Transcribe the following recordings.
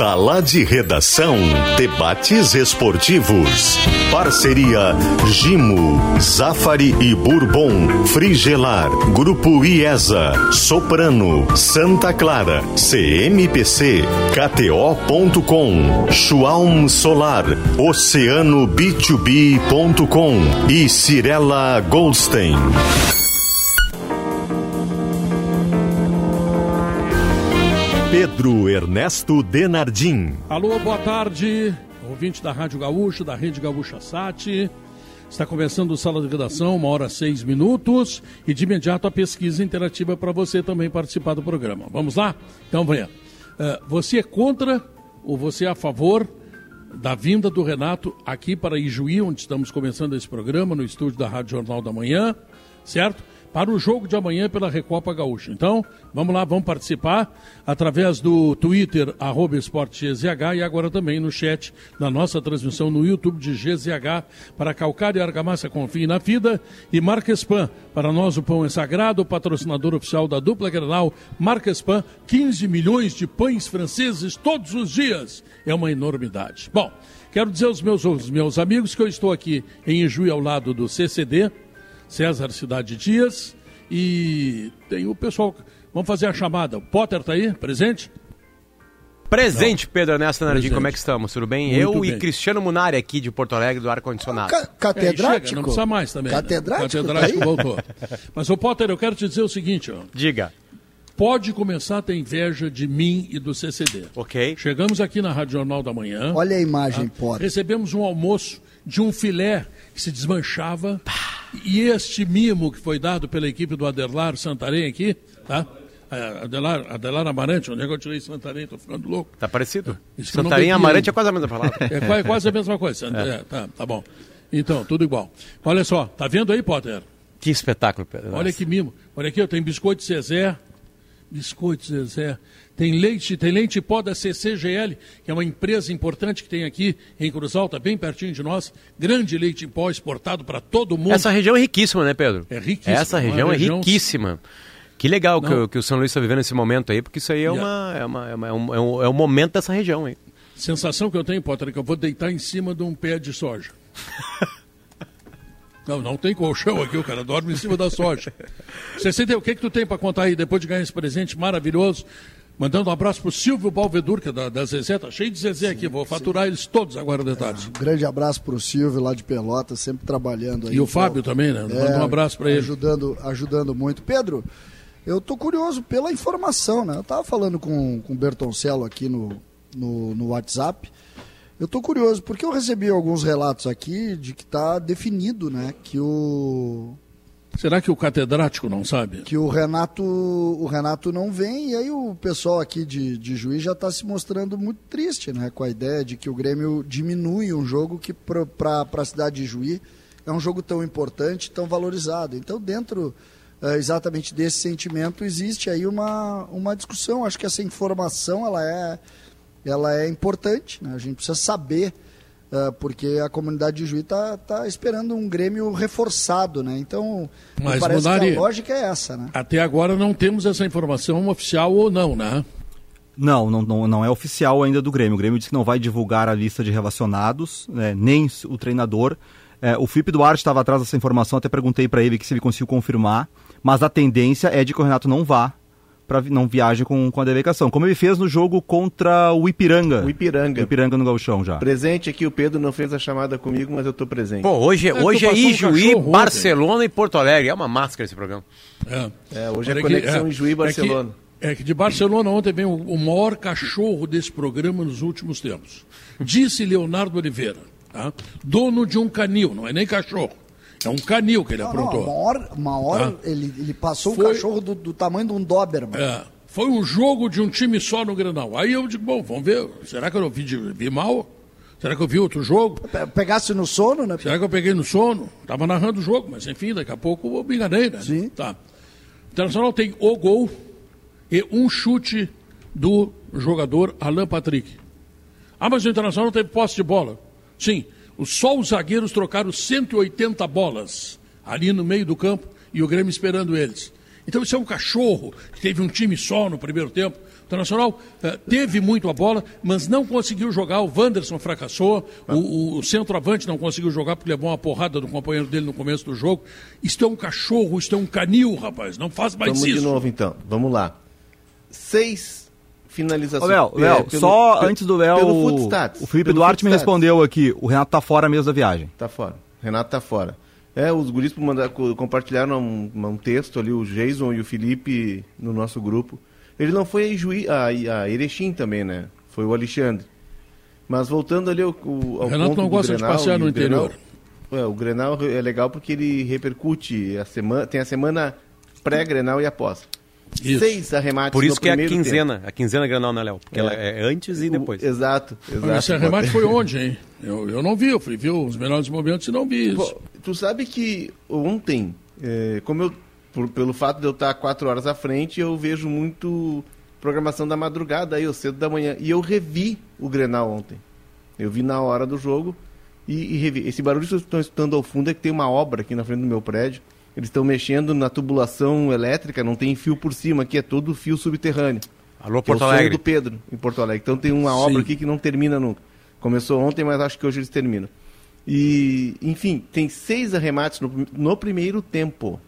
Sala de Redação. Debates esportivos. Parceria Gimo, Zafari e Bourbon. Frigelar. Grupo IESA. Soprano. Santa Clara. CMPC. KTO.com. Schwalm Solar. Oceano B2B.com. E Cirela Goldstein. Pedro Ernesto Denardim. Alô, boa tarde, ouvinte da Rádio Gaúcha, da Rede Gaúcha Sat. Está começando o Sala de Redação, uma hora seis minutos, e de imediato a pesquisa interativa para você também participar do programa. Vamos lá? Então venha. Uh, você é contra ou você é a favor da vinda do Renato aqui para Ijuí, onde estamos começando esse programa, no estúdio da Rádio Jornal da Manhã, certo? Para o jogo de amanhã pela Recopa Gaúcha. Então, vamos lá, vamos participar através do Twitter, arroba GZH, e agora também no chat da nossa transmissão no YouTube de GZH para Calcário e Argamassa Confie na Vida e Marquespan. Para nós o pão é sagrado, patrocinador oficial da dupla Granal, Marquespan, 15 milhões de pães franceses todos os dias. É uma enormidade. Bom, quero dizer aos meus, aos meus amigos que eu estou aqui em Ijuí ao lado do CCD, César Cidade Dias. E tem o pessoal. Vamos fazer a chamada. O Potter está aí, presente? Presente, Não. Pedro Ernesto Nardim, como é que estamos? Tudo bem? Muito Eu bem. e Cristiano Munari aqui de Porto Alegre, do ar-condicionado. Ca catedrático? É, chega, não precisa mais também. Catedrático? Né? Catedrático tá voltou. Mas, ô Potter, eu quero te dizer o seguinte, ó. Diga. Pode começar a ter inveja de mim e do CCD. Ok. Chegamos aqui na Rádio Jornal da Manhã. Olha a imagem, tá? Potter. Recebemos um almoço de um filé que se desmanchava. E este mimo que foi dado pela equipe do Adelar Santarém aqui, tá? É, Adelar, Adelar Amarante, onde é que eu tirei Santarém? Estou ficando louco. Tá parecido? Santarém e Amarante é quase a mesma palavra. É quase a mesma coisa. É. É, tá, tá bom. Então, tudo igual. Olha só, tá vendo aí, Potter? Que espetáculo, Pedro. Olha que mimo. Olha aqui, eu tenho biscoito Zezé, biscoito Zezé, tem leite, tem leite pó da CCGL, que é uma empresa importante que tem aqui em Cruz Alta, bem pertinho de nós. Grande leite em pó exportado para todo mundo. Essa região é riquíssima, né, Pedro? É riquíssima. Essa região é região... riquíssima. Que legal que, que, o São Luís está vivendo nesse momento aí, porque isso aí é, uma, é, uma, é, uma, é, um, é, um, é um momento dessa região aí. Sensação que eu tenho, Potter, é que eu vou deitar em cima de um pé de soja. Não, não tem colchão aqui, o cara dorme em cima da soja. Você tem, o que, que tu tem para contar aí depois de ganhar esse presente maravilhoso? Mandando um abraço pro Silvio Balvedur, que é da, da Zezé, tá cheio de Zezé sim, aqui, vou faturar sim. eles todos agora de tarde. É, um grande abraço pro Silvio lá de Pelota, sempre trabalhando aí. E o Fábio também, né? É, Manda um abraço para ele. Ajudando, ajudando muito. Pedro, eu tô curioso pela informação, né? Eu tava falando com, com o Bertoncello aqui no, no, no WhatsApp. Eu tô curioso, porque eu recebi alguns relatos aqui de que tá definido, né? Que o Será que o catedrático não sabe? Que o Renato, o Renato não vem, e aí o pessoal aqui de, de Juiz já está se mostrando muito triste, né? Com a ideia de que o Grêmio diminui um jogo que para a cidade de Juiz é um jogo tão importante, tão valorizado. Então, dentro é, exatamente desse sentimento, existe aí uma, uma discussão. Acho que essa informação ela é, ela é importante, né? A gente precisa saber porque a comunidade de Juiz está tá esperando um Grêmio reforçado, né? Então, Mas, parece que a lógica é essa, né? Até agora não temos essa informação oficial ou não, né? Não, não, não, não é oficial ainda do Grêmio. O Grêmio disse que não vai divulgar a lista de relacionados, né, nem o treinador. É, o Felipe Duarte estava atrás dessa informação, até perguntei para ele que se ele conseguiu confirmar, mas a tendência é de que o Renato não vá para não viaje com, com a delegação, como ele fez no jogo contra o Ipiranga. O Ipiranga. O Ipiranga no Galchão já. Presente aqui, o Pedro não fez a chamada comigo, mas eu estou presente. Pô, hoje, é, hoje é Ijuí, um Barcelona ontem. e Porto Alegre. É uma máscara esse programa. É, é hoje é conexão é, Ijuí e Barcelona. É que, é que de Barcelona ontem vem o, o maior cachorro desse programa nos últimos tempos. Disse Leonardo Oliveira, tá? dono de um canil, não é nem cachorro. É um canil que ele não, aprontou. Não, uma hora, uma hora ah. ele, ele passou Foi... um cachorro do, do, tamanho de um Doberman. É. Foi um jogo de um time só no Grenal. Aí eu digo, bom, vamos ver. Será que eu vi, vi mal? Será que eu vi outro jogo? Pegasse no sono, né? Será que eu peguei no sono? Estava narrando o jogo, mas enfim, daqui a pouco eu me enganei, né? Sim. Tá. O Internacional tem o gol e um chute do jogador Alan Patrick. Ah, mas o Internacional teve posse de bola. Sim, só os zagueiros trocaram 180 bolas ali no meio do campo e o Grêmio esperando eles. Então isso é um cachorro que teve um time só no primeiro tempo. Internacional uh, teve muito a bola, mas não conseguiu jogar. O Wanderson fracassou, o, o centroavante não conseguiu jogar porque levou uma porrada do companheiro dele no começo do jogo. Isto é um cachorro, isto é um canil, rapaz. Não faz mais Vamos isso. de novo então, vamos lá. Seis finalizações. Ô, Léo, Léo pelo- só pe- antes do Léo, pelo o, o Felipe pelo Duarte me respondeu aqui, o Renato tá fora mesmo da viagem. Tá fora. Renato tá fora. É, os guris compartilharam um, um texto ali, o Jason e o Felipe no nosso grupo. Ele não foi a, Juí, a, a Erechim também, né? Foi o Alexandre. Mas voltando ali ao, ao Renato ponto não do gosta de Grenal, passear e no o Grenal- interior. é, o Grenal é legal porque ele repercute a semana, tem a semana pré-Grenal e após. Isso. Seis arremates Por isso no que é a primeiro tempo. quinzena, a quinzena Granal, né, Léo? Porque ela é antes e depois. O- exato, exato. Esse arremate foi onde, hein? Eu, eu não vi, eu fui ver os melhores momentos e não vi isso. Pô, tu sabe que ontem, é, como eu, por- pelo fato de eu estar quatro horas à frente, eu vejo muito programação da madrugada aí, ou cedo da manhã. E eu revi o Grenal ontem. Eu vi na hora do jogo e, e revi. Esse barulho que vocês estão escutando ao fundo é que tem uma obra aqui na frente do meu prédio. Eles estão mexendo na tubulação elétrica, não tem fio por cima, aqui é todo fio subterrâneo. Alô, Que é o Porto Alegre. do Pedro, em Porto Alegre. Então tem uma Sim. obra aqui que não termina nunca. Começou ontem, mas acho que hoje eles terminam. E, enfim, tem seis arremates no, no primeiro tempo.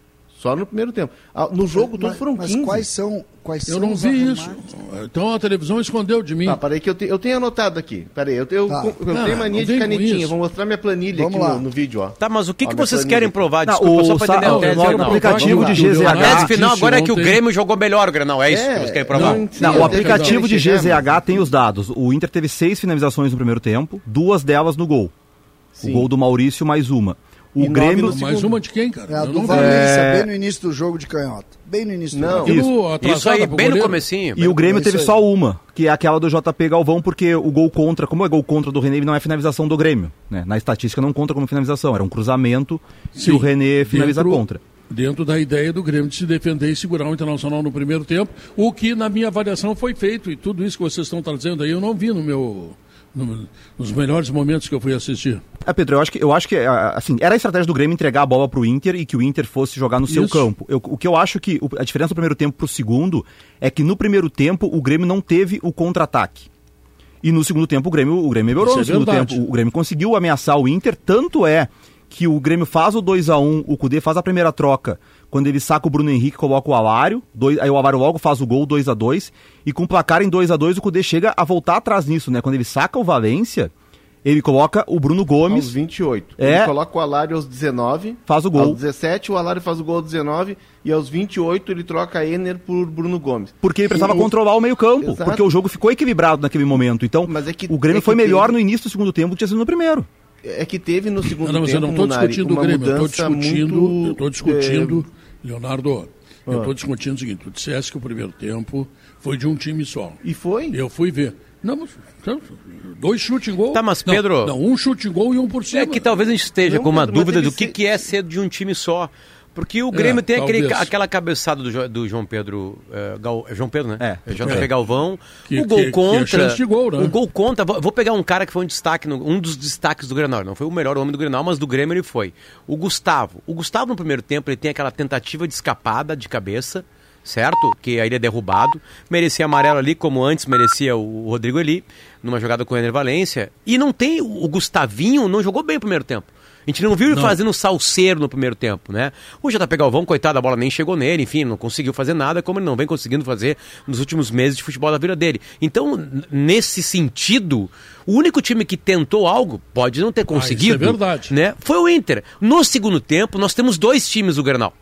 Só no primeiro tempo. Ah, No jogo todo mas, foram mas 15. quais são, quais Eu são não os vi isso. Então a televisão escondeu de mim. Tá, peraí que eu, te- eu tenho anotado aqui. Peraí, eu, eu, Tá. eu Não, tenho mania não de canetinha. Vou mostrar minha planilha Vamos aqui lá. no, no vídeo, ó. Tá, mas o que, Ó, que vocês planilha querem provar? Não, Desculpa, o só pra entender a o- tese. aplicativo de GZH. A tese final agora é que o. Grêmio jogou melhor o Grenal, é isso É, que vocês querem provar? não, Não, o aplicativo de GZH tem os dados. O Inter teve seis finalizações no primeiro tempo, duas delas no gol. O gol do Maurício mais uma. O E Grêmio. Mais uma de quem, cara? É a do. Valência, bem no início do jogo de canhota. Bem no início do Não. jogo. Aquilo atrasado Isso aí, bem no comecinho. E o Grêmio É teve isso só aí. uma, que é aquela do JP Galvão, porque o gol contra, como é gol contra do René, ele não é finalização do Grêmio. Né? Na estatística não conta como finalização, era um cruzamento Sim. o René finaliza Dentro- contra. Dentro da ideia do Grêmio de se defender e segurar o Internacional no primeiro tempo, o que na minha avaliação foi feito. E tudo isso que vocês estão trazendo aí eu não vi no meu, nos melhores momentos que eu fui assistir. É, Pedro, eu acho que, eu acho que ah, assim, era a estratégia do Grêmio entregar a bola pro Inter e que o Inter fosse jogar no seu Isso. campo. Eu- o que eu acho que o- a diferença do primeiro tempo pro segundo é que no primeiro tempo o Grêmio não teve o contra-ataque. E no segundo tempo o Grêmio, o Grêmio melhorou Isso no é segundo verdade. tempo. O Grêmio conseguiu ameaçar o Inter, tanto é que o Grêmio faz o 2 a 1 o Cudê faz a primeira troca, quando ele saca o Bruno Henrique, coloca o Alário, dois, aí o Alário logo faz o gol 2 a 2 e com o placar em 2 a 2 o Cudê chega a voltar atrás nisso, né? Quando ele saca o Valência, ele coloca o Bruno Gomes, Aos 28. É. Ele coloca o Alário aos 19. Faz o gol. Aos 17, o Alário faz o gol aos 19. E aos 28, ele troca Ener por Bruno Gomes. porque ele precisava E controlar o meio-campo, porque o jogo ficou equilibrado naquele momento. Então, Mas é que- o Grêmio é que foi melhor teve- no início do segundo tempo do que tinha sido no primeiro. É que teve no segundo Não, mas eu tempo, não estou discutindo o Grêmio, eu estou discutindo, muito, eu tô discutindo, é, Leonardo, eu Ah. estou discutindo o seguinte, tu disseste que o primeiro tempo foi de um time só. E foi. Eu fui ver. Não, mas, então, dois chutes em gol. Tá, mas Não, Pedro- Não, um chute em gol e um por cima. É que talvez a gente esteja Não, com uma Pedro, dúvida do que, se- que é ser de um time só. Porque o Grêmio É, tem aquele, aquela cabeçada do, do João Pedro. eh, Gal- é João Pedro, né? É. JP É. Galvão. Que- o gol que- que é contra. de gol, né? O gol contra. Vou, vou pegar um cara que foi um destaque, no- um dos destaques do Grenal. Não foi o melhor homem do Grenal, mas do Grêmio ele foi. O Gustavo. O Gustavo no primeiro tempo ele tem aquela tentativa de escapada de cabeça. Certo? Que aí ele é derrubado. Merecia amarelo ali, como antes merecia o Rodrigo Eli, numa jogada com o Ener Valência. E não tem. O Gustavinho não jogou bem o primeiro tempo. A gente não viu ele Não. fazendo salseiro no primeiro tempo, né? O JP Galvão, coitado, a bola nem chegou nele, enfim, não conseguiu fazer nada, como ele não vem conseguindo fazer nos últimos meses de futebol da vida dele. Então, nesse sentido, o único time que tentou algo, pode não ter conseguido, isso é verdade. né? Foi o Inter. No segundo tempo, nós temos dois times do Grenal.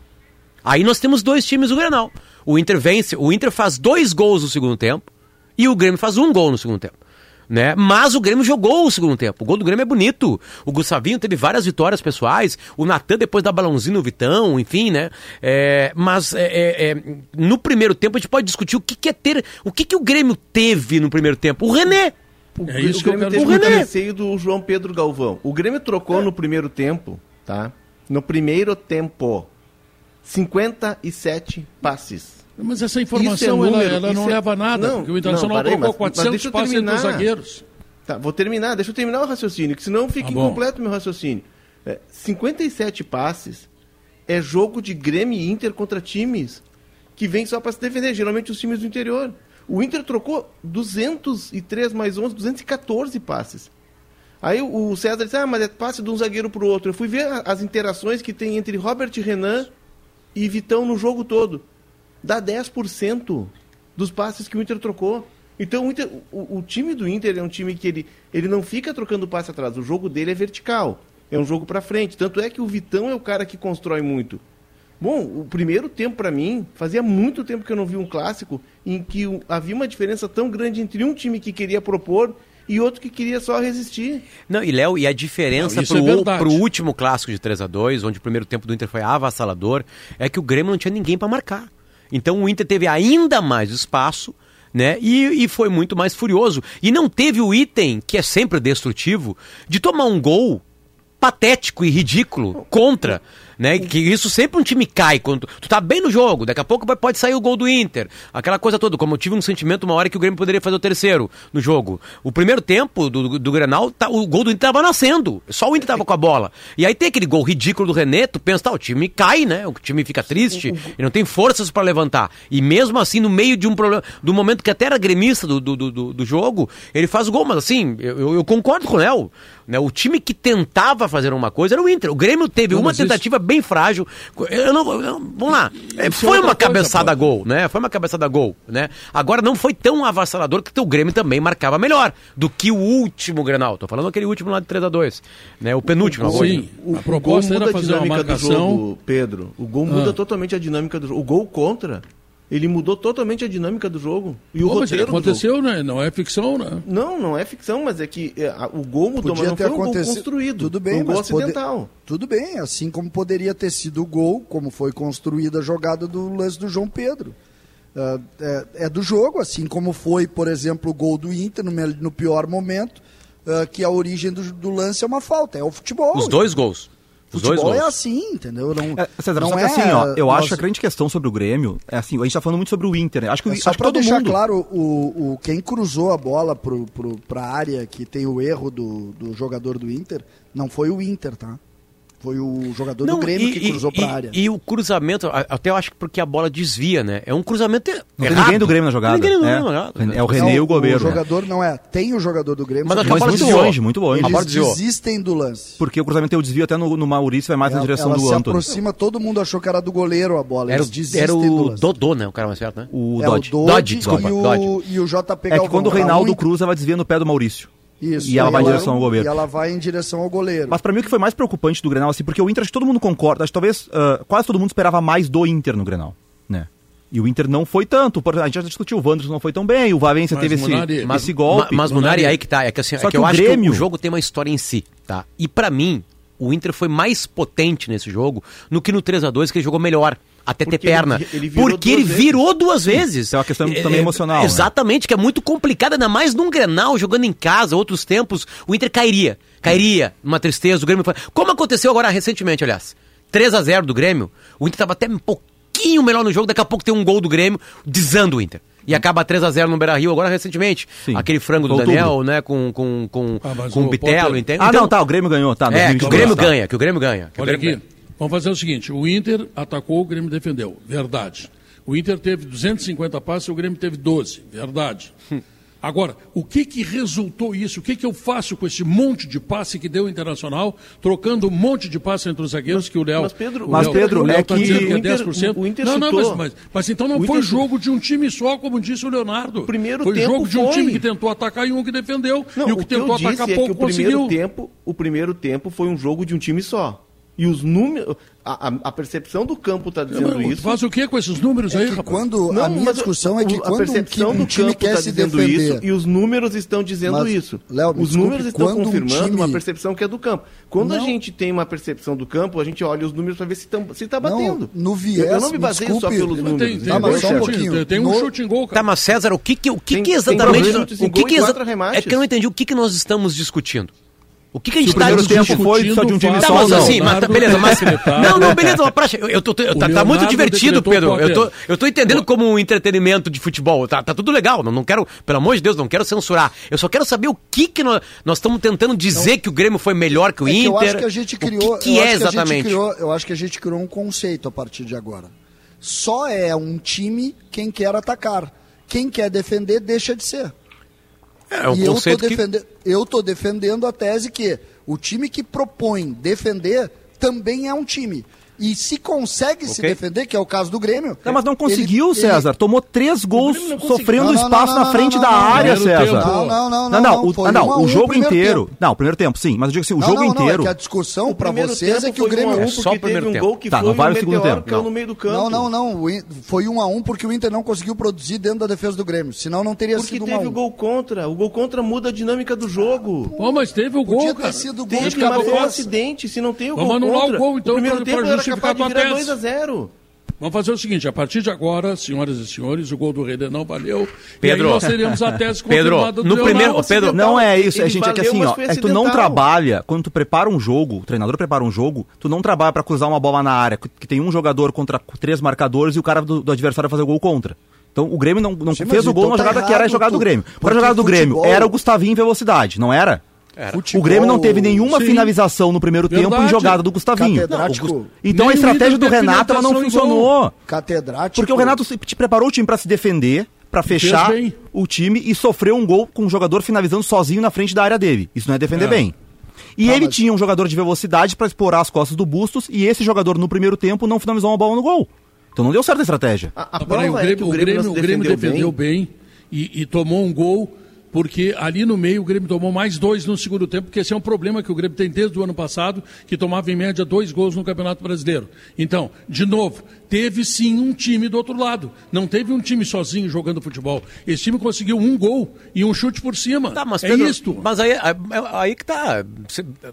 Aí nós temos dois times do Grenal. O Inter vence, o Inter faz dois gols no segundo tempo e o Grêmio faz um gol no segundo tempo. Né? Mas o Grêmio jogou o segundo tempo. O gol do Grêmio é bonito. O Gustavinho teve várias vitórias pessoais. O Natan depois dá balãozinho no Vitão, enfim, né? É, mas é, é, é, no primeiro tempo a gente pode discutir o que, que é ter. O que, que o Grêmio teve no primeiro tempo? O René. O, É isso o que eu Grêmio quero teve O receio do João Pedro Galvão. O Grêmio trocou no primeiro tempo, tá? No primeiro tempo, 57 passes. Mas essa informação é ela, número, ela não isso é- leva a nada, Não, porque o Internacional não, parei, mas 400 deixa eu passes entre os zagueiros. Tá, vou terminar, deixa eu terminar o raciocínio, que senão fica bom. incompleto o meu raciocínio. É, 57 passes é jogo de Grêmio e Inter contra times que vêm só para se defender, geralmente os times do interior. O Inter trocou 203 mais 11, 214 passes. Aí o César disse, ah, mas é passe de um zagueiro para o outro. Eu fui ver as interações que tem entre Robert Renan e Vitão no jogo todo. Dá 10% dos passes que o Inter trocou. Então o, Inter, o, o, time do Inter é um time que ele, ele não fica trocando passe atrás. O jogo dele é vertical. É um jogo para frente. Tanto é que o Vitão é o cara que constrói muito. Bom, o primeiro tempo para mim, fazia muito tempo que eu não vi um clássico em que havia uma diferença tão grande entre um time que queria propor e outro que queria só resistir. Não, e Léo, e a diferença para o é último clássico de 3 a 2 onde o primeiro tempo do Inter foi avassalador, é que o Grêmio não tinha ninguém para marcar. Então o Inter teve ainda mais espaço, né? E, e foi muito mais furioso. E não teve o item, que é sempre destrutivo, de tomar um gol patético e ridículo contra né? Que isso sempre um time cai quando tu tá bem no jogo, daqui a pouco pode sair o gol do Inter. Aquela coisa toda, como eu tive um sentimento uma hora que o Grêmio poderia fazer o terceiro no jogo. O primeiro tempo do, do, do Grenal, tá, o gol do Inter tava nascendo, só o Inter tava com a bola. E aí tem aquele gol ridículo do René, tu pensa, tá, o time cai, né? O time fica triste e não tem forças para levantar. E mesmo assim, no meio de um problema, do momento que até era gremista do, do, do, do jogo, ele faz o gol, mas assim, eu, eu concordo com o Léo. Né? O time que tentava fazer uma coisa era o Inter. O Grêmio teve não, uma tentativa isso... bem frágil. Eu não, eu, vamos lá. É, foi uma cabeçada gol, né? Foi uma cabeçada gol, né? Agora não foi tão avassalador que o Grêmio também marcava melhor do que o último Grenal. Tô falando aquele último lá de 3 a 2 né? O penúltimo. O, sim, o, a proposta era fazer uma marcação... do jogo, Pedro. O gol muda ah. totalmente a dinâmica do jogo. O gol contra ele mudou totalmente a dinâmica do jogo. E o Pô, roteiro aconteceu, né? Não é ficção, né? Não, não é ficção, mas é que é, a, o gol mudou, Podia mas não foi um gol construído. Tudo bem, um gol acidental. Pode... Tudo bem, assim como poderia ter sido o gol, como foi construída a jogada do lance do João Pedro. Uh, é, é, do jogo, assim como foi, por exemplo, o gol do Inter no, no pior momento, uh, que a origem do, do, lance é uma falta, é o futebol. Os dois gols. Os Futebol é assim, entendeu? Não, é, César, não é, assim, ó, eu acho que a grande questão sobre o Grêmio é assim, a gente tá falando muito sobre o Inter, né? Acho que, é só acho pra todo deixar mundo... claro, o, o, quem cruzou a bola pro, pro, pra área que tem o erro do, do jogador do Inter, não foi o Inter, tá? Foi o jogador não, do Grêmio e, que cruzou para a área. E o cruzamento, até eu acho que porque a bola desvia, né? É um cruzamento Não tem ninguém do Grêmio na jogada. Ninguém do Grêmio é. na jogada. É o René e o goleiro. O jogador não é. Tem o jogador do Grêmio. Mas, mas muito desviou. longe, muito longe. Eles desistem do lance. Porque o cruzamento tem o desvio até no, no Maurício, vai mais ela, na direção do Antônio. se aproxima, todo mundo achou que era do goleiro a bola. Era, era o Dodô, né? O cara mais certo, né? O é Dodge. O Dodge, desculpa. E o, e JP É que quando o Reinaldo cruza, vai desviando o pé do Maurício. Isso. E ela vai em direção ao goleiro. E ela vai em direção ao goleiro. Mas para mim o que foi mais preocupante do Grenal, assim, porque o Inter, acho que todo mundo concorda, acho que talvez uh, quase todo mundo esperava mais do Inter no Grenal, né? E o Inter não foi tanto. A gente já discutiu, o Wanderson não foi tão bem, o Valência teve Munari, esse, mas, esse golpe. Mas, Munari, aí que tá, é que, assim, Só é que, que eu acho Grêmio... que o jogo tem uma história em si, tá? E para mim, o Inter foi mais potente nesse jogo no que no 3 a 2 que ele jogou melhor até porque ter perna. Ele, ele porque ele vezes. virou duas vezes. É uma questão é, também emocional. Né? Exatamente, né? que é muito complicada, ainda mais num Grenal, jogando em casa, outros tempos, o Inter cairia. Cairia, uma tristeza, o Grêmio... Como aconteceu agora recentemente, aliás. 3 a 0 do Grêmio, o Inter estava até um pouquinho melhor no jogo, daqui a pouco tem um gol do Grêmio, desando o Inter. E acaba 3 a 0 no Beira Rio agora recentemente. Sim. Aquele frango do Outubro. Daniel, né? Com, com, com, ah, com o Bitelo, entende? Ah, então, não, tá, o Grêmio ganhou, tá. É, que o Grêmio ganha, que o Grêmio ganha. Olha aqui. Ganha. Vamos fazer o seguinte: o Inter atacou, o Grêmio defendeu. Verdade. O Inter teve 250 passes, o Grêmio teve 12. Verdade. Agora, o que que resultou isso? O que que eu faço com esse monte de passe que deu o Internacional, trocando um monte de passe entre os zagueiros que o Léo... Mas, Pedro, mas, Pedro, é tá que... que é 10%. O Inter não, não, mas, mas, mas, então não foi jogo de um time só, como disse o Leonardo. O primeiro foi jogo de um foi. time que tentou atacar e um que defendeu. Não, e o que o tentou atacar é pouco que o conseguiu. Primeiro tempo, o primeiro tempo foi um jogo de um time só. E os números. A, a, percepção do campo está dizendo não, isso. Faz o que com esses números é aí, rapaz? Quando, não, a minha discussão é que quando a percepção um, do time quer tá se defender. Isso, e os números estão dizendo mas, isso. Léo, os números estão confirmando um time... uma percepção que é do campo. Quando não. a gente tem uma percepção do campo, a gente olha os números para ver se está se tá batendo. Não, no viés, eu não me baseio desculpe, só pelos números. Tem, tem, ah, só um pouquinho. tem um no... chute em gol, cara. Tá, mas César, o que, que, o que, tem, que exatamente... o que, que exa... É que eu não entendi o que, que nós estamos discutindo. O que, que a gente está discutindo? tempo foi só de um time tá, só, mas assim, mas, tá, beleza, mas... Não, não, beleza, uma praxe, eu, eu tô, eu, tá, tá, muito divertido, Pedro. Eu tô, eu tô entendendo como um entretenimento de futebol. Tá, tá tudo legal, não, não quero, pelo amor de Deus, não quero censurar. Eu só quero saber o que que nós, nós estamos tentando dizer que o Grêmio foi melhor que o é Inter. Que eu acho que a gente criou... O que, que é exatamente? Criou, eu acho que a gente criou um conceito a partir de agora. Só é um time quem quer atacar quem quer defender deixa de ser. É um e eu que... defende... tô defendendo a tese que o time que propõe defender também é um time. E se consegue se Ok. defender, que é o caso do Grêmio. Não, mas não ele- conseguiu, ele- César. Tomou três gols sofrendo Não, não, espaço não, na frente não, da área, César. tempo. Não, não, não, Não, não, o, não, um o jogo inteiro. tempo. Não, o primeiro tempo, sim. Mas eu digo assim, o Não, jogo não, não, inteiro. é que a discussão para vocês é que o Grêmio. É só porque o primeiro teve um tempo. gol que Tá, foi não vale um o segundo tempo, caiu não. no meio do campo. Não, não, Foi um a um porque o Inter não conseguiu produzir dentro da defesa do Grêmio. Senão não teria Porque sido um a teve o gol contra. O gol contra muda a dinâmica do jogo. Pô, mas teve o Podia gol, ter cara. sido gol de Teve, mas foi um acidente. Se não tem o Vamos gol anular contra, o gol, então, o primeiro tempo justificar capaz de virar tese. 2 a 0 Vamos fazer o seguinte, a partir de agora, senhoras e senhores, o gol do Reder não valeu. Pedro. e aí nós teremos a tese Pedro, do no primeiro- Pedro, Não é isso, é Ele gente, é que valeu, assim, ó, é que tu não trabalha, quando tu prepara um jogo, o treinador prepara um jogo, tu não trabalha pra cruzar uma bola na área, que tem um jogador contra três marcadores e o cara do, do adversário fazer o gol contra. Então o Grêmio não, não Sim, fez o gol então numa tá jogada que era a errado, jogada do tu- Grêmio. Qual era a jogada do Grêmio? futebol- Era o Gustavinho em velocidade, não era? Futebol- O Grêmio não teve nenhuma Sim. finalização no primeiro tempo em Verdade. jogada do Gustavinho. Catedrático. Não, o Gus- Então a Nem o estratégia do Renato ela não funcionou. Catedrático. Porque o Renato se- te preparou o time pra se defender, pra fez fechar o time e sofreu um gol com o jogador finalizando sozinho na frente da área dele. Isso não é defender É. bem. E Tá, ele mas- tinha um jogador de velocidade pra explorar as costas do Bustos e esse jogador no primeiro tempo não finalizou uma bola no gol. Então não deu certo a estratégia. A, a Ah, prova o é Grêmio, que o o Grêmio, Grêmio, não o Grêmio defendeu, defendeu bem. bem, e, e tomou um gol, porque ali no meio o Grêmio tomou mais dois no segundo tempo, porque esse é um problema que o Grêmio tem desde o ano passado, que tomava em média dois gols no Campeonato Brasileiro. Então, de novo, teve sim um time do outro lado. Não teve um time sozinho jogando futebol. Esse time conseguiu um gol e um chute por cima. Tá, mas é Pedro, isto. Mas aí, aí- que tá.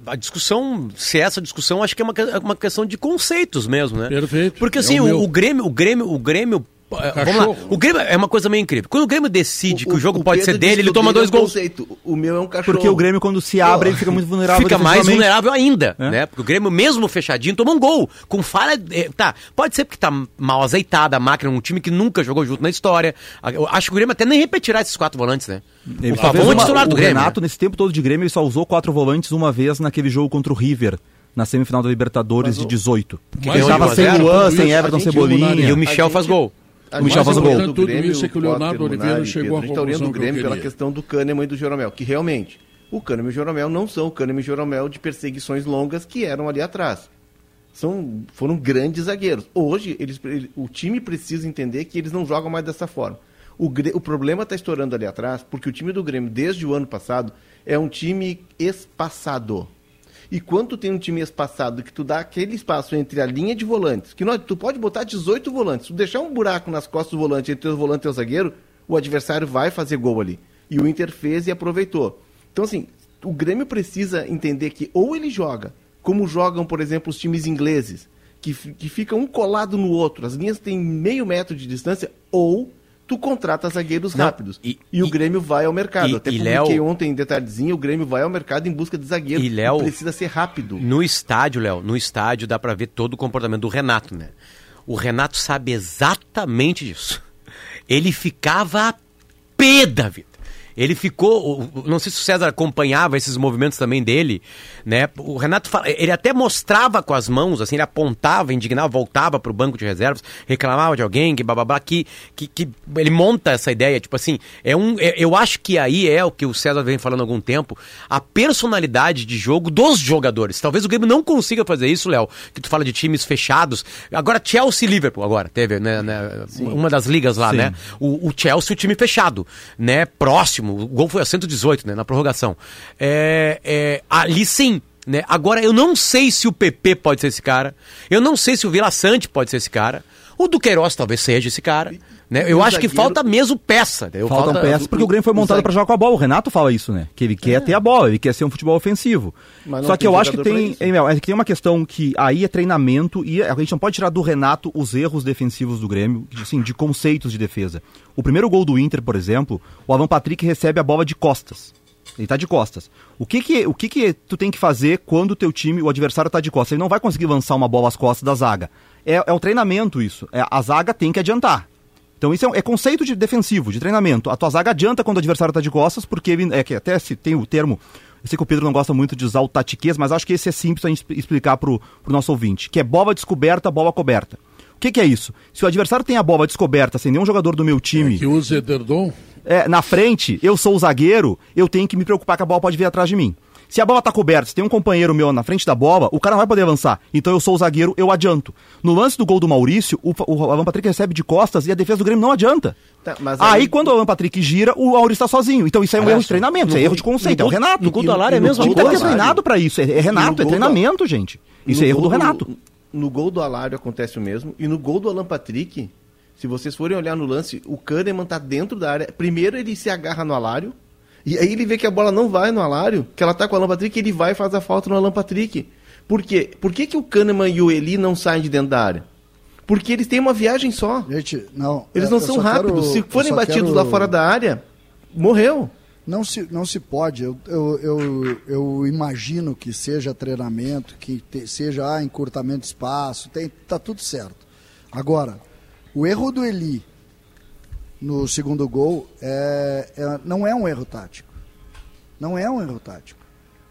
A discussão, se essa discussão, acho que é uma, é uma questão de conceitos mesmo, né? Perfeito. Porque É assim, o o, o Grêmio, o Grêmio, o Grêmio. Eh, Vamos lá. O Grêmio é uma coisa meio incrível. Quando o Grêmio decide que o, jogo o pode Pedro ser dele, ele que o toma dois é um gols. conceito. O meu é um cachorro. Porque o Grêmio, quando se abre, ele fica muito vulnerável. Fica mais vulnerável ainda, É. né? Porque o Grêmio, mesmo fechadinho, toma um gol. Com falha. eh, Tá, pode ser porque tá mal azeitada a máquina, um time que nunca jogou junto na história. Eu acho que o Grêmio até nem repetirá esses quatro volantes, né? Ele o Pavão é titular do o Grêmio. Renato, né? nesse tempo todo de Grêmio, ele só usou quatro volantes uma vez naquele jogo contra o River, na semifinal da Libertadores de 18. Mas ele o tava sem Luan, sem Everton Cebolinha. E o Michel gente- faz gol. Michel gente faz o gol. do Tudo Grêmio, isso é que o Leonardo Potter, Oliveira Munari, chegou à Pedro. A gente tá olhando conclusão o que eu Grêmio pela questão do Kahneman e do Jeromel, que realmente, o Kahneman e o Jeromel não são o Kahneman e o Jeromel de perseguições longas que eram ali atrás. São, foram grandes zagueiros. Hoje, eles, ele- o time precisa entender que eles não jogam mais dessa forma. O, o problema está estourando ali atrás, porque o time do Grêmio, desde o ano passado, é um time espaçado. E quando tu tem um time espaçado que tu dá aquele espaço entre a linha de volantes, que nós, tu pode botar 18 volantes, tu deixar um buraco nas costas do volante entre o volante e o zagueiro, o adversário vai fazer gol ali. E o Inter fez e aproveitou. Então, assim, o Grêmio precisa entender que ou ele joga, como jogam, por exemplo, os times ingleses, que, que ficam um colado no outro, as linhas têm meio metro de distância, ou tu contrata zagueiros Não, rápidos. e- E, o e- Grêmio vai ao mercado. e- Até e publiquei Léo- ontem em detalhezinho, o Grêmio vai ao mercado em busca de zagueiro. E, Léo- precisa ser rápido. No estádio, Léo, no estádio dá pra ver todo o comportamento do Renato, né? O Renato sabe exatamente disso. Ele ficava a pé da vida. Ele ficou, o- o- não sei se o César acompanhava esses movimentos também dele, né? O Renato, fala- ele até mostrava com as mãos, assim, ele apontava, indignava, voltava pro banco de reservas, reclamava de alguém, que bababá, que, que, que ele monta essa ideia, tipo assim, é um, é- eu acho que aí é o que o César vem falando há algum tempo, a personalidade de jogo dos jogadores. Talvez o Grêmio não consiga fazer isso, Léo, que tu fala de times fechados. Agora Chelsea e Liverpool, agora, teve, né, né, uma das ligas lá, Sim. né? O, o Chelsea, o time fechado, né? Próximo, o gol foi a 118, né? Na prorrogação. É, é, ali sim, né? Agora, eu não sei se o PP pode ser esse cara. Eu não sei se o Vila Sante pode ser esse cara. O Duqueiroz talvez seja esse cara. Né? Eu o acho que falta mesmo peça. Faltam Falta- peças porque o Grêmio foi montado pra jogar com a bola. O Renato fala isso, né? Que ele quer ter a bola, ele quer ser um futebol ofensivo. Só que eu acho que tem, hein, é que tem uma questão que aí é treinamento e a gente não pode tirar do Renato os erros defensivos do Grêmio, assim, de conceitos de defesa. O primeiro gol do Inter, por exemplo, o Alan Patrick recebe a bola de costas. Ele tá de costas. O que que, o que que tu tem que fazer quando o teu time, o adversário tá de costas? Ele não vai conseguir lançar uma bola às costas da zaga. É, é o treinamento isso. É, a zaga tem que adiantar. Então isso é, um- é conceito de defensivo, de treinamento. A tua zaga adianta quando o adversário está de costas, porque ele, é que até se tem o termo, eu sei que o Pedro não gosta muito de usar o tatiquês, mas acho que esse é simples a gente expl- explicar pro, pro nosso ouvinte, que é bola descoberta, bola coberta. O que, que é isso? Se o adversário tem a bola descoberta sem nenhum jogador do meu time Que usa Ederdon. é, na frente, eu sou o zagueiro, eu tenho que me preocupar que a bola pode vir atrás de mim. Se a bola tá coberta, se tem um companheiro meu na frente da bola, o cara não vai poder avançar. Então eu sou o zagueiro, eu adianto. No lance do gol do Maurício, o, o Alan Patrick recebe de costas e a defesa do Grêmio não adianta. Tá, mas aí, aí- quando o Alan Patrick gira, o Maurício tá sozinho. Então isso é um Olha erro de treinamento, isso é erro de conceito, no é o Renato. no gol do Alário é mesmo, time no gol deve do ter treinado pra isso. É, é Renato, é do- treinamento, gente. Isso No é erro do Renato. No gol do Alário acontece o mesmo. E no gol do Alan Patrick, se vocês forem olhar no lance, o Kahneman tá dentro da área. Primeiro ele se agarra no Alário. E aí ele vê que a bola não vai no Alário, que ela tá com o Alan Patrick, ele vai e faz a falta no Alan Patrick. Por quê? Por que, que o Kahneman e o Eli não saem de dentro da área? Porque eles têm uma viagem só. Gente, não. Eles não são rápidos. quero- se forem batidos quero- lá fora da área, morreu. Não se, não se pode. Eu, eu, eu, eu imagino que seja treinamento, que te- seja ah, encurtamento de espaço, tem, tá tudo certo. Agora, o erro do Eli no segundo gol é, é- não é um erro tático. Não é um erro tático.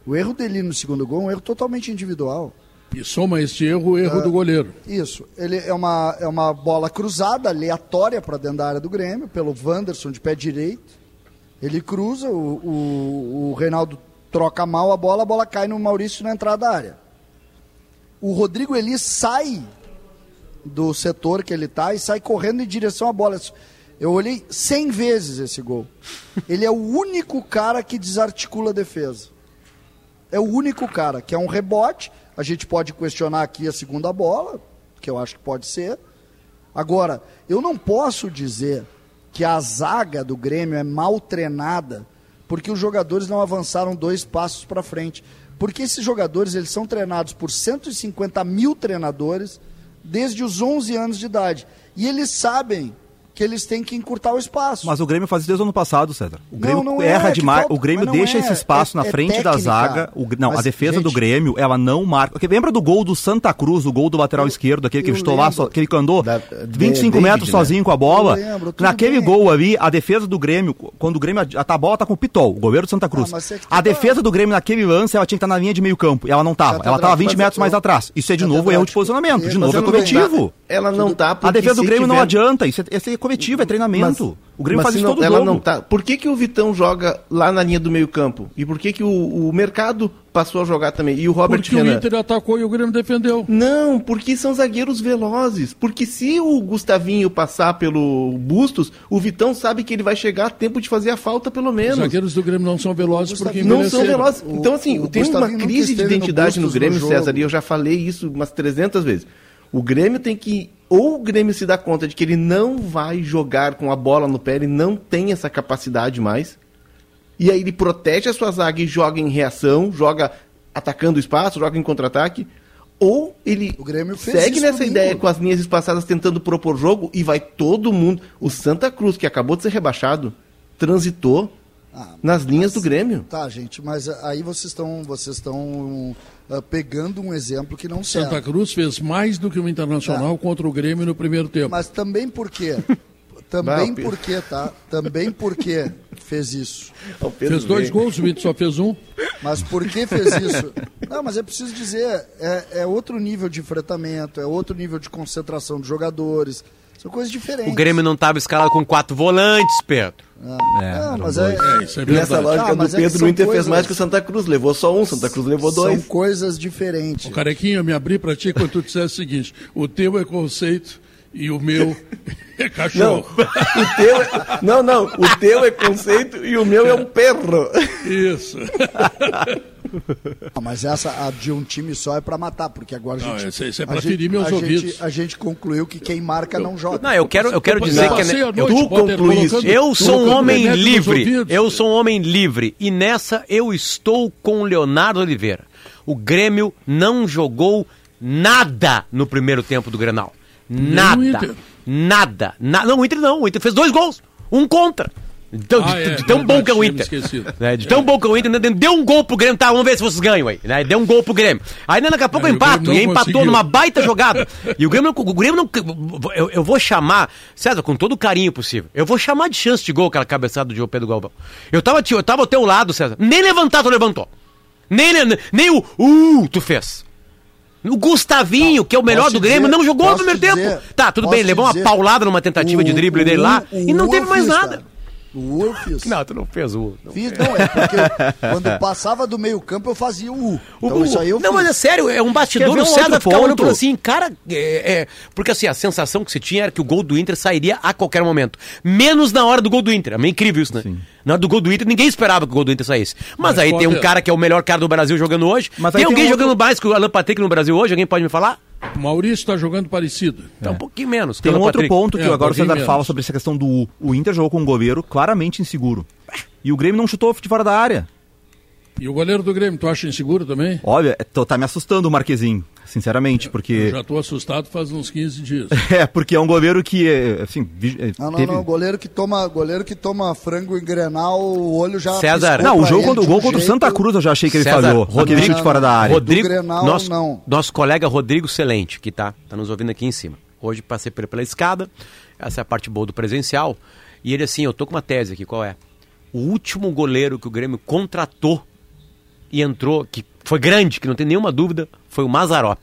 O erro dele no segundo gol é um erro totalmente individual. E soma este erro o erro do goleiro. Isso. Ele é uma, é uma bola cruzada, aleatória para dentro da área do Grêmio, pelo Wanderson de pé direito. Ele cruza, o, o, o Reinaldo troca mal a bola, a bola cai no Maurício na entrada da área. O Rodrigo Eli sai do setor que ele está e sai correndo em direção à bola. Eu olhei 100 vezes esse gol. Ele é o único cara que desarticula a defesa. É o único cara, que é um rebote. A gente pode questionar aqui a segunda bola, que eu acho que pode ser. Agora, eu não posso dizer que a zaga do Grêmio é mal treinada porque os jogadores não avançaram dois passos para frente. Porque esses jogadores eles são treinados por 150 mil treinadores desde os 11 anos de idade. E eles sabem que eles têm que encurtar o espaço. Mas o Grêmio faz isso desde o ano passado, César. O Não, Grêmio não é, erra que demais. falta- o Grêmio não deixa é, esse espaço é- na é frente da zaga. O- não, Mas, a defesa do gente- Grêmio, ela não marca. Porque lembra do gol do Santa Cruz, o gol do lateral esquerdo, aquele que eu estou lá, só, aquele que andou Da- 25 David, metros né? sozinho com a bola. Eu lembro, tudo Naquele bem. gol ali, a defesa do Grêmio, quando o Grêmio. A, a bola tá com o Pitol, o goleiro do Santa Cruz. Ah, é a tá- defesa do Grêmio naquele lance, ela tinha que estar na linha de meio campo. E ela não tava. Catedrático, Ela tava 20 mas metros eu- mais atrás. Isso é de novo erro de posicionamento. De novo é Ela não coletivo. tá- Ela não tá A defesa do Grêmio não adianta. Isso é, isso é coletivo, é treinamento. o Grêmio Mas faz isso não- todo ela jogo. não tá. Por que, que o Vitão joga lá na linha do meio campo? E por que, que o, o mercado passou a jogar também? E o Robert Porque o Renan? Inter atacou e o Grêmio defendeu. Não, porque são zagueiros velozes. Porque se o Gustavinho passar pelo Bustos, o Vitão sabe que ele vai chegar a tempo de fazer a falta, pelo Os menos. zagueiros do Grêmio não são velozes porque Não são velozes. O- Então, assim, o tem uma crise de no identidade no, no Grêmio, jogo. César, e eu já falei isso umas 300 vezes. O Grêmio tem que. Ou o Grêmio se dá conta de que ele não vai jogar com a bola no pé, ele não tem essa capacidade mais. E aí ele protege a sua zaga e joga em reação, joga atacando o espaço, joga em contra-ataque. Ou ele segue nessa domingo. ideia com as linhas espaçadas tentando propor jogo e vai todo mundo. O Santa Cruz, que acabou de ser rebaixado, transitou Ah, nas linhas do Grêmio. Tá, gente, mas aí vocês estão vocês estão ah, pegando um exemplo que não serve. Santa Cruz fez mais do que o Internacional contra o Grêmio no primeiro tempo. Mas também por quê? Bah, Também por quê, tá? Também por quê fez isso? Fez dois gols, o Inter só fez um. Mas por que fez isso? Não, mas é preciso dizer, é, é outro nível de enfrentamento, é outro nível de concentração dos jogadores. São coisas diferentes. O Grêmio não estava escalado com quatro volantes, Pedro. É, Não, mas é, É, isso é E nessa lógica Ah, do é que Pedro, são o Inter fez coisas- mais que o Santa Cruz. Levou só um, Santa Cruz levou são dois. coisas diferentes. O Carequinha, eu me abri pra ti quando tu dissesse o seguinte: o teu é conceito e o meu é Não, cachorro. o teu é... não, não, o teu é conceito e o meu é um perro. Isso. Não, mas essa a de um time só é pra matar, porque agora a Não, gente. esse- esse é a pra gente- ferir meus a ouvidos. Gente, a gente concluiu que quem marca não joga. Não, eu quero, eu quero dizer que passei a eu, noite, tu colocando- eu sou um homem livre. Eu sou um homem livre. E nessa eu estou com o Leonardo Oliveira. O Grêmio não jogou nada no primeiro tempo do Grenal. Nada. Nada. Na- não, o Inter não. O Inter fez dois gols. Um contra. Então, Ah, de, é, de tão bom verdade, que é o Inter. Né, De tão bom que é o Inter, né, deu um gol pro Grêmio, tá? Vamos ver se vocês ganham aí. Né? Deu um gol pro Grêmio. Aí né, daqui a pouco Aí eu o empato. E empatou conseguiu. numa baita jogada. E o Grêmio, não- o Grêmio não. Eu, eu vou chamar, César, com todo o carinho possível. Eu vou chamar de chance de gol aquela cabeçada do Pedro Galvão. Eu tava, eu tava ao teu lado, César. Nem levantar tu levantou. Nem, nem, nem o uh tu fez. O Gustavinho, que é o melhor do Grêmio, dizer- não jogou no primeiro dizer- tempo. Tá, tudo bem, levou uma dizer- paulada numa tentativa de drible dele lá o e não teve mais nada. cara. O U eu fiz. Não, tu não fez o. não. Fiz, não, é porque quando passava do meio campo eu fazia o U. Então O- isso aí eu não, fiz. mas é sério, é um Quer bastidor. O César outro ficava olhando assim, cara, é, é, porque assim, a sensação que se tinha era que o gol do Inter sairia a qualquer momento. Menos na hora do gol do Inter. É meio incrível isso, né? Na hora do gol do Inter, ninguém esperava que o gol do Inter saísse. Mas, Mas aí tem um cara que é o melhor cara do Brasil jogando hoje. Mas tem tem alguém um outro- jogando mais que o Alan Patrick no Brasil hoje? Alguém pode me falar? O Maurício está jogando parecido. Tá um pouquinho menos. Tem um outro Patrick. ponto que É, agora o César menos. fala sobre essa questão do U. O Inter jogou com um goleiro claramente inseguro. E o Grêmio não chutou de fora da área. E o goleiro do Grêmio, tu acha inseguro também? Olha, é- tô- tá me assustando o Marquezinho, sinceramente, Eu porque. já estou assustado faz uns 15 dias. É, porque é um goleiro que, é, assim, é, Não, não, teve- não. Goleiro que toma, goleiro que toma frango em Grenal, o olho já. César. Não, o jogo contra, o gol contra o jeito- Santa Cruz eu já achei que ele César, falhou. Rodrigo- chute fora da área. Rodrigo, Grenal, nosso, não. nosso colega Rodrigo Celente, que tá, tá nos ouvindo aqui em cima. Hoje passei por ele pela escada, essa é a parte boa do presencial. E ele assim, eu tô com uma tese aqui, qual é? O último goleiro que o Grêmio contratou e entrou, que foi grande, que não tem nenhuma dúvida, foi o Mazarop.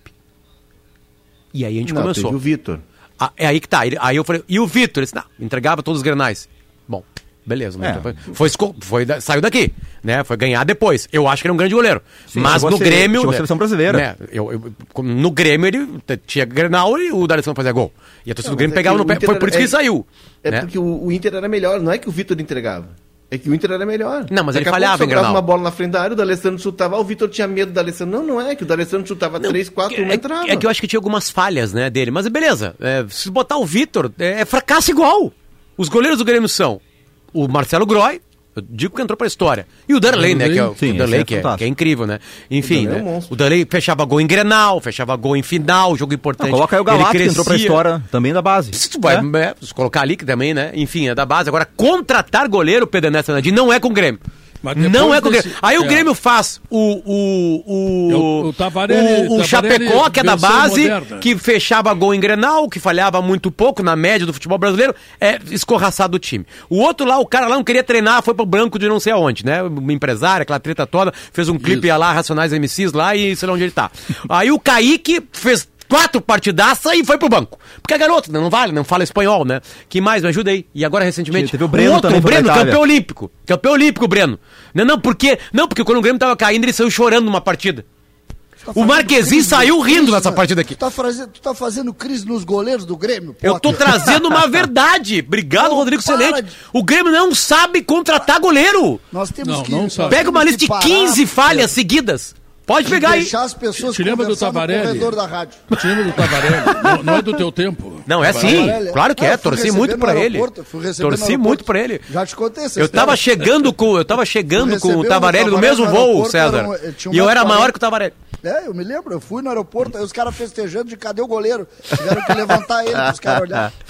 E aí a gente Não, começou. teve o Vitor. Ah, é aí que tá. Aí eu falei, e o Vitor? Ele disse, não, entregava todos os grenais. Bom, beleza. É. Foi, foi, foi da- saiu daqui, né? Foi ganhar depois. Eu acho que ele é um grande goleiro. Sim, Mas no ser- Grêmio... chegou a né, seleção brasileira. né, eu- eu- no Grêmio ele tinha grenal e o D'Alessandro fazia gol. E a torcida Não, do Grêmio é pegava que no pé. Foi por isso que é- ele saiu. É né? porque o, o Inter era melhor, não é que o Vitor entregava. É que o Inter era melhor. Não, mas ele Daqui pouco falhava Grenal. uma bola na frente da área, o D'Alessandro chutava, ah, o Vitor tinha medo do D'Alessandro. Não, não é, que o D'Alessandro chutava três, quatro, é, não entrava. é que eu acho que tinha algumas falhas, né, dele. Mas beleza, é, se botar o Vitor, é, é fracasso igual. Os goleiros do Grêmio são o Marcelo Groy, eu digo que entrou pra história. E o Darley, né? Que é, o- Sim, o Darley, é que, é, que é incrível, né? Enfim, O Darley é né? um o Darley fechava gol em Grenal, fechava gol em final, jogo importante. Não, coloca aí o Galate, que entrou pra história também da base. Se tu vai, É. é, se colocar ali que também, né? Enfim, é da base. Agora, contratar goleiro, Pedro Ernesto Fernandinho, não é com o Grêmio. Não é com o desse- Grêmio. Aí o é. Grêmio faz o. O, o, É o- o Tavarelli- o, o Tavarelli Chapecó, que é da base, moderna. que fechava gol em Grenal, que falhava muito pouco na média do futebol brasileiro, é escorraçado o time. O outro lá, o cara lá não queria treinar, foi pro branco de não sei aonde, né? Uma empresária, aquela treta toda, fez um clipe Isso. lá, Racionais MCs lá e sei lá onde ele tá. Aí o Kaique fez quatro partidaças e foi pro banco. Porque é garoto, né? não vale, não fala espanhol, né? Que mais? Me ajuda aí. E agora recentemente. Teve o Breno outro, também o Breno, campeão olímpico. Campeão olímpico, Breno. Não, não, porque, não, porque quando o Grêmio tava caindo, ele saiu chorando numa partida. Tá O Marquezinho saiu rindo nessa né? partida aqui. Tu tá, fazendo, tu tá fazendo crise nos goleiros do Grêmio? Eu tô Potter? trazendo uma verdade. Obrigado, Não, Rodrigo Celente. de- O Grêmio não sabe contratar goleiro. Nós temos Não, que. não Pega uma lista de que parar, 15 falhas Pedro, seguidas. Pode de pegar aí. deixar as pessoas Te lembra do corredor da rádio. Time do Tavarelli. não, não é do teu tempo. Não, é sim. Tavarelli. Claro que Ah, é. fui Torci muito pra ele. Torci muito pra ele. Já te contei Eu tava chegando com, eu tava chegando com o Tavarelli no mesmo voo, César. era um- E eu era maior que o Tavarelli. É, eu me lembro, eu fui no aeroporto, aí os caras festejando de cadê o goleiro? Tiveram que levantar ele pros caras olharem.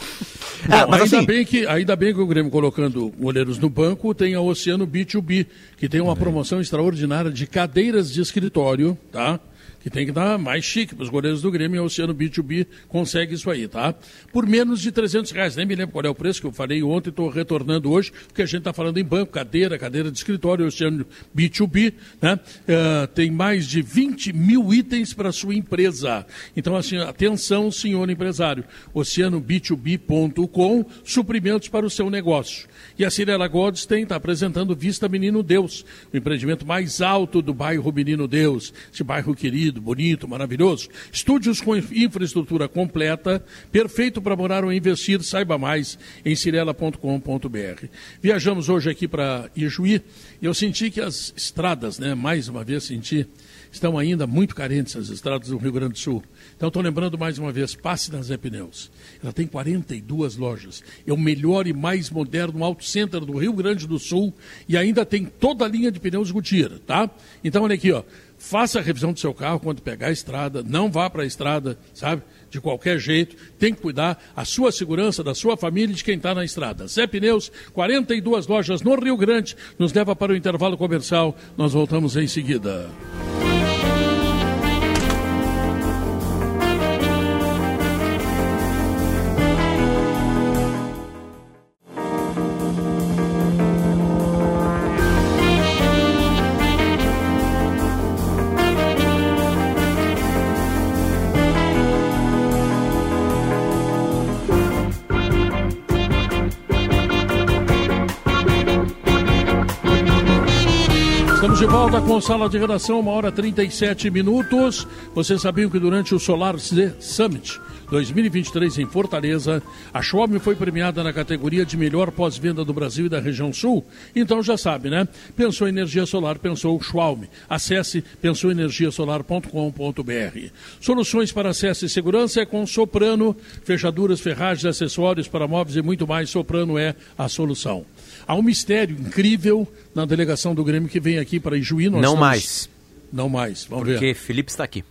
É, Não, mas ainda, assim- bem que, ainda bem que o Grêmio colocando goleiros no banco tem a Oceano B2B, que tem uma promoção extraordinária de cadeiras de escritório, tá? Que tem que dar mais chique para os goleiros do Grêmio e a Oceano B2B consegue isso aí, tá? Por menos de 300 reais. Nem me lembro qual é o preço que eu falei ontem, estou retornando hoje, porque a gente está falando em banco, cadeira, cadeira de escritório, Oceano B2B, né? Ah, tem mais de 20 mil itens para sua empresa. Então, assim, atenção, senhor empresário. OceanoB2B.com, suprimentos para o seu negócio. E a Cirela Goldstein está apresentando Vista Menino Deus, o empreendimento mais alto do bairro Menino Deus. Esse bairro querido, bonito, maravilhoso. Estúdios com infraestrutura completa, perfeito para morar ou investir. Saiba mais em cirela.com.br. Viajamos hoje aqui para Ijuí e eu senti que as estradas, né, mais uma vez senti, estão ainda muito carentes as estradas do Rio Grande do Sul. Então estou lembrando mais uma vez, passe na Zé Pneus. Ela tem 42 lojas. É o melhor e mais moderno auto center do Rio Grande do Sul e ainda tem toda a linha de pneus Gutierrez, tá? Então olha aqui, ó. Faça a revisão do seu carro quando pegar a estrada, não vá para a estrada, sabe? De qualquer jeito, tem que cuidar a sua segurança, da sua família e de quem está na estrada. Zé Pneus, 42 lojas no Rio Grande, nos leva para o intervalo comercial. Nós voltamos em seguida. Volta com Sala de Redação, uma hora e 37 minutos. Vocês sabiam que durante o Solar Summit 2023 em Fortaleza, a Xiaomi foi premiada na categoria de melhor pós-venda do Brasil e da região sul? Então já sabe, né? Pensou em energia solar, pensou Xiaomi. Acesse pensouenergiasolar.com.br. Soluções para acesso e segurança é com Soprano, fechaduras, ferragens, acessórios para móveis e muito mais. Soprano é a solução. Há um mistério incrível na delegação do Grêmio que vem aqui para Ijuí. Nós Não estamos- mais, Não mais. Vamos porque ver. Felipe está aqui.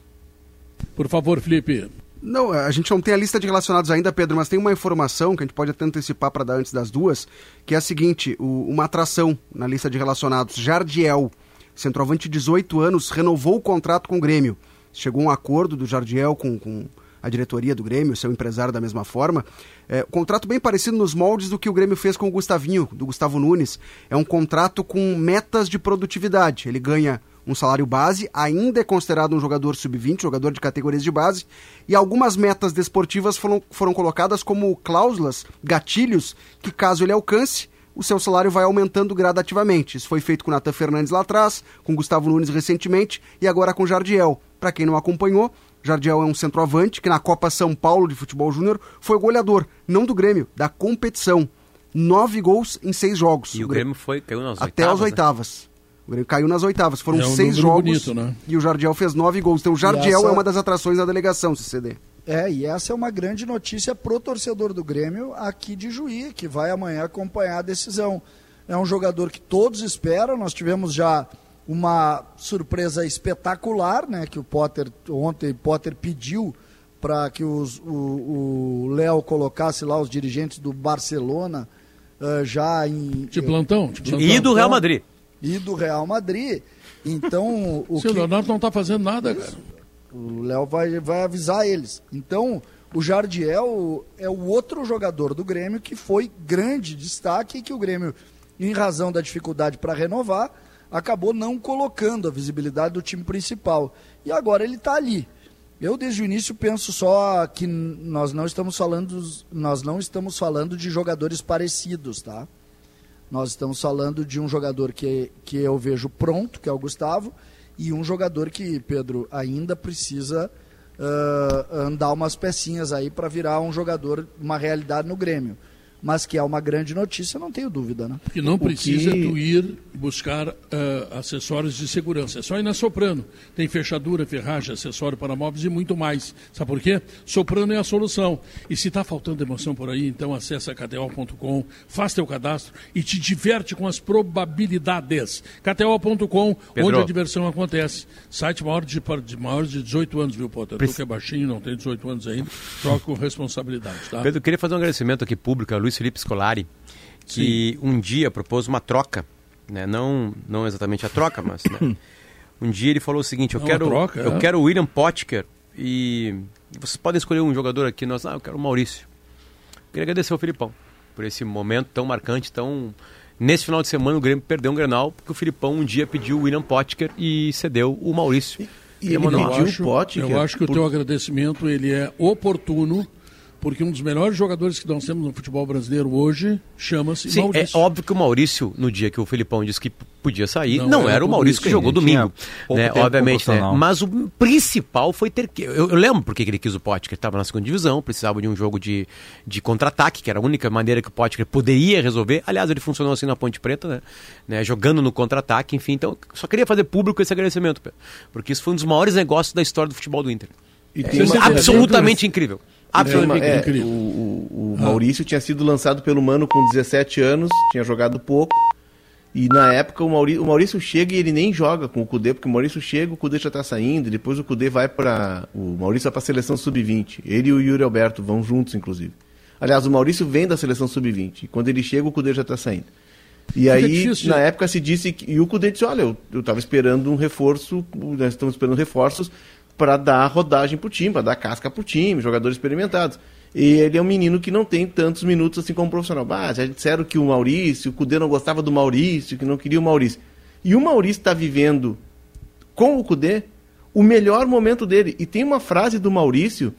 Por favor, Felipe. Não, a gente não tem a lista de relacionados ainda, Pedro, mas tem uma informação que a gente pode até antecipar para dar antes das duas, que é a seguinte: o- uma atração na lista de relacionados, Jardiel, centroavante de 18 anos, renovou o contrato com o Grêmio. Chegou um acordo do Jardiel com, com a diretoria do Grêmio, seu empresário da mesma forma. É, contrato bem parecido nos moldes do que o Grêmio fez com o Gustavinho, do Gustavo Nunes. É um contrato com metas de produtividade. Ele ganha um salário base, ainda é considerado um jogador sub-20, jogador de categorias de base, e algumas metas desportivas foram, foram colocadas como cláusulas, gatilhos, que caso ele alcance, o seu salário vai aumentando gradativamente. Isso foi feito com o Natan Fernandes lá atrás, com Gustavo Nunes recentemente e agora com Jardiel. Para quem não acompanhou, Jardiel é um centroavante que na Copa São Paulo de Futebol Júnior foi goleador, não do Grêmio, da competição. Nove gols em seis jogos. E o Grêmio foi, caiu nas até oitavas, as né? oitavas. O Grêmio caiu nas oitavas. Foram É um seis jogos bonito, né? e o Jardiel fez nove gols. Então o Jardiel essa- é uma das atrações da delegação, CCD. É, e essa é uma grande notícia pro torcedor do Grêmio aqui de Juí, que vai amanhã acompanhar a decisão. É um jogador que todos esperam, nós tivemos já uma surpresa espetacular, né, que o Potter, ontem Potter pediu para que os- o Léo colocasse lá os dirigentes do Barcelona ah, já em... De plantão. De plantão. E do Real Madrid. E do Real Madrid. Então, o Sim, o que... Leonardo não está fazendo nada, cara. O Léo vai, vai avisar eles. Então, o Jardiel é o outro jogador do Grêmio que foi grande destaque e que o Grêmio, em razão da dificuldade para renovar, acabou não colocando a visibilidade do time principal. E agora ele está ali. Eu desde o início penso só que nós não estamos falando nós não estamos falando de jogadores parecidos, tá? Nós estamos falando de um jogador que, que eu vejo pronto, que é o Gustavo, e um jogador que, Pedro, ainda precisa ah, andar umas pecinhas aí para virar um jogador, uma realidade no Grêmio. Mas que é uma grande notícia, não tenho dúvida, né? Que não O precisa que- tu ir buscar ah, acessórios de segurança. É só ir na Soprano. Tem fechadura, ferragem, acessório para móveis e muito mais. Sabe por quê? Soprano é a solução. E se está faltando emoção por aí, então acessa kto.com, faz teu cadastro e te diverte com as probabilidades. kto.com, onde a diversão acontece. Site maior de, de maior de 18 anos, viu, Potter? Tu que é baixinho, não tem 18 anos ainda, joga com responsabilidade, tá? Pedro, eu queria fazer um agradecimento aqui público a Luiz Felipe Scolari, que um dia propôs uma troca, né? não, não exatamente a troca, mas né? um dia ele falou o seguinte, eu Não, quero troca, eu é. quero o William Potker e vocês podem escolher um jogador aqui, nós, ah, eu quero o Maurício. Queria agradecer ao Filipão por esse momento tão marcante, tão Nesse final de semana o Grêmio perdeu um Grenal porque o Filipão um dia pediu o William Potker e cedeu o Maurício. E Queria ele pediu acho, o Potker eu acho que o por- teu agradecimento ele é oportuno, porque um dos melhores jogadores que nós temos no futebol brasileiro hoje chama-se Sim, Maurício. é óbvio que o Maurício, no dia que o Felipão disse que podia sair, Não não, era era o Maurício que jogou domingo. Né, obviamente, né? Mas o principal foi ter que. Eu, eu lembro porque que ele quis o Potker, estava na segunda divisão, precisava de um jogo de, de contra-ataque, que era a única maneira que o Potker poderia resolver. Aliás, ele funcionou assim na Ponte Preta, né? né, jogando no contra-ataque, enfim. Então, só queria fazer público esse agradecimento, Pedro, porque isso foi um dos maiores negócios da história do futebol do Inter. E sempre- Absolutamente incrível. Absolutamente é, incrível. o, o- o Maurício tinha sido lançado pelo Mano com 17 anos, tinha jogado pouco. E na época o Maurício, o Maurício chega e ele nem joga com o Cudê, porque o Maurício chega, o Cudê já tá saindo, e depois o Cudê vai para O Maurício vai pra seleção sub-20. Ele e o Yuri Alberto vão juntos, inclusive. Aliás, o Maurício vem da seleção sub-20. E quando ele chega, o Cudê já tá saindo. E aí, difícil. na época se disse que. E o Cudê disse: olha, eu, eu tava esperando um reforço, nós estamos esperando reforços para dar rodagem pro time, para dar casca pro time, jogadores experimentados. E ele é um menino que não tem tantos minutos assim como profissional. Ah, já disseram que o Maurício, o Cudê não gostava do Maurício, que não queria o Maurício. E o Maurício está vivendo com o Cudê o melhor momento dele. E tem uma frase do Maurício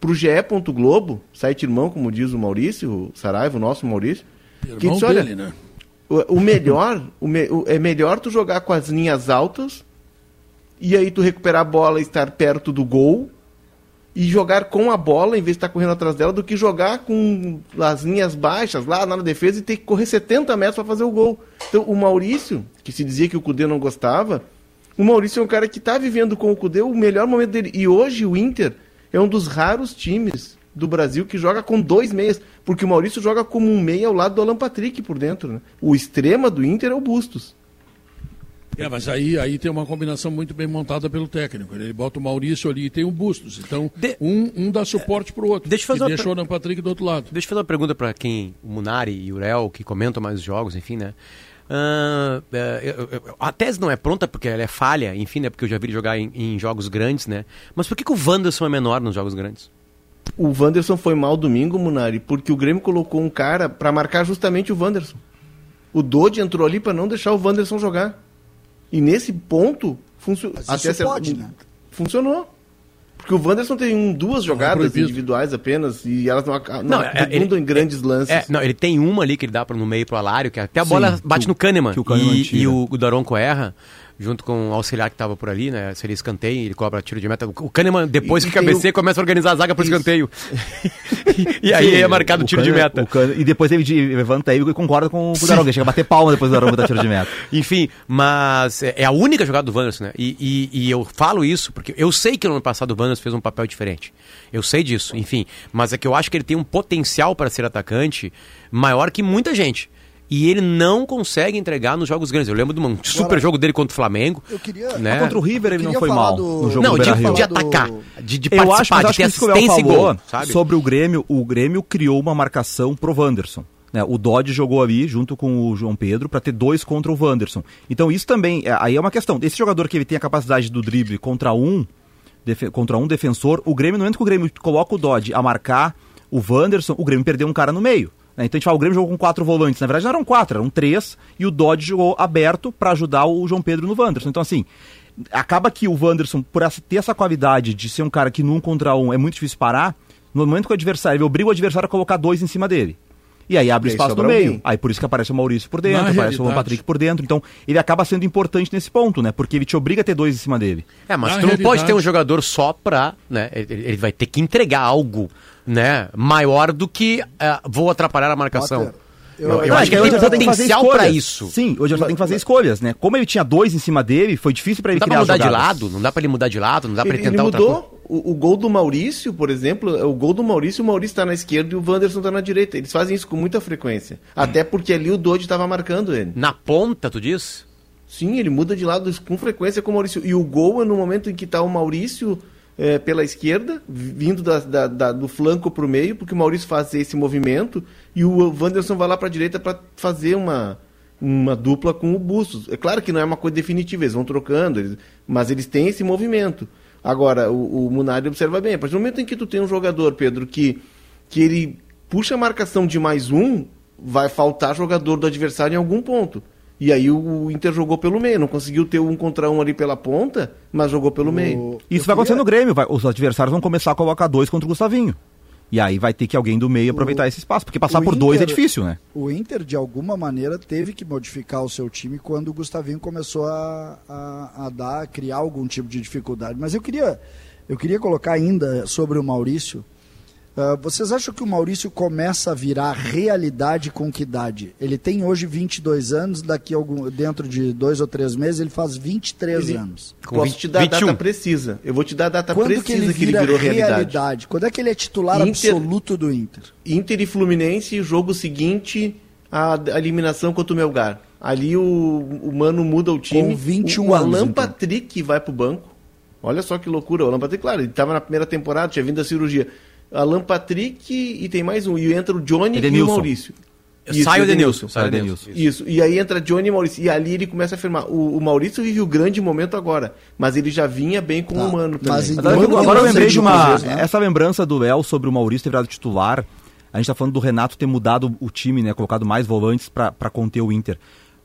pro GE. Globo, site irmão, como diz o Maurício, o Saraiva, o nosso Maurício, que Irmão diz, olha, dele, né? O, o melhor, o me- o- é melhor tu jogar com as linhas altas e aí tu recuperar a bola e estar perto do gol e jogar com a bola em vez de estar correndo atrás dela do que jogar com as linhas baixas lá na defesa e ter que correr 70 metros para fazer o gol. Então o Maurício, que se dizia que o Cudê não gostava, o Maurício é um cara que está vivendo com o Cudê o melhor momento dele. E hoje o Inter é um dos raros times do Brasil que joga com dois meias, porque o Maurício joga como um meia ao lado do Alan Patrick por dentro. Né? O extrema do Inter é o Bustos. É, mas aí, aí tem uma combinação muito bem montada pelo técnico. Ele bota o Maurício ali e tem o Bustos. Então, De- um, um dá suporte pro outro. Deixa eu fazer e deixa per- o Alan Patrick do outro lado. Deixa eu fazer uma pergunta para quem, o Munari e o Urel, que comentam mais os jogos, enfim, né? É, eu- eu- a tese não é pronta porque ela é falha, enfim, né? Porque eu já vi ele jogar em, em jogos grandes, né? Mas por que, que o Wanderson é menor nos jogos grandes? O Wanderson foi mal domingo, Munari, porque o Grêmio colocou um cara para marcar justamente o Wanderson. O Dodi entrou ali para não deixar o Wanderson jogar. E nesse ponto, funcionou. Isso pode, né? Funcionou. Porque o Wanderson tem um, duas jogadas proibido. individuais apenas e elas não, não, Não, é- redundam ele- em grandes lances. É, não, ele tem uma ali que ele dá pro, no meio pro Alário, que até a Sim, bola que bate o- no Kahneman. que o Kahneman e, e o, o Daronco erra, junto com o auxiliar que tava por ali, né? Seria escanteio, ele cobra tiro de meta. O, o Kahneman, depois E- que cabeceia, o- começa a organizar a zaga pro Isso. escanteio. e aí é marcado o tiro de Kahneman- meta. o Kahneman- e depois ele de- levanta aí e concorda com o Daronco. Ele chega a bater palma depois do Daronco dar tiro de meta. Enfim, mas é é a única jogada do Wanderson, né? E, e- e eu falo isso porque eu sei que no ano passado o Wanderson fez um papel diferente. Eu sei disso, enfim. Mas é que eu acho que ele tem um potencial para ser atacante maior que muita gente. E ele não consegue entregar nos jogos grandes. Eu lembro de um super jogo dele contra o Flamengo. Eu queria. Né? Mas contra o River ele não foi mal do- no jogo Não, do de, de atacar, de, de Eu acho, de acho ter que isso que o Léo assistência e falou gol, sabe? sobre o Grêmio, o Grêmio criou uma marcação pro Wanderson. né? O Dodge jogou ali junto com o João Pedro para ter dois contra o Wanderson. Então isso também, é- aí é uma questão. Esse jogador que ele tem a capacidade do drible contra um, contra um defensor, o Grêmio, no momento que o Grêmio coloca o Dodge a marcar o Wanderson, o Grêmio perdeu um cara no meio. Né? Então a gente fala, o Grêmio jogou com quatro volantes. Na verdade não eram quatro, eram três. E o Dodge jogou aberto para ajudar o João Pedro no Wanderson. Então assim, acaba que o Wanderson, por essa- ter essa qualidade de ser um cara que num contra um é muito difícil parar, no momento que o adversário, ele obriga o adversário a colocar dois em cima dele. E aí abre E aí espaço no meio. alguém. Aí por isso que aparece o Maurício por dentro, Na aparece o realidade- Patrick por dentro. Então ele acaba sendo importante nesse ponto, né? Porque ele te obriga a ter dois em cima dele. É, mas Na tu não pode realidade- ter um jogador só pra, né? Ele, ele vai ter que entregar algo, né? Maior do que eh, vou atrapalhar a marcação. Potter, Eu, eu- eu Não, acho que é ele tem Adversário que fazer potencial pra escolhas. isso. Sim, o adversário tem que fazer escolhas, né? Como ele tinha dois em cima dele, foi difícil pra ele Não dá pra criar mudar de jogadas. lado, não dá pra ele mudar de lado, não dá pra ele, Ele, ele tentar outra coisa. mudou o, o gol do Maurício, por exemplo, o gol do Maurício, o Maurício está na esquerda e o Wanderson está na direita. Eles fazem isso com muita frequência. Até porque ali o Dodge estava marcando ele. Na ponta, tu diz? Sim, ele muda de lado com frequência com o Maurício. E o gol é no momento em que está o Maurício eh, pela esquerda, vindo da- da- da- do flanco para o meio, porque o Maurício faz esse movimento e o Wanderson vai lá para a direita para fazer uma, uma dupla com o Bustos. É claro que não é uma coisa definitiva, eles vão trocando, eles- mas eles têm esse movimento. Agora, o, o Munari observa bem, a partir do momento em que tu tem um jogador, Pedro, que, que ele puxa a marcação de mais um, vai faltar jogador do adversário em algum ponto. E aí o Inter jogou pelo meio, não conseguiu ter um contra um ali pela ponta, mas jogou pelo meio. O- Isso eu vai acontecer queria- no Grêmio. vai- os adversários vão começar a colocar dois contra o Gustavinho. E aí vai ter que alguém do meio aproveitar esse espaço. Porque passar o por dois é Inter- difícil, né? O Inter, de alguma maneira, teve que modificar o seu time quando o Gustavinho começou a, a, a dar, a criar algum tipo de dificuldade. Mas eu queria, eu queria colocar ainda sobre o Maurício. Ah, vocês acham que o Maurício começa a virar realidade com que idade? Ele tem hoje 22 anos, daqui a algum, dentro de dois ou três meses ele faz 23 Ele- anos. Com Posso 20 te dar a 21. data precisa. Eu vou te dar a data Quando que precisa ele que ele, virou realidade? realidade. Quando é que ele é titular Inter- absoluto do Inter? Inter e Fluminense, jogo seguinte, a, a eliminação contra o Melgar. Ali o, o Mano muda o time. Com 21 o, o Alan anos, então. Patrick vai pro banco. Olha só que loucura. O Alan Patrick, claro, ele estava na primeira temporada, tinha vindo da cirurgia. Alan Patrick e tem mais um. E entra o Johnny e o Edenilson. Maurício. Sai o Edenilson. Sai o Edenilson. Isso, e aí entra Johnny e Maurício. E ali ele começa a afirmar. O, o Maurício vive o grande momento agora, mas ele já vinha bem com Tá, o Mano também. mas Agora, Quando agora eu lembrei de uma. isso, né? Essa lembrança do El sobre o Maurício ter virado titular. A gente tá falando do Renato ter mudado o time, né? Colocado mais volantes pra conter o Inter.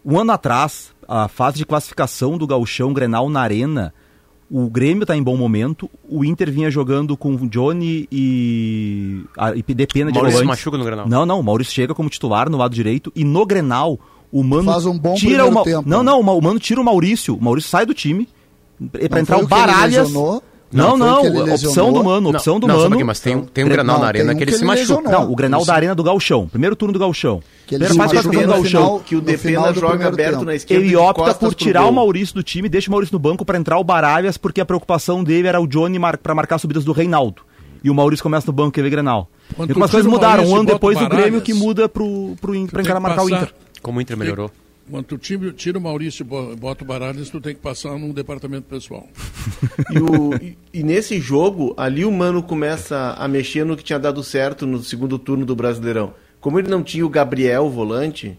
Um ano atrás, a fase de classificação do Gauchão Grenal na Arena, o Grêmio tá em bom momento. O Inter vinha jogando com Johnny e. A, e Depena de Maurício machuca no Grenal. Não, não. O Maurício chega como titular no lado direito. E no Grenal, O Mano Faz um bom tira o Ma... tempo. Não, não, o Ma- o Mano tira o Maurício. O Maurício sai do time para Não entrar o o que ele Baralhas. lesionou? Não, Não não, opção do Mano, opção do não, Mano. pouquinho, mas tem, um- tem um Não, Grenal na arena um que ele que se ele machuca. lesionou. Não, o Grenal da Arena do Galchão. Primeiro turno do Galchão. Que ele se machucou do no Galchão. final- que o Depena joga aberto tempo. na esquerda Ele opta por tirar o Maurício do time, deixa o Maurício no banco para entrar o Baralhas, porque a preocupação dele era o Johnny mar... para marcar subidas do Reinaldo. E o Maurício começa no banco, que ele é Grenal. Quando E algumas coisas o mudaram. Maurício Um ano depois o Grêmio que muda pro, pro, pra encarar marcar o Inter. Como o Inter melhorou. Quando tu tira o Maurício e bo- bota o Baralhas, tu tem que passar num departamento pessoal. E, o- e- e nesse jogo, ali o Mano começa a mexer no que tinha dado certo no segundo turno do Brasileirão. Como ele não tinha o Gabriel volante,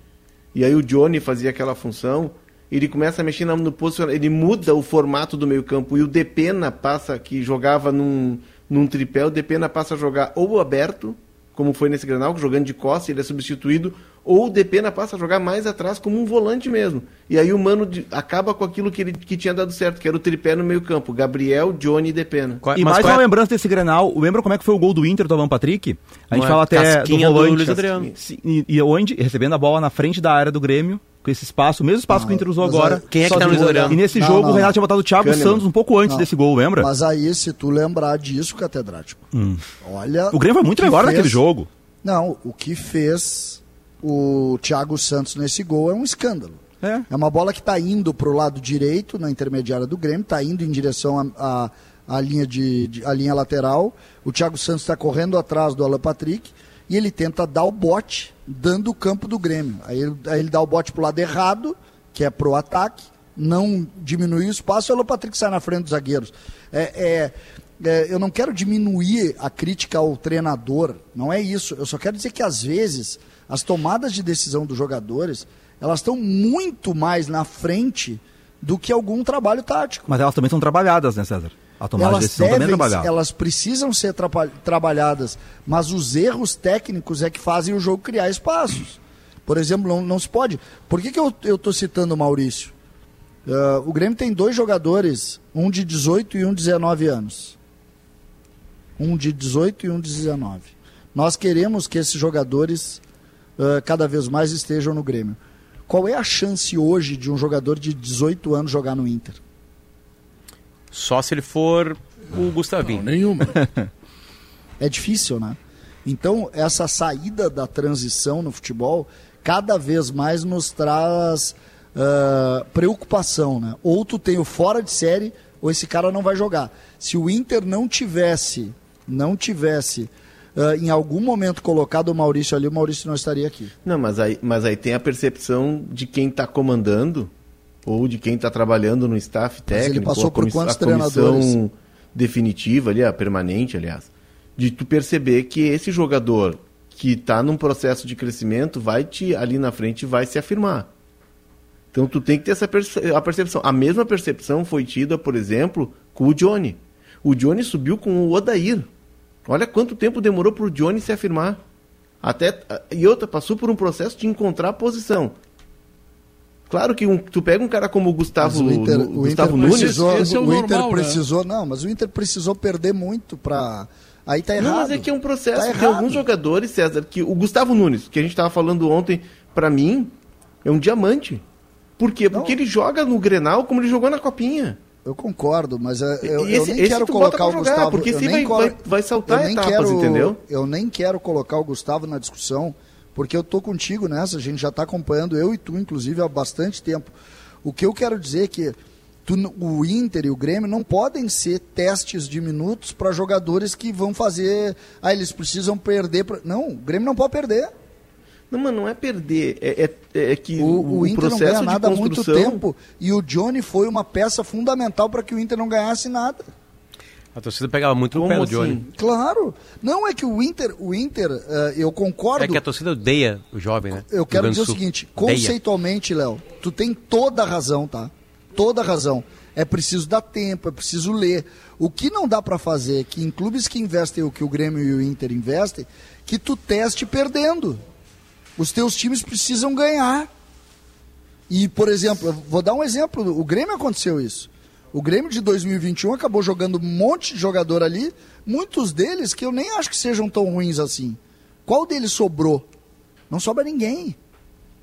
e aí o Johnny fazia aquela função, ele começa a mexer no no posicionamento, ele muda o formato do meio campo, e o Depena passa, que jogava num, num tripé, o Depena passa a jogar ou aberto, como foi nesse Granal, jogando de costas, ele é substituído, ou o Depena passa a jogar mais atrás como um volante mesmo. E aí o Mano de- acaba com aquilo que, ele, que tinha dado certo, que era o tripé no meio campo, Gabriel, Johnny e Depena. Qual- E mais uma é- lembrança desse Grenal. Lembra como é que foi o gol do Inter do Alan Patrick? A gente fala até do do volante. Luiz Adriano. E, e onde? Recebendo a bola na frente da área do Grêmio, com esse espaço, o mesmo espaço que o Inter usou agora. aí- Quem é que tá no. Luiz Adriano? E nesse Não, jogo não, o Renato não. tinha botado o Thiago Kahneman. Santos um pouco antes Não. desse gol, lembra? Mas aí, se tu lembrar disso, catedrático, olha. O Grêmio foi muito melhor fez- naquele jogo. Não, o que fez o Thiago Santos nesse gol é um escândalo. É. É uma bola que está indo para o lado direito, na intermediária do Grêmio, está indo em direção à à linha, de, de- linha lateral. O Thiago Santos está correndo atrás do Alan Patrick e ele tenta dar o bote, dando o campo do Grêmio. Aí ele, aí ele dá o bote para o lado errado, que é para o ataque, não diminui o espaço e o Alan Patrick sai na frente dos zagueiros. É, é- é, eu não quero diminuir a crítica ao treinador, não é isso. Eu só quero dizer que às vezes as tomadas de decisão dos jogadores elas estão muito mais na frente do que algum trabalho tático. Mas elas também são trabalhadas, né, César? A tomada de Elas, decisão também é devem, trabalhada. elas precisam ser trabalhadas, mas os erros técnicos é que fazem o jogo criar espaços. Por exemplo, não, não se pode. Por que, que eu estou citando o Maurício? Ah, o Grêmio tem dois jogadores, um de 18 e um de 19 anos. Um de 18 e um de 19. Nós queremos que esses jogadores cada vez mais estejam no Grêmio. Qual é a chance hoje de um jogador de 18 anos jogar no Inter? Só se ele for o Gustavinho. Não, nenhuma. É difícil, né? Então, essa saída da transição no futebol cada vez mais nos traz ah, preocupação, né? Ou tu tem o fora de série, ou esse cara não vai jogar. Se o Inter não tivesse, não tivesse ah, em algum momento colocado o Maurício ali, o Maurício não estaria aqui. Não, mas aí, mas aí tem a percepção de quem está comandando ou de quem está trabalhando no staff Mas ele técnico, passou por quantos a treinadores? definitiva ali, a permanente, aliás, de tu perceber que esse jogador que está num processo de crescimento vai te ali na frente vai se afirmar. Então tu tem que ter essa perce- a percepção. A mesma percepção foi tida, por exemplo, com o Johnny. O Johnny subiu com o Odair. Olha quanto tempo demorou para o Johnny se afirmar. Até e outra passou por um processo de encontrar a posição. Claro que um- tu pega um cara como o Mas Gustavo, o Inter, o Gustavo Inter Nunes, precisou, esse é o o Inter normal, né? precisou, não, mas o Inter precisou perder muito para aí tá errado. Não, mas é que é um processo. Tá tem alguns jogadores, César, que o Gustavo Nunes, que a gente estava falando ontem, para mim, é um diamante. Por quê? Porque ele joga no Grenal como ele jogou na Copinha. Eu concordo, mas é, eu, E eu esse- nem esse quero colocar o jogar, Gustavo. porque esse nem vai- vai- vai saltar etapas, quero, entendeu? Eu nem quero colocar o Gustavo na discussão, porque eu tô contigo nessa. A gente já está acompanhando, eu e tu, inclusive, há bastante tempo. O que eu quero dizer é que tu o Inter e o Grêmio não podem ser testes de minutos para jogadores que vão fazer. Ah, eles precisam perder. Pra... Não, o Grêmio não pode perder. Não, mas não é perder. É, é- é que O, o, o Inter não processo ganha nada há de muito construção... tempo e o Johnny foi uma peça fundamental para que o Inter não ganhasse nada. A torcida pegava muito no Como pé do assim? Johnny. Claro. Não é que o Inter, o Inter, eh, eu concordo. É que a torcida odeia o jovem, né? Eu quero dizer o seguinte, conceitualmente, Léo, tu tem toda a razão, tá? Toda a razão. É preciso dar tempo, é preciso ler. O que não dá pra fazer é que em clubes que investem o que o Grêmio e o Inter investem, que tu teste perdendo. Os teus times precisam ganhar. E, por exemplo, vou dar um exemplo, o Grêmio aconteceu isso. O Grêmio de 2021 acabou jogando um monte de jogador ali, muitos deles que eu nem acho que sejam tão ruins assim. Qual deles sobrou? Não sobra ninguém.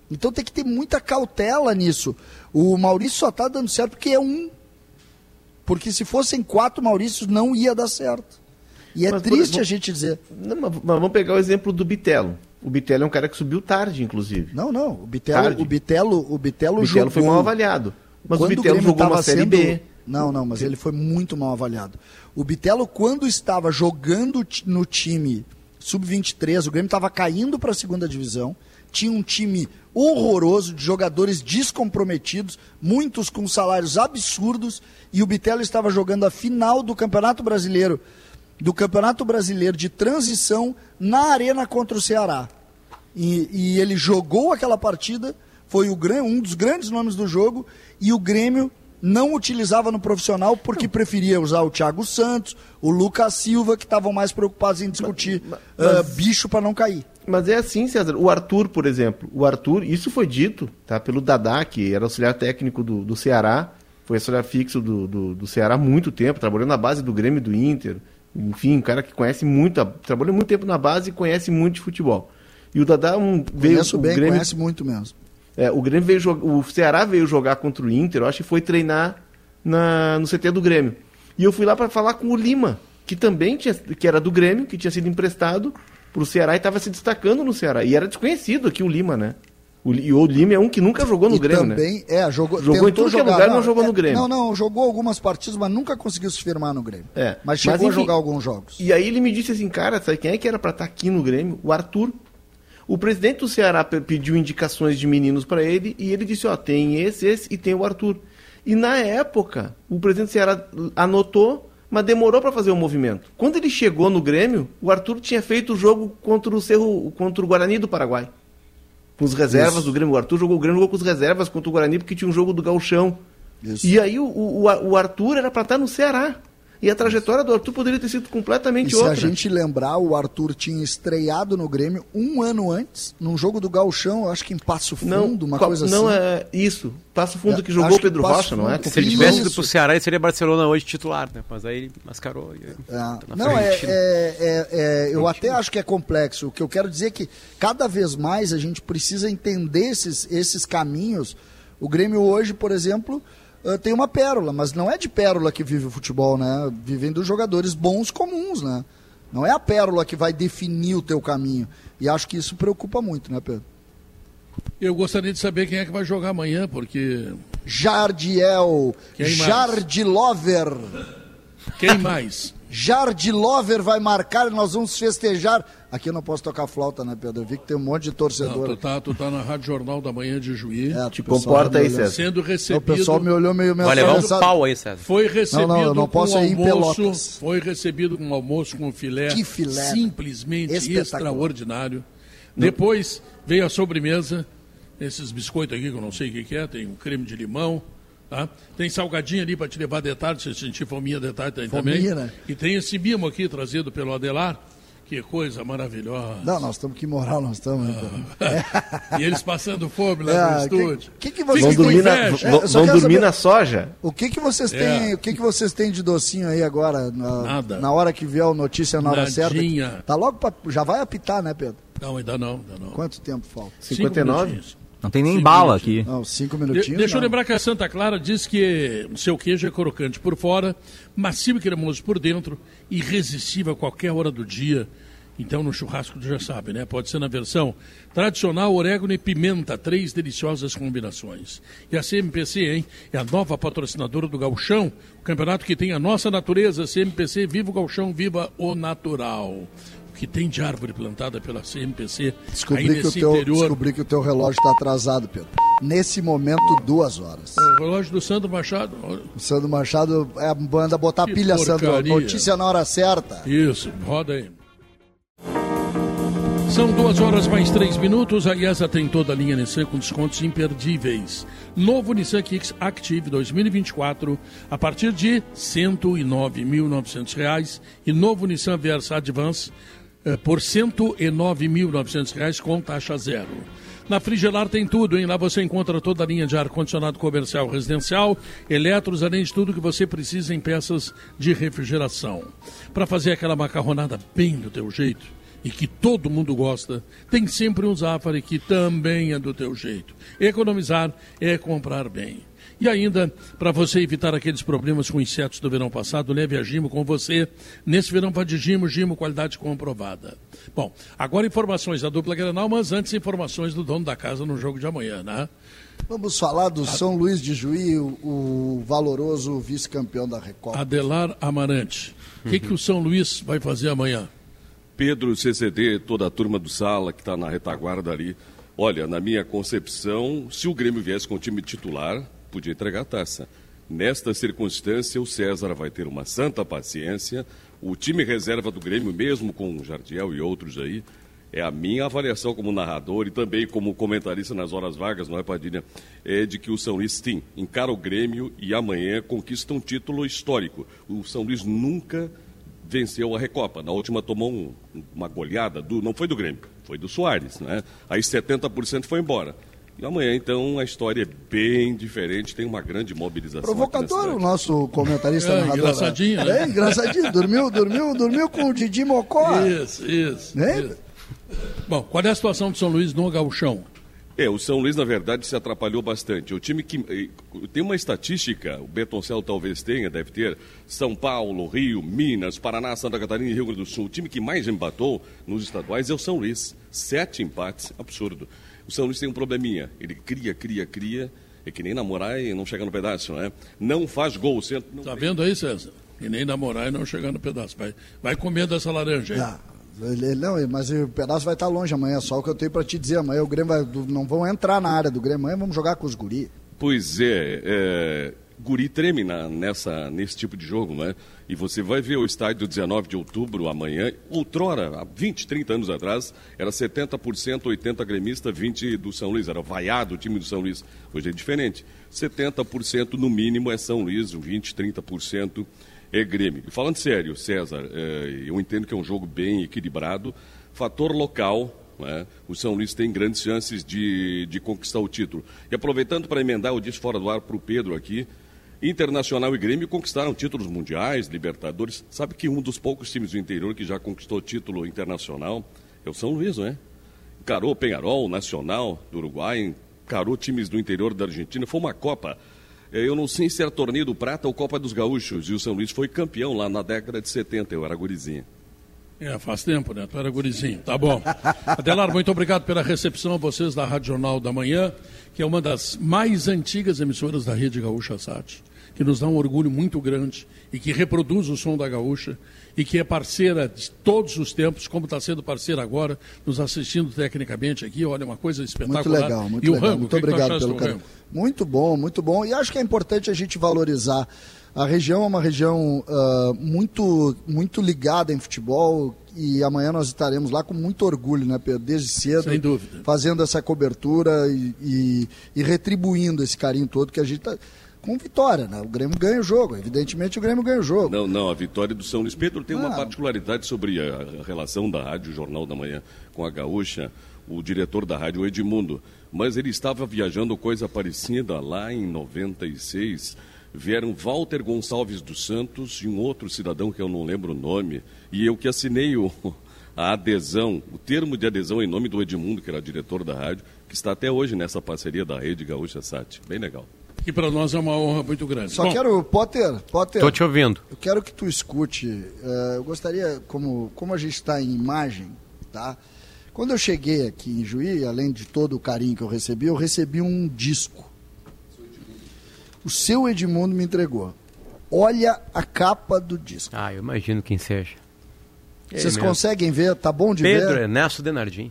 Então tem que ter muita cautela nisso. O Maurício só está dando certo porque é um. Porque se fossem quatro Maurícios, não ia dar certo. E é Mas, por triste exemplo, a gente dizer. Não, mas, mas vamos pegar o exemplo do Bitelo. O Bitelo é um cara que subiu tarde, inclusive. Não, não. O Bitelo, Tarde. o Bitelo, o Bitelo, o Bitelo jogou. foi mal avaliado. Mas Quando o Bitelo Grêmio jogou uma Série sendo- B. Não, não, mas ele foi muito mal avaliado. O Bitelo, quando estava jogando no time sub-23, o Grêmio estava caindo para a segunda divisão, tinha um time horroroso de jogadores descomprometidos, muitos com salários absurdos, e o Bitelo estava jogando a final do Campeonato Brasileiro, do Campeonato Brasileiro de transição na arena contra o Ceará. E, e ele jogou aquela partida, foi o, um dos grandes nomes do jogo, e o Grêmio não utilizava no profissional porque preferia usar o Thiago Santos, o Lucas Silva, que estavam mais preocupados em discutir Mas- ah, mas- bicho para não cair. Mas é assim, César. O Arthur, por exemplo. O Arthur, isso foi dito tá, pelo Dadá, que era auxiliar técnico do, do Ceará. Foi auxiliar fixo do, do, do Ceará há muito tempo. Trabalhou na base do Grêmio e do Inter. Enfim, um cara que conhece muito. Trabalhou muito tempo na base e conhece muito de futebol. E o Dadá um, veio. Conheço bem, Grêmio, conhece muito mesmo. é, o Grêmio veio jogar, o Ceará veio jogar contra o Inter, eu acho que foi treinar na, no CT do Grêmio. E eu fui lá para falar com o Lima, que também tinha, que era do Grêmio, que tinha sido emprestado pro Ceará e estava se destacando no Ceará. E era desconhecido aqui o Lima, né? O, e o Lima é um que nunca jogou no e Grêmio, né? também, é, jogou, Jogou em que é jogar, lugar, não jogou no Grêmio. Não, não, jogou algumas partidas, mas nunca conseguiu se firmar no Grêmio. É, Mas chegou mas, a enfim, jogar alguns jogos. E aí ele me disse assim, cara, sabe quem é que era para estar aqui no Grêmio? O Arthur. O presidente do Ceará pe- pediu indicações de meninos para ele e ele disse, ó, tem esse, esse e tem o Arthur. E na época, o presidente do Ceará anotou, mas demorou para fazer o movimento. Quando ele chegou no Grêmio, o Arthur tinha feito o jogo contra o Cerro, contra o Guarani do Paraguai. Com os reservas Isso. do Grêmio. O Arthur jogou o Grêmio jogou com os reservas contra o Guarani porque tinha um jogo do Gauchão. Isso. E aí o, o, o Arthur era para estar no Ceará. E a trajetória do Arthur poderia ter sido E completamente se outra. a gente lembrar, o Arthur tinha estreado no Grêmio um ano antes, num jogo do Gauchão, eu acho que em Passo Fundo, uma qual- coisa não assim. é isso. Passo Fundo É, que jogou Pedro que Rocha, não é? Se ele tivesse ido pro Ceará, ele seria Barcelona hoje titular, né? Mas aí ele mascarou. E... É, tá não, é, frente, né? é- é- é- eu até acho que é complexo. O que eu quero dizer é que cada vez mais a gente precisa entender esses, esses caminhos. O Grêmio hoje, por exemplo, eh, tem uma pérola, mas não é de pérola que vive o futebol, né? Vivem dos jogadores bons comuns, né? Não é a pérola que vai definir o teu caminho. E acho que isso preocupa muito, né, Pedro? Eu gostaria de saber quem é que vai jogar amanhã, porque. Jardiel? Jardilover. Quem mais? Jardilover vai marcar e nós vamos festejar. Aqui eu não posso tocar flauta, né, Pedro? Eu vi que tem um monte de Não, torcedor. tu, tá, tu tá na Rádio Jornal da Manhã de Juiz, É, Te o comporta aí, César. sendo O recebido. pessoal me olhou meio Vai levar um pau aí, César. Foi recebido Não, não, eu não com posso ir em almoço, Pelotas. foi recebido com um almoço com filé, Que filé, simplesmente extraordinário. Depois veio a sobremesa, esses biscoitos aqui que eu não sei o que, que é, tem um creme de limão, tá? Tem salgadinho ali para te levar de tarde, se sentir fominha de tarde tem também. Fominha, né? E tem esse mimo aqui trazido pelo Adelar, que coisa maravilhosa. Não, nós estamos que moral nós estamos. né, Pedro? E eles passando fome lá É, no que- estúdio. que que vocês Vão dormir, na. É, vão- vão dormir saber- na soja? O que que vocês É. têm? O que que vocês têm de docinho aí agora? Na, Nada. Na hora que vier a notícia na hora Nadinha. certa. Tá logo pra, já vai apitar, né, Pedro? Não, ainda não, ainda não. Quanto tempo falta? Cinco 59? Não tem nem Cinco bala minutinhos. aqui. Não, cinco De- minutinhos. deixa eu não. lembrar que a Santa Clara diz que seu queijo é crocante por fora, macio e cremoso por dentro, irresistível a qualquer hora do dia. Então no churrasco tu já sabe, né? Pode ser na versão tradicional, orégano e pimenta, três deliciosas combinações. E a CMPC, hein? É a nova patrocinadora do Gauchão, o campeonato que tem a nossa natureza, CMPC, viva o Gauchão, viva o natural. Que tem de árvore plantada pela CMPC Descobri que, o teu, interior. descobri que o teu relógio está atrasado, Pedro. Nesse momento, duas horas. O relógio do Sandro Machado. O Sandro Machado é, manda botar Que pilha, Sandro. porcaria. Notícia na hora certa. Isso, roda aí. São duas horas mais três minutos. A IESA tem toda a linha Nissan com descontos imperdíveis. Novo Nissan Kicks Active 2024 a partir de 109.900 reais e novo Nissan Versa Advance por 109.900 reais com taxa zero. Na Frigelar tem tudo, hein? Lá você encontra toda a linha de ar-condicionado comercial residencial, eletros, além de tudo que você precisa em peças de refrigeração. Para fazer aquela macarronada bem do teu jeito, e que todo mundo gosta, tem sempre um Zafari que também é do teu jeito. Economizar é comprar bem. E ainda, para você evitar aqueles problemas com insetos do verão passado, leve a Gimo com você. Nesse verão vai de Gimo, Gimo, qualidade comprovada. Bom, agora informações da dupla Granal, mas antes informações do dono da casa no jogo de amanhã, né? Vamos falar do São Luís de Juí, o, o valoroso vice-campeão da Recopa. Adelar Amarante. O que, que o São Luís vai fazer amanhã? Pedro, CCD, toda a turma do Sala que está na retaguarda ali. Olha, na minha concepção, se o Grêmio viesse com o time titular, podia entregar a taça. Nesta circunstância, o César vai ter uma santa paciência. O time reserva do Grêmio, mesmo com o Jardiel e outros aí, é a minha avaliação como narrador e também como comentarista nas horas vagas, não é, Padilha? É de que o São Luís, sim, encara o Grêmio e amanhã conquista um título histórico. O São Luís nunca venceu a Recopa. Na última tomou um, uma goleada, do, não foi do Grêmio, foi do Soares, né? Aí 70% foi embora. E amanhã, então, a história é bem diferente, tem uma grande mobilização. Provocador o nosso comentarista É, narrador. engraçadinho, né? É, engraçadinho. Dormiu, dormiu, dormiu com o Didi Mocó. Isso, isso. Né? isso. Bom, qual é a situação do São Luís no gauchão? É, o São Luís, na verdade, se atrapalhou bastante. O time que. Tem uma estatística, o Betoncel talvez tenha, deve ter. São Paulo, Rio, Minas, Paraná, Santa Catarina e Rio Grande do Sul. O time que mais empatou nos estaduais é o São Luís. Sete empates, absurdo. O São Luís tem um probleminha. Ele cria, cria, cria. É que nem namorar e não chega no pedaço, né? Não faz gol. Você não Tá tem- vendo aí, César? E nem namorar e não chegar no pedaço. Vai, vai comendo essa laranja aí. Ah, ele- não, mas o pedaço vai estar longe amanhã, só o que eu tenho para te dizer. Amanhã o Grêmio vai, não vão entrar na área do Grêmio, amanhã vamos jogar com os guri. Pois é, é, guri treme na- nessa, nesse tipo de jogo, né? E você vai ver o estádio 19 de outubro amanhã. Outrora, há 20, 30 anos atrás, era 70%, 80% gremista, 20% do São Luís. Era vaiado o time do São Luís. Hoje é diferente. 70% no mínimo é São Luís, 20%, 30% é Grêmio. E falando sério, César, é, eu entendo que é um jogo bem equilibrado. Fator local, né? O São Luís tem grandes chances de, de conquistar o título. E aproveitando para emendar, eu disse fora do ar para o Pedro aqui, Internacional e Grêmio conquistaram títulos mundiais, Libertadores. Sabe que um dos poucos times do interior que já conquistou título internacional é o São Luís, não é? Encarou Penharol, Nacional do Uruguai, encarou times do interior da Argentina. Foi uma Copa. Eh, Eu não sei se era Torneio do Prata ou Copa dos Gaúchos. E o São Luís foi campeão lá na década de 70. Eu era gurizinha. É, faz tempo, né? Tu era gurizinho. Tá bom. Adelar, muito obrigado pela recepção a vocês da Rádio Jornal da Manhã, que é uma das mais antigas emissoras da Rede Gaúcha Sat, que nos dá um orgulho muito grande e que reproduz o som da gaúcha e que é parceira de todos os tempos, como está sendo parceira agora, nos assistindo tecnicamente aqui. Olha, uma coisa espetacular. Muito legal, muito e o legal. rango, muito obrigado pelo carinho. Muito bom, muito bom. E acho que é importante a gente valorizar. A região é uma região ah, muito, muito ligada em futebol e amanhã nós estaremos lá com muito orgulho, né, Pedro? Desde cedo. Sem dúvida. Fazendo essa cobertura e, e- e retribuindo esse carinho todo que a gente está. Com vitória, né? O Grêmio ganha o jogo. Evidentemente o Grêmio ganha o jogo. Não, não, a vitória do São Luís. Pedro tem uma particularidade sobre a, relação da Rádio Jornal da Manhã com a Gaúcha, o diretor da rádio, o Edmundo. Mas ele estava viajando coisa parecida lá em 96. Vieram Walter Gonçalves dos Santos e um outro cidadão que eu não lembro o nome. E eu que assinei o, a adesão, o termo de adesão em nome do Edmundo, que era diretor da rádio, que está até hoje nessa parceria da Rede Gaúcha Sat. Bem legal. Que para nós é uma honra muito grande. Só Bom, quero, Potter, Potter. Tô te ouvindo. Eu quero que tu escute. eh, eu gostaria, como, como a gente está em imagem, tá? Quando eu cheguei aqui em Juí, além de todo o carinho que eu recebi, eu recebi um disco. O seu Edmundo me entregou. Olha a capa do disco. Ah, eu imagino quem seja. Vocês mesmo. conseguem ver? Tá bom de Pedro ver? Ernesto Denardim.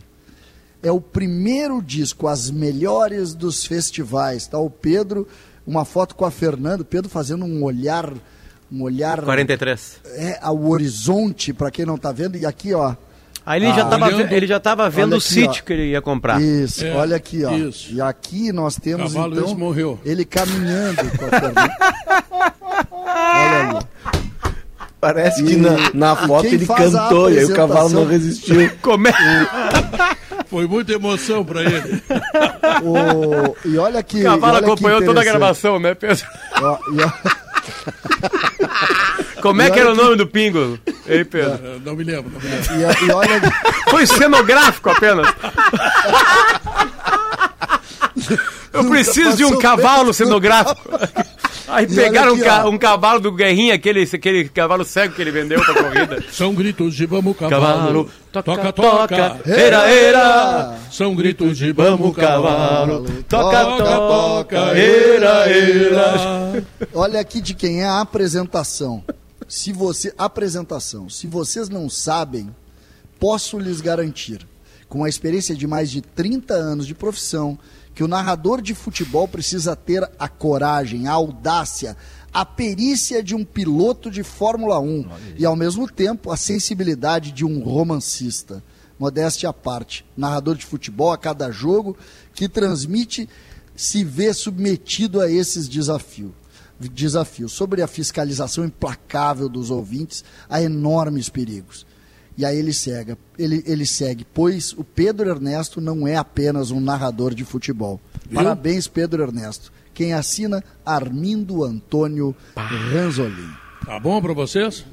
É o primeiro disco, as melhores dos festivais. Tá o Pedro, uma foto com a Fernanda, o Pedro fazendo um olhar, um olhar 43. é, ao horizonte, para quem não tá vendo. E aqui, ó. Aí ele, já Ah, tava, olhando- ele já tava vendo Olha o aqui, sítio ó. que ele ia comprar. Isso, É, olha aqui, ó. isso. E aqui nós temos Cavalo então morreu. ele caminhando com a Fernanda. olha ali. Parece que E- na, na e foto quem ele cantou e aí o cavalo não resistiu. Como é? Foi muita emoção para ele. O- e olha aqui. O cavalo olha que acompanhou toda a gravação, né, Pedro? Ó, e ó- Como é que era o olha nome do pingo? Ei, Pedro. Eh, Não me lembro, não me lembro. E, e olha, Foi cenográfico apenas. Eu preciso de um cavalo cenográfico. Aí E pegaram olha um, aqui, ca- ó. um cavalo do Guerrinha, aquele, aquele cavalo cego que ele vendeu pra corrida. São gritos de vamos cavalo. Cavalo, toca, toca, toca. toca, era, era. São gritos de vamos cavalo. Toca, toca, era, era. olha aqui de quem é a apresentação. Se você apresentação, se vocês não sabem, posso lhes garantir, com a experiência de mais de 30 anos de profissão, que o narrador de futebol precisa ter a coragem, a audácia, a perícia de um piloto de Fórmula 1 e, ao mesmo tempo, a sensibilidade de um romancista. Modéstia à parte, narrador de futebol a cada jogo que transmite se vê submetido a esses desafios. Desafios sobre a fiscalização implacável dos ouvintes a enormes perigos. E aí ele segue, ele, ele segue, pois o Pedro Ernesto não é apenas um narrador de futebol. Parabéns, Pedro Ernesto. Quem assina, Armindo Antônio Ranzolin. Tá bom pra vocês?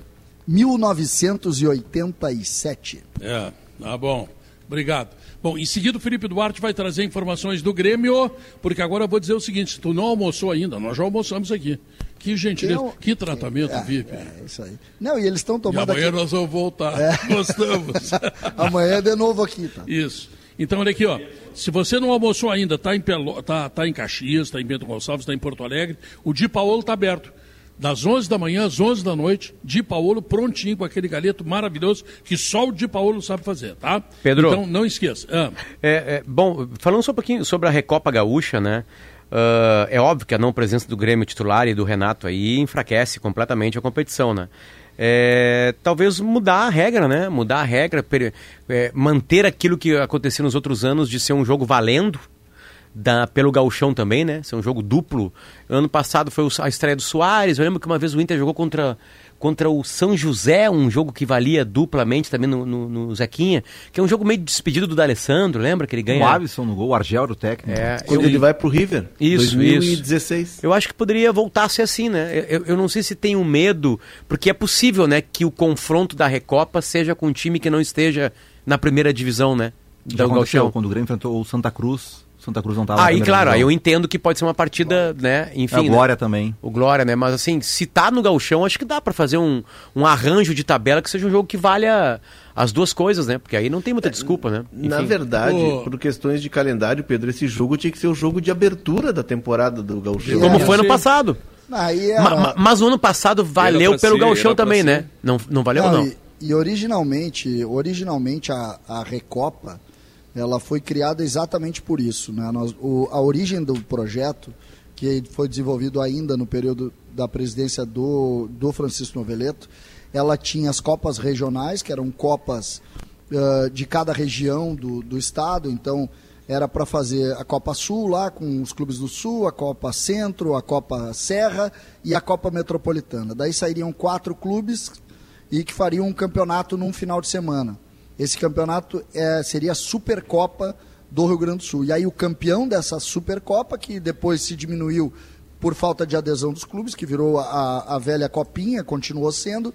1987. É, tá bom. Obrigado. Bom, em seguida o Felipe Duarte vai trazer informações do Grêmio, porque agora eu vou dizer o seguinte, se tu não almoçou ainda, nós já almoçamos aqui. Que gentileza, Eu- que tratamento, É, VIP. é isso aí. Não, e eles estão E tomando amanhã aqui. nós vamos voltar. É. Gostamos. Amanhã é de novo aqui, tá? Isso. Então, olha aqui, ó. Se você não almoçou ainda, está em, Pelo... tá, tá em Caxias, está em Bento Gonçalves, está em Porto Alegre, o Di Paolo está aberto. Das 11 da manhã às 11 da noite, Di Paolo prontinho com aquele galeto maravilhoso que só o Di Paolo sabe fazer, tá? Pedro. Então, não esqueça. Ah, É, é, bom, falando só um pouquinho sobre a Recopa Gaúcha, né? Ah, é óbvio que a não presença do Grêmio titular e do Renato aí enfraquece completamente a competição, né? É, talvez mudar a regra, né? Mudar a regra, per- é, manter aquilo que acontecia nos outros anos de ser um jogo valendo, da, pelo gauchão também, né? Ser um jogo duplo. Ano passado foi a estreia do Soares. Eu lembro que uma vez o Inter jogou contra, contra o São José, um jogo que valia duplamente também no, no, no Zequinha, que é um jogo meio despedido do D'Alessandro, lembra que ele ganha? O Alisson no gol, o Argel era o técnico. É, Quando eu, ele vai pro River. Isso, 2016. eu acho que poderia voltar a ser assim, né? Eu, eu não sei se tem um medo, porque é possível, né, que o confronto da Recopa seja com um time que não esteja na primeira divisão, né? Já Do aconteceu quando o Grêmio enfrentou o Santa Cruz. Santa Cruz não estava Aí, claro, aí eu entendo que pode ser uma partida, né? Enfim. É, né? Glória também. O Glória, né? Mas assim, se tá no galchão, acho que dá pra fazer um, um arranjo de tabela que seja um jogo que valha as duas coisas, né? Porque aí não tem muita desculpa, né? Na Enfim. verdade, Ô. por questões de calendário, Pedro, esse jogo tinha que ser o jogo de abertura da temporada do Gauchão. Como É, foi no passado. Aí era... Ma- ma- mas o ano passado valeu pelo pra também, né? Não, não valeu Não, não? E, e originalmente, originalmente a, a Recopa, ela foi criada exatamente por isso. Né? Nós, o, a origem do projeto, que foi desenvolvido ainda no período da presidência do, do Francisco Noveleto, ela tinha as copas regionais, que eram copas ah, de cada região do, do estado, então era para fazer a Copa Sul lá com os clubes do Sul, a Copa Centro, a Copa Serra e a Copa Metropolitana. Daí sairiam quatro clubes e que fariam um campeonato num final de semana. Esse campeonato é, seria a Supercopa do Rio Grande do Sul. E aí o campeão dessa Supercopa, que depois se diminuiu por falta de adesão dos clubes, que virou a, a velha copinha, continuou sendo,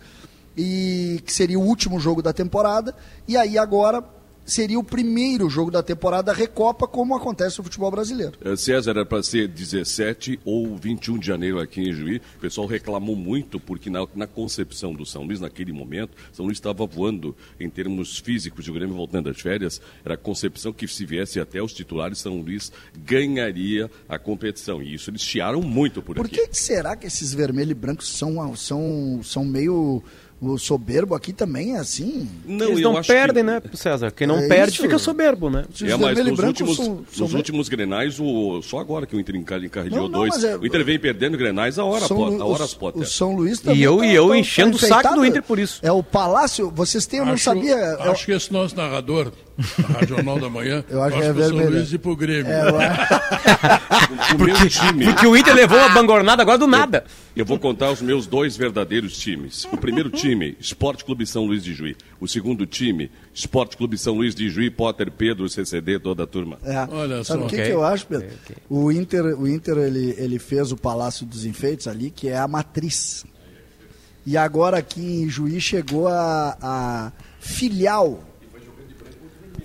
e que seria o último jogo da temporada. E aí agora seria o primeiro jogo da temporada Recopa, como acontece no futebol brasileiro. Eh, César era para ser 17 ou 21 de janeiro aqui em Juí. O pessoal reclamou muito porque na, na concepção do São Luís, naquele momento, São Luís estava voando em termos físicos, o Grêmio voltando das férias, era a concepção que se viesse até os titulares, São Luís ganharia a competição. E isso eles chiaram muito por, Por aqui. que que será que esses vermelhos e brancos são, são, são meio o soberbo aqui também, é assim? Não, Eles eu não perdem, que... né, César? Quem não É perde isso. fica soberbo, né? Os É, mas e nos últimos, são- são nos últimos grenais, o, só agora que o Inter encar- encarregou Não, não, dois. é- o Inter vem perdendo grenais a hora, Lu- a hora após. o São Luís também E eu- tá- e eu tá- enchendo tá o saco do. Inter por isso. É o Palácio, vocês têm, eu não acho, sabia. é Acho que esse nosso narrador, Rádio Jornal da Manhã, Eu acho que é o São. Luís ir pro Grêmio. é, O meu time. Porque o Inter levou uma bangornada agora do nada. Eu vou contar os meus dois verdadeiros times. O primeiro time, Esporte Clube São Luís de Juí. O segundo time, Esporte Clube São Luís de Juí, Potter, Pedro, CCD, toda a turma. é. Olha Sabe só. o que, Ok. que eu acho, Pedro? O Inter, o Inter ele, ele fez o Palácio dos Enfeites ali, que é a matriz. E agora aqui em Juiz chegou a, a filial.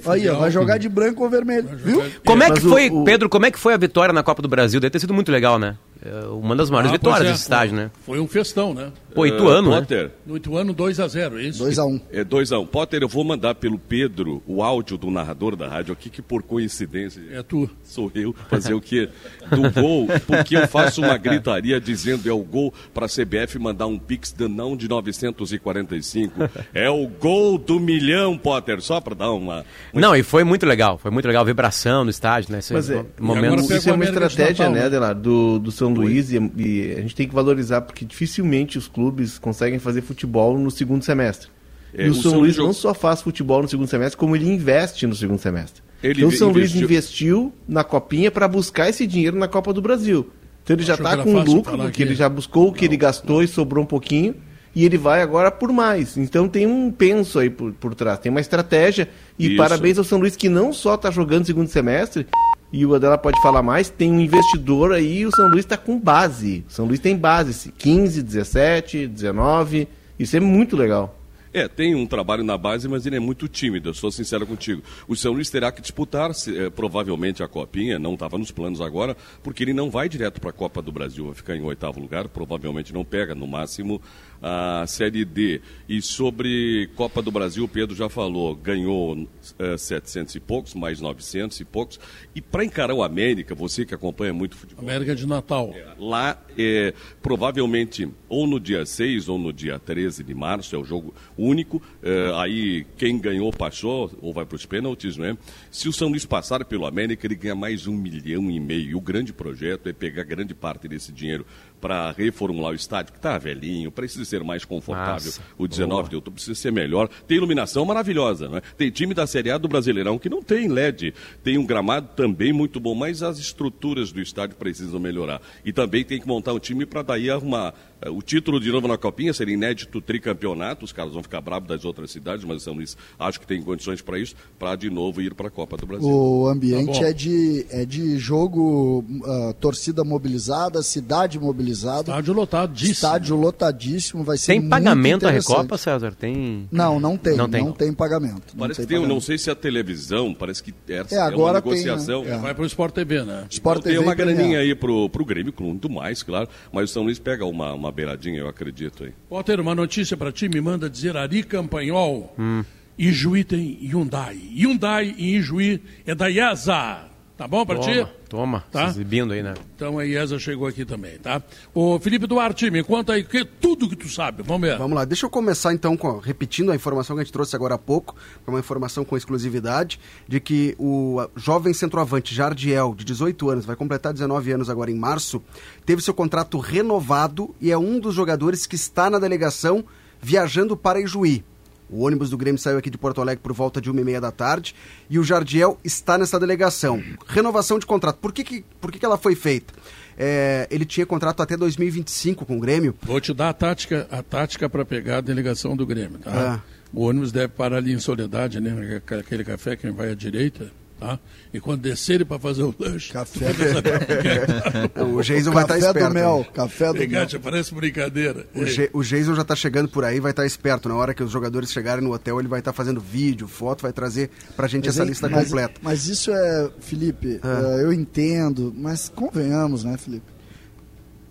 Aí, ó, vai jogar de branco ou vermelho. Viu? Como é que foi, o- Pedro, como é que foi a vitória na Copa do Brasil? Deve ter sido muito legal, né? É uma das maiores Ah, vitórias é, desse estágio, foi- né? Foi um festão, né? Pô, Eh, Ituano, né? Potter, No Ituano 2x0, é isso? 2x1. É 2 a 1 um. Potter, eu vou mandar pelo Pedro o áudio do narrador da rádio aqui, que por coincidência É tu. sou eu, fazer o quê? Do gol, porque eu faço uma gritaria dizendo é o gol para a CBF mandar um pix de não de 945. É o gol do milhão, Potter, só para dar uma... Não, e foi muito legal. Foi muito legal a vibração no estádio, né? Esse Mas é- momento. Isso é uma estratégia, Natal, né, né? Adelar, do, do São Luís e, e a gente tem que valorizar porque dificilmente os clubes conseguem fazer futebol no segundo semestre. É, e o, o São São Luís Luís não só faz futebol no segundo semestre, como ele investe no segundo semestre. Ele então o São Luís investiu- na Copinha para buscar esse dinheiro na Copa do Brasil. Então ele já está com lucro, porque ele já buscou o que ele gastou e sobrou um pouquinho. E ele vai agora por mais. Então tem um penso aí por, por trás, tem uma estratégia. E Isso. parabéns ao São Luís que não só está jogando segundo semestre, e o Adela pode falar mais, tem um investidor aí, o São Luís está com base. O São Luís tem base, 15, 17, 19. Isso é muito legal. É, tem um trabalho na base, mas ele é muito tímido, eu sou sincero contigo. O São Luís terá que disputar, eh, provavelmente, a Copinha, não estava nos planos agora, porque ele não vai direto para a Copa do Brasil, vai ficar em oitavo lugar, provavelmente não pega, no máximo, a Série D. E sobre Copa do Brasil, o Pedro já falou, ganhou eh, 700 e poucos, mais 900 e poucos. E para encarar o América, você que acompanha muito futebol, América de Natal. Lá, é, provavelmente, ou no dia 6 ou no dia 13 de março, é o jogo único. é, aí, quem ganhou passou, ou vai para os pênaltis, né? Se o São Luís passar pelo América, ele ganha mais um milhão e meio. E o grande projeto é pegar grande parte desse dinheiro para reformular o estádio, que está velhinho, precisa ser mais confortável. Nossa, o 19 de outubro precisa ser melhor. Tem iluminação maravilhosa, né? Tem time da Série A do Brasileirão que não tem LED. Tem um gramado também muito bom, mas as estruturas do estádio precisam melhorar. E também tem que montar um time para daí arrumar. eh, O título de novo na Copinha seria inédito tricampeonato. Os caras vão ficar bravos das outras cidades, mas São Luís acho que tem condições para isso, para de novo ir para a Copa do Brasil. O ambiente Tá é, de, é de jogo, ah, torcida mobilizada, cidade mobilizada, Estádio lotadíssimo. estádio lotadíssimo, vai ser Tem muito pagamento a. Recopa, César? Tem. Não, não tem, Não não tem. tem, pagamento. não Parece que tem tem, um- não pagamento. sei se a televisão, parece que essa É, é, agora uma tem, né? negociação. É. Vai pro Sport TV, né? Sport tem TV uma e Premier. graninha aí pro, pro Grêmio, com muito mais, claro. Mas o São Luís pega uma, uma beiradinha, eu acredito aí. Potter, uma notícia pra ti, me manda dizer Ari Campanhol. Hum. Ijuí tem Hyundai. Hyundai em Ijuí é da IESA. Tá bom pra ti? Toma, toma. Tá? Se exibindo aí, né? Então a IESA chegou aqui também, tá? Ô Felipe Duarte, me conta aí que, tudo que tu sabe. Vamos ver. Vamos lá, deixa eu começar então com, repetindo a informação que a gente trouxe agora há pouco, que é uma informação com exclusividade, de que o jovem centroavante Jardiel, de 18 anos, vai completar 19 anos agora em março, teve seu contrato renovado e é um dos jogadores que está na delegação viajando para Ijuí. O ônibus do Grêmio saiu aqui de Porto Alegre por volta de uma e meia da tarde e o Jardiel está nessa delegação. Renovação de contrato. Por que, que, por que, que ela foi feita? É, ele tinha contrato até 2025 com o Grêmio. Vou te dar a tática, a tática para pegar a delegação do Grêmio, tá? Ah. O ônibus deve parar ali em Soledade, né? Aquele café que vai à direita, tá? E quando descerem para fazer o lanche... Café. O Jason vai estar Café esperto. do mel, né? café do mel. Obrigado, parece brincadeira. O, Ge- o Jason já tá chegando por aí, vai estar esperto. Na hora que os jogadores chegarem no hotel, ele vai estar fazendo vídeo, foto, vai trazer pra gente essa aí- lista mas- completa. Mas isso é, Felipe, Ah. é, eu entendo, mas convenhamos, né, Felipe?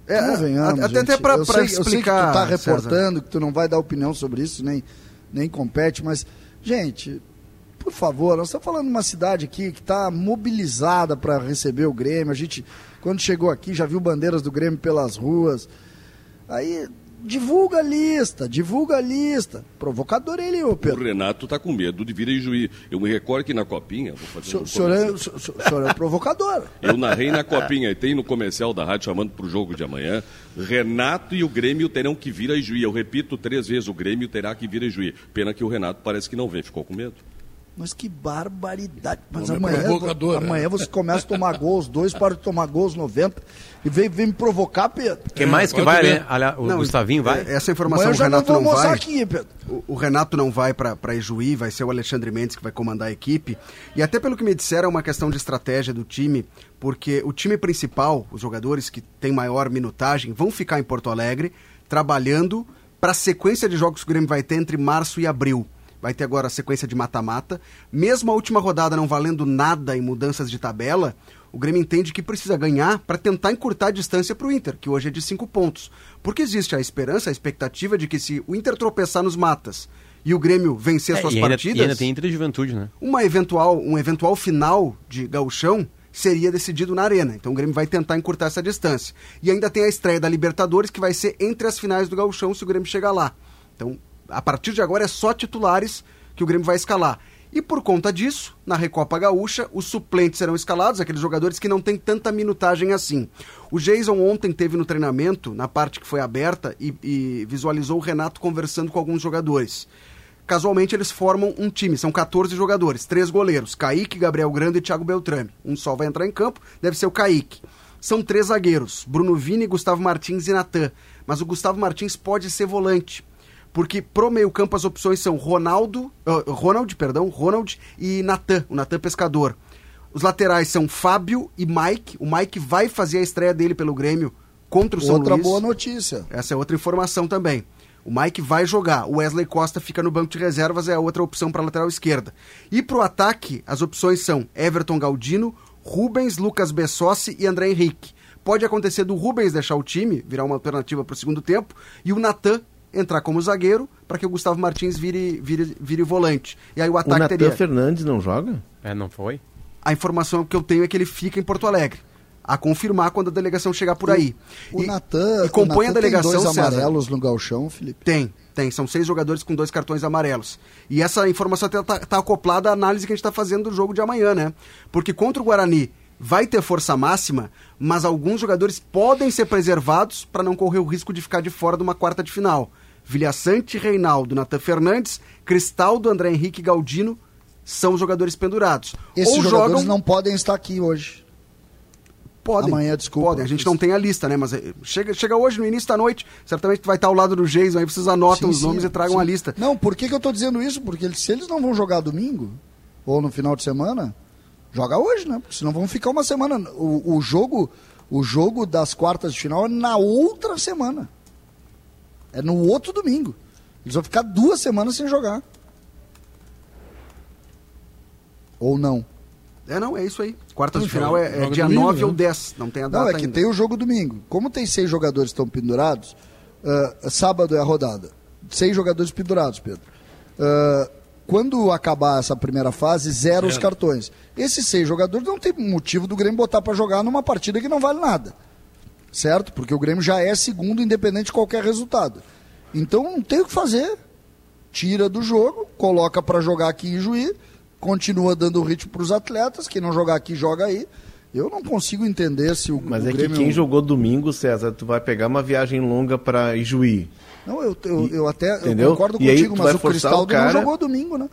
É, Convenhamos, até- até gente. pra- eu sei, que tu explicar, tá César. reportando, que tu não vai dar opinião sobre isso, nem, nem compete, mas, gente, por favor, nós estamos falando de uma cidade aqui que está mobilizada para receber o Grêmio. A gente, quando chegou aqui, já viu bandeiras do Grêmio pelas ruas. Aí, divulga a lista, divulga a lista. Provocador ele, ô O Pedro. Renato tá com medo de vir em Juí. Eu me recordo que na Copinha, vou fazer O um senhor é, o senhor- o é o provocador. Eu narrei na Copinha e tem no comercial da rádio chamando para o jogo de amanhã. Renato e o Grêmio terão que vir a Juí. Eu repito três vezes: o Grêmio terá que vir a Juí. Pena que o Renato parece que não vem, ficou com medo. Mas que barbaridade. Mas amanhã, né? amanhã você começa a tomar gols, dois param de tomar gols 90 e vem, vem me provocar, Pedro. Quem mais que vai, né? Olha, o Não, Gustavinho vai? é- Essa informação o já não Renato vou não, almoçar vai. aqui, Pedro. O, o Renato não vai para Ijuí, vai ser o Alexandre Mendes que vai comandar a equipe. E até pelo que me disseram, é uma questão de estratégia do time, porque o time principal, os jogadores que têm maior minutagem, vão ficar em Porto Alegre trabalhando para a sequência de jogos que o Grêmio vai ter entre março e abril. Vai ter agora a sequência de mata-mata. Mesmo a última rodada não valendo nada em mudanças de tabela, o Grêmio entende que precisa ganhar para tentar encurtar a distância para o Inter, que hoje é de cinco pontos. Porque existe a esperança, a expectativa de que se o Inter tropeçar nos matas e o Grêmio vencer É, suas e ainda, partidas, e ainda tem Inter e Juventude, né? uma eventual, um eventual final de gauchão seria decidido na arena. Então o Grêmio vai tentar encurtar essa distância. E ainda tem a estreia da Libertadores, que vai ser entre as finais do gauchão, se o Grêmio chegar lá. Então, a partir de agora é só titulares que o Grêmio vai escalar. E por conta disso, na Recopa Gaúcha, os suplentes serão escalados, aqueles jogadores que não têm tanta minutagem assim. O Jason ontem teve no treinamento, na parte que foi aberta, e, e visualizou o Renato conversando com alguns jogadores. Casualmente eles formam um time, são 14 jogadores, três goleiros, Kaique, Gabriel Grande e Thiago Beltrame. Um só vai entrar em campo, deve ser o Kaique. São três zagueiros, Bruno Vini, Gustavo Martins e Natan. Mas o Gustavo Martins pode ser volante, porque pro meio campo as opções são Ronaldo, ah, Ronald, perdão, Ronald e Natan, o Natan Pescador. Os laterais são Fábio e Mike. O Mike vai fazer a estreia dele pelo Grêmio contra o São Outra Luís. boa notícia. Essa é outra informação também. O Mike vai jogar. O Wesley Costa fica no banco de reservas, é a outra opção para lateral esquerda. E para o ataque, as opções são Everton Galdino, Rubens, Lucas Bessossi e André Henrique. Pode acontecer do Rubens deixar o time, virar uma alternativa para o segundo tempo, e o Natan entrar como zagueiro para que o Gustavo Martins vire, vire, vire volante. E aí o O ataque Natan teria. Fernandes não joga? É, não foi? A informação que eu tenho é que ele fica em Porto Alegre. A confirmar quando a delegação chegar por aí. O E- Natan e compõe o a Natan delegação tem dois César. amarelos no galchão, Felipe. Tem, tem. São seis jogadores com dois cartões amarelos. E essa informação até tá, tá acoplada à análise que a gente está fazendo do jogo de amanhã, né? Porque contra o Guarani vai ter força máxima, mas alguns jogadores podem ser preservados para não correr o risco de ficar de fora de uma quarta de final. Vilhaçante, Reinaldo, Natan Fernandes, Cristaldo, André Henrique e Galdino são os jogadores pendurados. Esses Ou jogadores jogam não podem estar aqui hoje. Podem. Amanhã, desculpa. Podem. A gente não tem a lista, né? Mas eh, chega, chega hoje, no início da noite, certamente tu vai estar ao lado do Jason, aí vocês anotam Sim, os sim, nomes e tragam sim. a lista. Não, por que, que eu tô dizendo isso? Porque se eles não vão jogar domingo, ou no final de semana, joga hoje, né? Porque senão vão ficar uma semana. O, o jogo o jogo das quartas de final é na outra semana. É no outro domingo. Eles vão ficar duas semanas sem jogar. Ou não. É, não, é isso aí. Quartas de final é, é dia domingo, 9 ou né? 10. Não tem a data Não, é que ainda. tem o jogo domingo. Como tem seis jogadores que estão pendurados, ah, sábado é a rodada. Seis jogadores pendurados, Pedro. Ah, quando acabar essa primeira fase, zero, os Zero. cartões. Esses seis jogadores não tem motivo do Grêmio botar para jogar numa partida que não vale nada. Certo? Porque o Grêmio já é segundo, independente de qualquer resultado. Então não tem o que fazer. Tira do jogo, coloca para jogar aqui em Juí, continua dando ritmo para os atletas. Quem não jogar aqui, joga aí. Eu não consigo entender se o, Mas o é Grêmio... que quem jogou domingo, César, tu vai pegar uma viagem longa pra Ijuí. Não, eu, eu, eu até eu concordo E contigo, mas o Cristaldo o cara- não jogou domingo, né?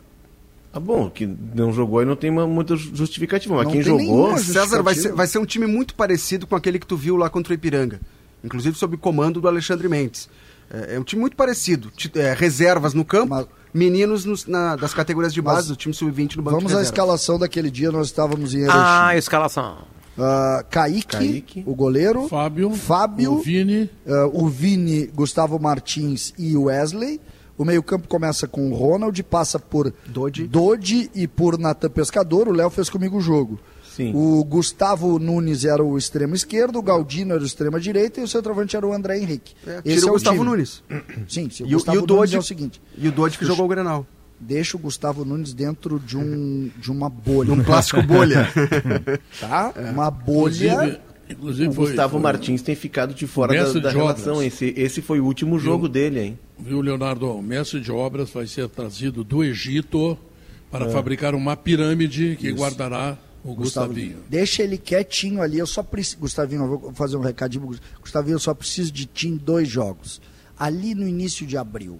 Ah, bom, que não jogou e não tem uma, muita justificativa. Mas Não quem tem jogou. César vai ser, vai ser um time muito parecido com aquele que tu viu lá contra o Ipiranga. Inclusive sob comando do Alexandre Mendes. É, é um time muito parecido. É, reservas no campo, Mas- meninos nos- na- das categorias de base Mas do time sub-20 no banco Vamos à escalação daquele dia, nós estávamos em Erechim. Ah, a escalação. Ah, Kaique, Kaique. o goleiro. Fábio, Fábio. o Vini, ah, o Vini, Gustavo Martins e o Wesley. O meio-campo começa com o Ronald, passa por Dodi. Dodi e por Natan Pescador. O Léo fez comigo o jogo. Sim. O Gustavo Nunes era o extremo esquerdo, o Galdino era o extremo direita e o centroavante era o André Henrique. É, Esse tira é o Gustavo time. Nunes. Sim, sim, o E, o- Gustavo e o Nunes Dodge é o seguinte. E o Dodge que jogou o Grenal. Deixa o Gustavo Nunes dentro de, um, de uma bolha. Um plástico bolha. Tá? Uma bolha. inclusive, inclusive O foi, Gustavo foi- Martins tem ficado de fora da, da de relação. obras. Esse, esse foi o último jogo dele, hein? Viu, Leonardo? O mestre de obras vai ser trazido do Egito É. para fabricar uma pirâmide que guardará o Gustavinho. Deixa ele quietinho ali. Eu só preciso. Gustavinho, eu vou fazer um recadinho. Gustavinho, eu só preciso de ti em dois jogos. Ali no início de abril.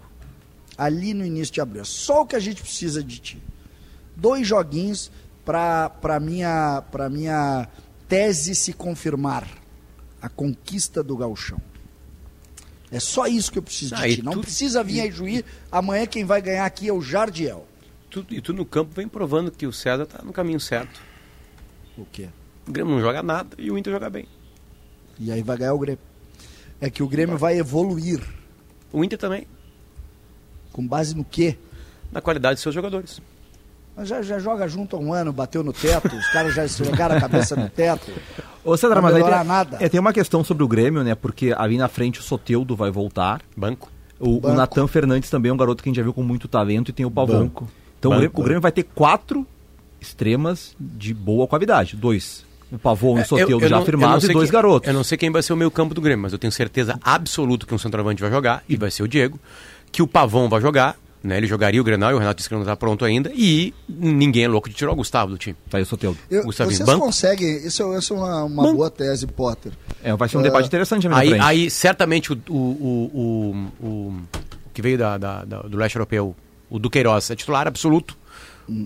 Ali no início de abril. É só o que a gente precisa de ti. Dois joguinhos para minha, pra minha tese se confirmar. A conquista do Galchão. É só isso que eu preciso Ah, de ti. Não tu- precisa vir a Juí. Amanhã quem vai ganhar aqui é o Jardiel. Tu- e tu no campo vem provando que o César tá no caminho certo. O quê? O Grêmio não joga nada e o Inter joga bem. E aí vai ganhar o Grêmio. É que o Grêmio vai evoluir. O Inter também. Com base no quê? Na qualidade de seus jogadores. Mas já, já joga junto há um ano, bateu no teto, os caras já jogaram a cabeça no teto. Ô, Cedra, Não mas aí tem, nada. é, tem uma questão sobre o Grêmio, né? Porque ali na frente o Soteudo vai voltar. Banco. O, o. Natan Fernandes também é um garoto que a gente já viu com muito talento e tem o Pavão. Banco. Então o Banco. Grêmio, o Grêmio vai ter quatro extremas de boa qualidade. Dois. O Pavão e o Soteudo É, eu já afirmados e dois quem- garotos. Eu não sei quem vai ser o meio campo do Grêmio, mas eu tenho certeza absoluta que um centroavante vai jogar, e vai ser o Diego, que o Pavão vai jogar, né? Ele jogaria o Grenal e o Renato disse que não está pronto ainda, e ninguém é louco de tirar o Gustavo do time. Tá aí o Soteudo. Eu, Gustavinho, vocês banco? conseguem, isso, é- isso é uma, uma Banco. boa tese, Potter. É, vai ser um debate interessante ali na Aí, aí certamente o, o, o, o, o- o que veio da, da- da- do leste europeu, o Duqueiroz, é titular absoluto,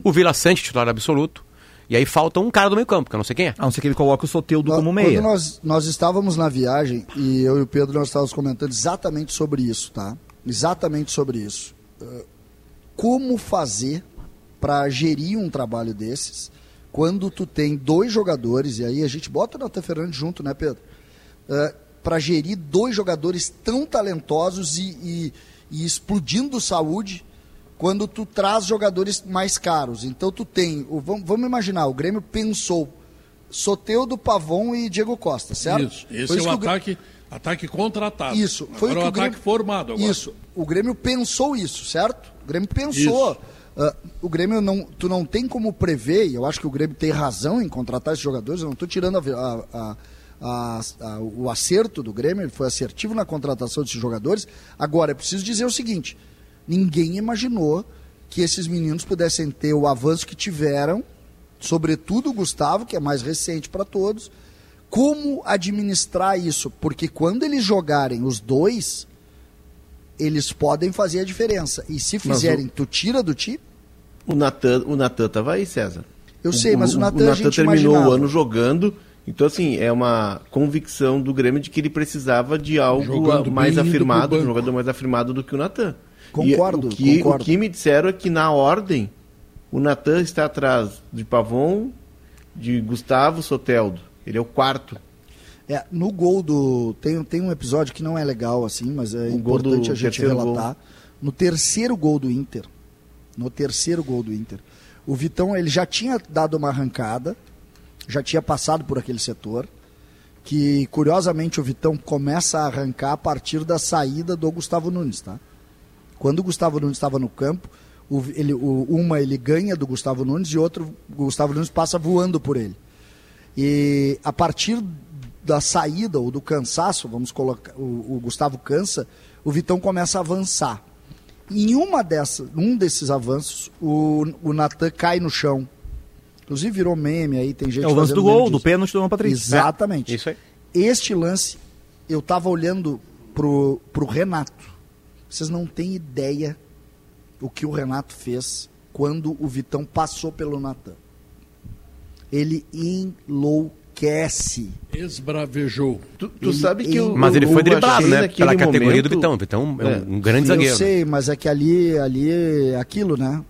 o Vila Sante titular absoluto, e aí falta um cara do meio campo, que eu não sei quem é. A não ser que ele coloque o Soteudo como meia. Quando nós, nós estávamos na viagem e eu e o Pedro nós estávamos comentando exatamente sobre isso, tá? Exatamente sobre isso. Eh, Como fazer para gerir um trabalho desses quando tu tem dois jogadores, e aí a gente bota o Natan Fernandes junto, né, Pedro? para gerir dois jogadores tão talentosos e, e- e explodindo saúde quando tu traz jogadores mais caros. Então tu tem, o- vamos, vamos imaginar, o Grêmio pensou Soteudo, Pavon e Diego Costa, certo? Isso. Esse é o Grê- ataque, ataque contratado. Isso. Foi agora o o que ataque Grêmio- formado agora. Isso. O Grêmio pensou isso, certo? O Grêmio pensou. Ah, o Grêmio não, tu não tem como prever, e eu acho que o Grêmio tem razão em contratar esses jogadores. Eu não estou tirando a- a- a- o acerto do Grêmio, ele foi assertivo na contratação desses jogadores. Agora, é preciso dizer o seguinte: ninguém imaginou que esses meninos pudessem ter o avanço que tiveram, sobretudo o Gustavo, que é mais recente para todos. Como administrar isso? Porque quando eles jogarem os dois, eles podem fazer a diferença. E se fizerem, tu tira do time? O Natan, o Natan tava aí, César. Eu sei, mas o Natan a gente terminou imaginava. o ano jogando. Então, assim, é uma convicção do Grêmio de que ele precisava de algo Jogando mais afirmado, um jogador mais afirmado do que o Natan. Concordo, E o que, concordo. O que me disseram é que na ordem, o Natan está atrás de Pavon, de Gustavo Soteldo. Ele é o quarto. É, no gol do. Tem, tem um episódio que não é legal, assim, mas é O gol importante a gente relatar. No terceiro gol do Inter. No terceiro gol do Inter. O Vitão, ele já tinha dado uma arrancada, já tinha passado por aquele setor. Que, curiosamente, o Vitão começa a arrancar a partir da saída do Gustavo Nunes, tá? Quando o Gustavo Nunes estava no campo, o, ele, o- uma ele ganha do Gustavo Nunes e outro, o Gustavo Nunes passa voando por ele. E a partir da saída ou do cansaço, vamos colocar, o, o Gustavo cansa, o Vitão começa a avançar. Em uma dessas, um desses avanços, o, o Natan cai no chão. Inclusive virou meme aí, tem gente É o lance do gol, do pênalti do Juan Patrick. Exatamente. Isso aí. Este lance, eu tava olhando pro, pro Renato. Vocês não têm ideia o que o Renato fez quando o Vitão passou pelo Natan. Ele enlouquece. Esbravejou. Tu, tu Ele- sabe que eu, Mas ele foi eu driblado, né? Pela categoria do momento- Vitão. Vitão é um, É. um grande eu zagueiro. sei, mas é que ali, ali é aquilo, né?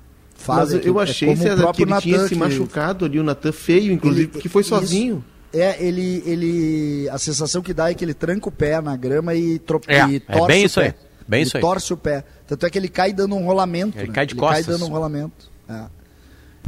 Mas é que- eu é achei, como o César, que próprio ele tinha Natan se que- machucado ali, o Natan feio, inclusive, Ele- porque foi isso. sozinho. É, ele, ele. A sensação que dá é que ele tranca o pé na grama e, tro... É, e é torce bem o isso pé. aí, bem ele isso aí. torce o pé. Tanto é que ele cai dando um rolamento. Ele né? cai de ele costas. cai dando um rolamento. É.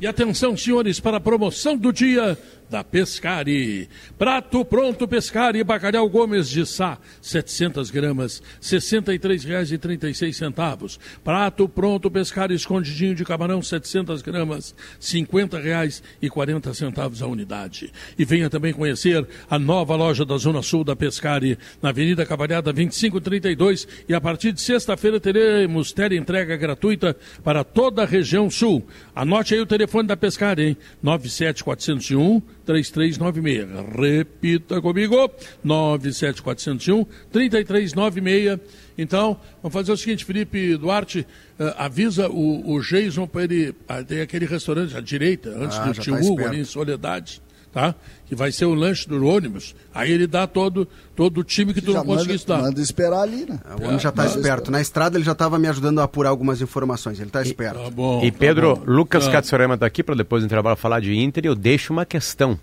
E atenção, senhores, para a promoção do dia da Pescari. Prato pronto Pescari, bacalhau Gomes de Sá, 700 gramas, R$ 63,36. Prato pronto Pescari escondidinho de camarão, 700 gramas, R$ 50,40 a unidade. E venha também conhecer a nova loja da Zona Sul da Pescari, na Avenida Cavalhada 2532. E a partir de sexta-feira teremos entrega gratuita para toda a região sul. Anote aí o telefone da Pescari, hein? 97401 3396. Repita comigo. 97401 3396. Então, vamos fazer o seguinte, Felipe Duarte, eh, avisa o, o Jason para ele. ah, tem aquele restaurante à direita, antes Ah, do tio tá Hugo, ali em Soledade. Tá? Que vai ser o lanche do ônibus. Aí ele dá todo, todo o time que tu Já não manda, conseguisse dar. manda esperar ali, né? O homem já está esperto. Na estrada ele já estava me ajudando a apurar algumas informações. Ele está esperto. Tá bom. E tá Pedro, bom. Lucas Ah, Katsurema está aqui para depois do intervalo falar de Inter e eu deixo uma questão.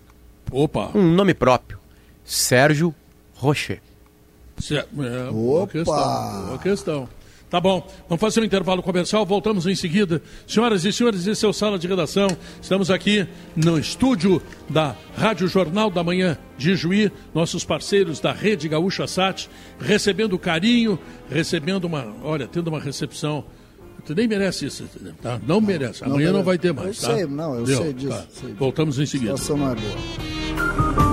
Opa. Um nome próprio. Sérgio Rocher. Se- é, boa Opa! questão. Boa questão. Tá bom, vamos fazer um intervalo comercial, voltamos em seguida. Senhoras e senhores, esse é o Sala de Redação. Estamos aqui no estúdio da Rádio Jornal da Manhã de Juí, nossos parceiros da Rede Gaúcha Sat, recebendo carinho, recebendo uma, olha, tendo uma recepção. Tu nem merece isso, tá? Não merece. Amanhã não, vai ter mais, eu tá? Sei, não, eu Deu? sei disso. Tá. sei. Voltamos em A seguida. situação não é boa.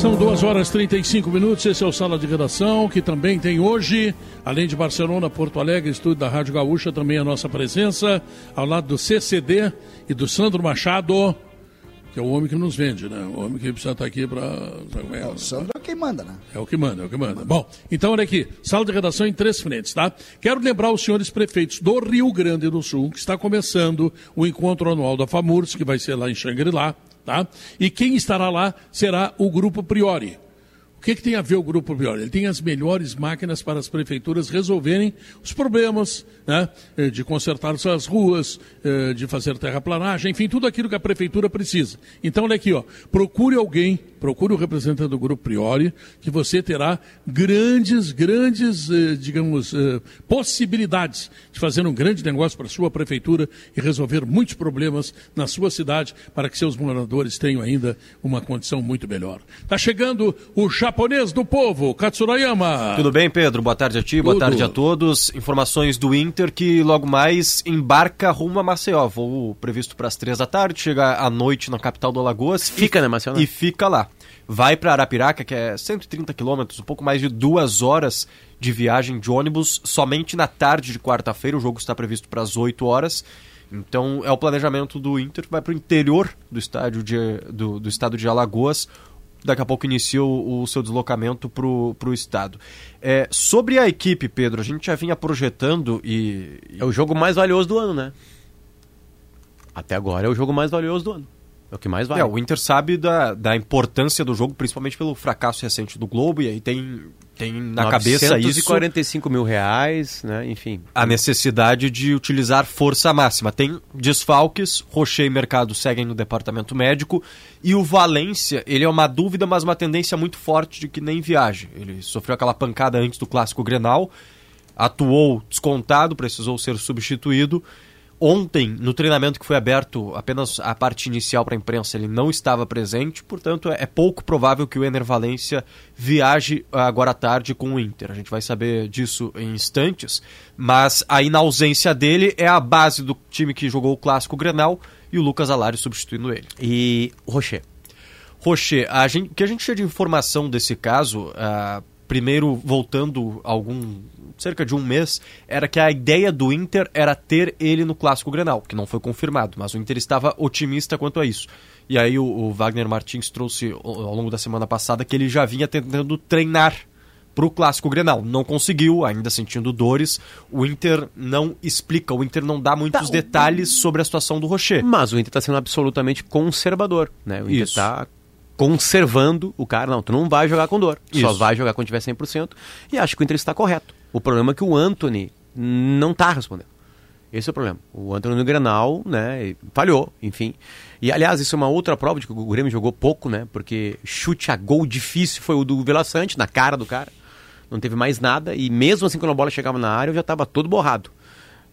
São 2 horas e 35 minutos. Esse é o Sala de Redação, que também tem hoje, além de Barcelona, Porto Alegre, estúdio da Rádio Gaúcha, também a nossa presença, ao lado do CCD e do Sandro Machado, que é o homem que nos vende, né? O homem que precisa estar aqui para. É, o Sandro é quem manda, né? É o que manda, é o que manda. Bom, então olha aqui, sala de redação em três frentes, tá? Quero lembrar os senhores prefeitos do Rio Grande do Sul que está começando o encontro anual da FAMURS, que vai ser lá em Xangri-Lá, tá? E quem estará lá será o Grupo Priori. O que, que tem a ver o Grupo Priori? Ele tem as melhores máquinas para as prefeituras resolverem os problemas né, eh, de consertar suas ruas, eh, de fazer terraplanagem, enfim, tudo aquilo que a prefeitura precisa. Então, olha aqui, ó, procure alguém, procure o representante do Grupo Priori, que você terá grandes, grandes, eh, digamos, eh, possibilidades de fazer um grande negócio para a sua prefeitura e resolver muitos problemas na sua cidade para que seus moradores tenham ainda uma condição muito melhor. Está chegando o japonês do povo, Katsurayama. Tudo bem, Pedro? Boa tarde a ti, boa Tudo. tarde a todos. Informações do Inter que logo mais embarca rumo a Maceió. Voo previsto para as três da tarde, chega à noite na capital do Alagoas. Fica, e, né, Marcelo? E fica lá. Vai para Arapiraca, que é 130 quilômetros, um pouco mais de duas horas de viagem de ônibus, somente na tarde de quarta-feira. O jogo está previsto para as 8 horas. Então é o planejamento do Inter, vai para o interior do estádio de, do, do estado de Alagoas, daqui a pouco inicia o, o seu deslocamento para o estado. É, sobre a equipe, Pedro, a gente já vinha projetando e. É o jogo mais valioso do ano, né? Até agora é o jogo mais valioso do ano. É o que mais vale. É, o Inter sabe da, da importância do jogo, principalmente pelo fracasso recente do Globo, e aí tem, tem na cabeça isso 945 mil reais, né? Enfim. a necessidade de utilizar força máxima. Tem desfalques, Rocher e Mercado seguem no departamento médico, e o Valência, ele é uma dúvida, mas uma tendência muito forte de que nem viaje. Ele sofreu aquela pancada antes do clássico Grenal, atuou descontado, precisou ser substituído. Ontem, no treinamento que foi aberto apenas a parte inicial para a imprensa, ele não estava presente, portanto, é pouco provável que o Ener Valência viaje agora à tarde com o Inter. A gente vai saber disso em instantes, mas aí na ausência dele é a base do time que jogou o clássico Grenal e o Lucas Alari substituindo ele. E o Rocher. Rocher, a gente, o que a gente tinha de informação desse caso, ah, primeiro voltando algum cerca de um mês, era que a ideia do Inter era ter ele no clássico Grenal, que não foi confirmado, mas o Inter estava otimista quanto a isso. E aí o, o Wagner Martins trouxe ao longo da semana passada que ele já vinha tentando treinar para o clássico Grenal. Não conseguiu, ainda sentindo dores. O Inter não explica, o Inter não dá muitos Tá, o- detalhes sobre a situação do Rocher. Mas o Inter está sendo absolutamente conservador, né? O Inter Isso. está conservando o cara. Não, tu não vai jogar com dor. Tu Só Isso. vai jogar quando tiver 100%. E acho que o Inter está correto. O problema é que o Anthony não está respondendo. Esse é o problema. O Anthony no Grenal, né, falhou, enfim. E, aliás, isso é uma outra prova de que o Grêmio jogou pouco, né, porque chute a gol difícil foi o do Vila Sante, na cara do cara. Não teve mais nada, e mesmo assim, quando a bola chegava na área, eu já estava todo borrado.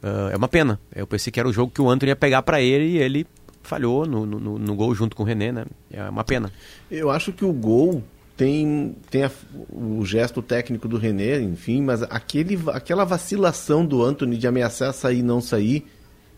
Ah, é uma pena. Eu pensei que era o jogo que o Anthony ia pegar para ele e ele falhou no, no- no gol junto com o René, né? É uma pena. Eu acho que o gol tem, tem a- o gesto técnico do René, enfim, mas aquele, aquela vacilação do Anthony de ameaçar sair e não sair,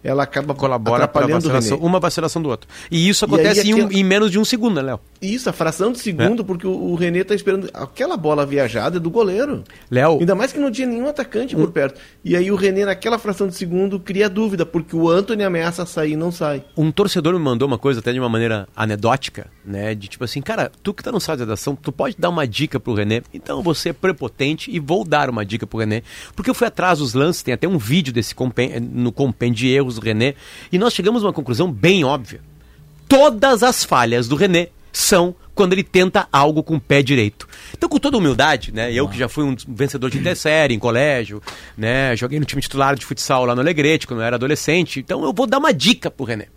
ela acaba Colabora para vacilação, uma vacilação do outro. E isso E aí acontece em, um- em menos de um segundo, né, Léo? Isso, a fração de segundo, porque o, o René tá esperando. Aquela bola viajada é do goleiro. Léo, Ainda mais que não tinha nenhum atacante por perto. E aí o René, naquela fração de segundo, cria dúvida, porque o Anthony ameaça sair e não sai. um torcedor me mandou uma coisa até de uma maneira anedótica, né? De tipo assim, cara, tu que tá no site de redação, tu pode dar uma dica pro René. Então eu vou ser prepotente e vou dar uma dica pro René. Porque eu fui atrás dos lances, tem até um vídeo desse compê- no compêndio de erros do René. E nós chegamos a uma conclusão bem óbvia. Todas as falhas do René são quando ele tenta algo com o pé direito. Então, com toda humildade, né? Eu que já fui um vencedor de intersérie em colégio, né? Joguei no time titular de futsal lá no Alegrete quando eu era adolescente. Então, eu vou dar uma dica pro René.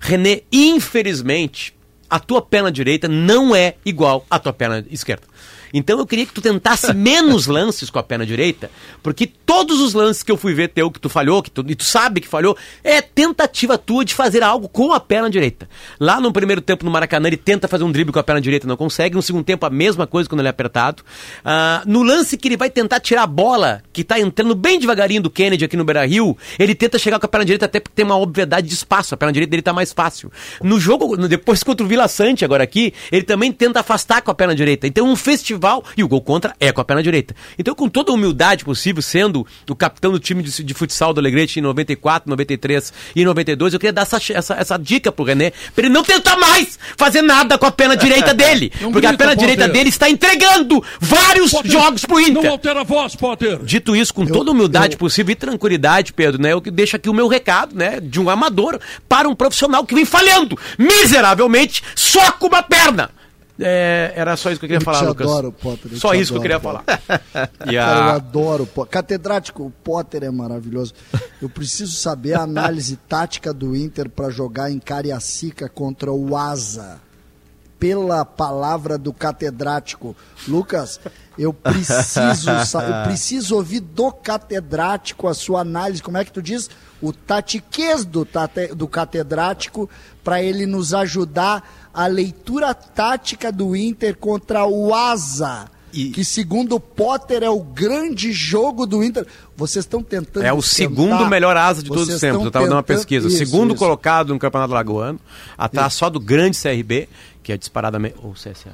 René, infelizmente, a tua perna direita não é igual à tua perna esquerda. Então eu queria que tu tentasse menos lances com a perna direita, porque todos os lances que eu fui ver teu que tu falhou, que tu, e tu sabe que falhou, é tentativa tua de fazer algo com a perna direita. Lá no primeiro tempo no Maracanã ele tenta fazer um drible com a perna direita, não consegue. No segundo tempo a mesma coisa quando ele é apertado. Ah, no lance que ele vai tentar tirar a bola, que tá entrando bem devagarinho do Kennedy aqui no Beira-Rio, ele tenta chegar com a perna direita até porque tem uma obviedade de espaço, a perna direita dele tá mais fácil. No jogo, depois contra o Vila Sante agora aqui, ele também tenta afastar com a perna direita. Então um festival e o gol contra é com a perna direita. Então com toda a humildade possível, sendo o capitão do time de, de futsal do Alegrete em 94, 93 e 92, eu queria dar essa, essa, essa dica pro René, pra ele não tentar mais fazer nada com a perna direita dele. Não porque a grita, perna direita Potter. dele está entregando vários Potter, jogos pro Não Inter. altera a voz, Potter. Dito isso, com toda humildade possível e tranquilidade, Pedro, né? Eu que deixo aqui o meu recado, né? De um amador para um profissional que vem falhando miseravelmente só com uma perna. É, era só isso que eu queria Eu falar, Lucas. adoro, Potter, eu só isso que eu queria falar. E Cara, eu adoro o Potter. Catedrático, o Potter é maravilhoso. Eu preciso saber a análise tática do Inter para jogar em Cariacica contra o Asa. Pela palavra do catedrático. Lucas, eu preciso, eu preciso ouvir do catedrático a sua análise. Como é que tu diz? O tatiquez do, tate- do catedrático para ele nos ajudar a leitura tática do Inter contra o Asa E- que segundo o Potter é o grande jogo do Inter. Vocês estão tentando. É o segundo melhor asa de todos Vocês os tempos. Eu estava dando uma tentando- pesquisa. Isso, segundo isso. colocado no Campeonato Lagoano, atrás só do grande CRB, que é disparadamente. Ou CSA.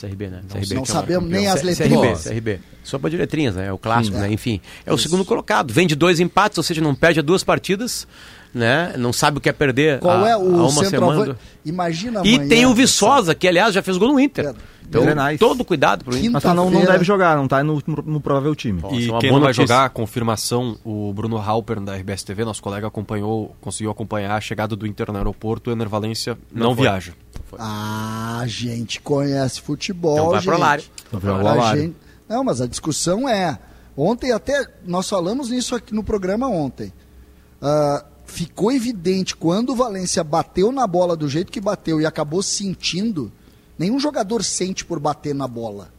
CRB, né? CRB, não é sabemos nem as letrinhas. CRB, CRB. Só para de letrinhas, né? É o clássico, Sim. né? Enfim. É o segundo colocado. Vem de dois empates, ou seja, não perde a duas partidas, né? Não sabe o que é perder Qual a, é o uma semana. Imagina E tem o Viçosa, que aliás já fez gol no Inter. É. Então, Grenais. todo cuidado pro Inter. Mas não, não Quinta-feira. deve jogar, não tá no, no, no provável time. E é quem não vai notícia. jogar, confirmação, o Bruno Halper da RBS TV, nosso colega, acompanhou, conseguiu acompanhar a chegada do Inter no aeroporto, o Ener Valência não, Não viaja. Ah, a gente conhece futebol. Então vai gente. pro. Então vai pro gente- Não, mas a discussão é. Ontem até nós falamos nisso aqui no programa ontem. Ah, ficou evidente quando o Valência bateu na bola do jeito que bateu e acabou sentindo. Nenhum jogador sente por bater na bola.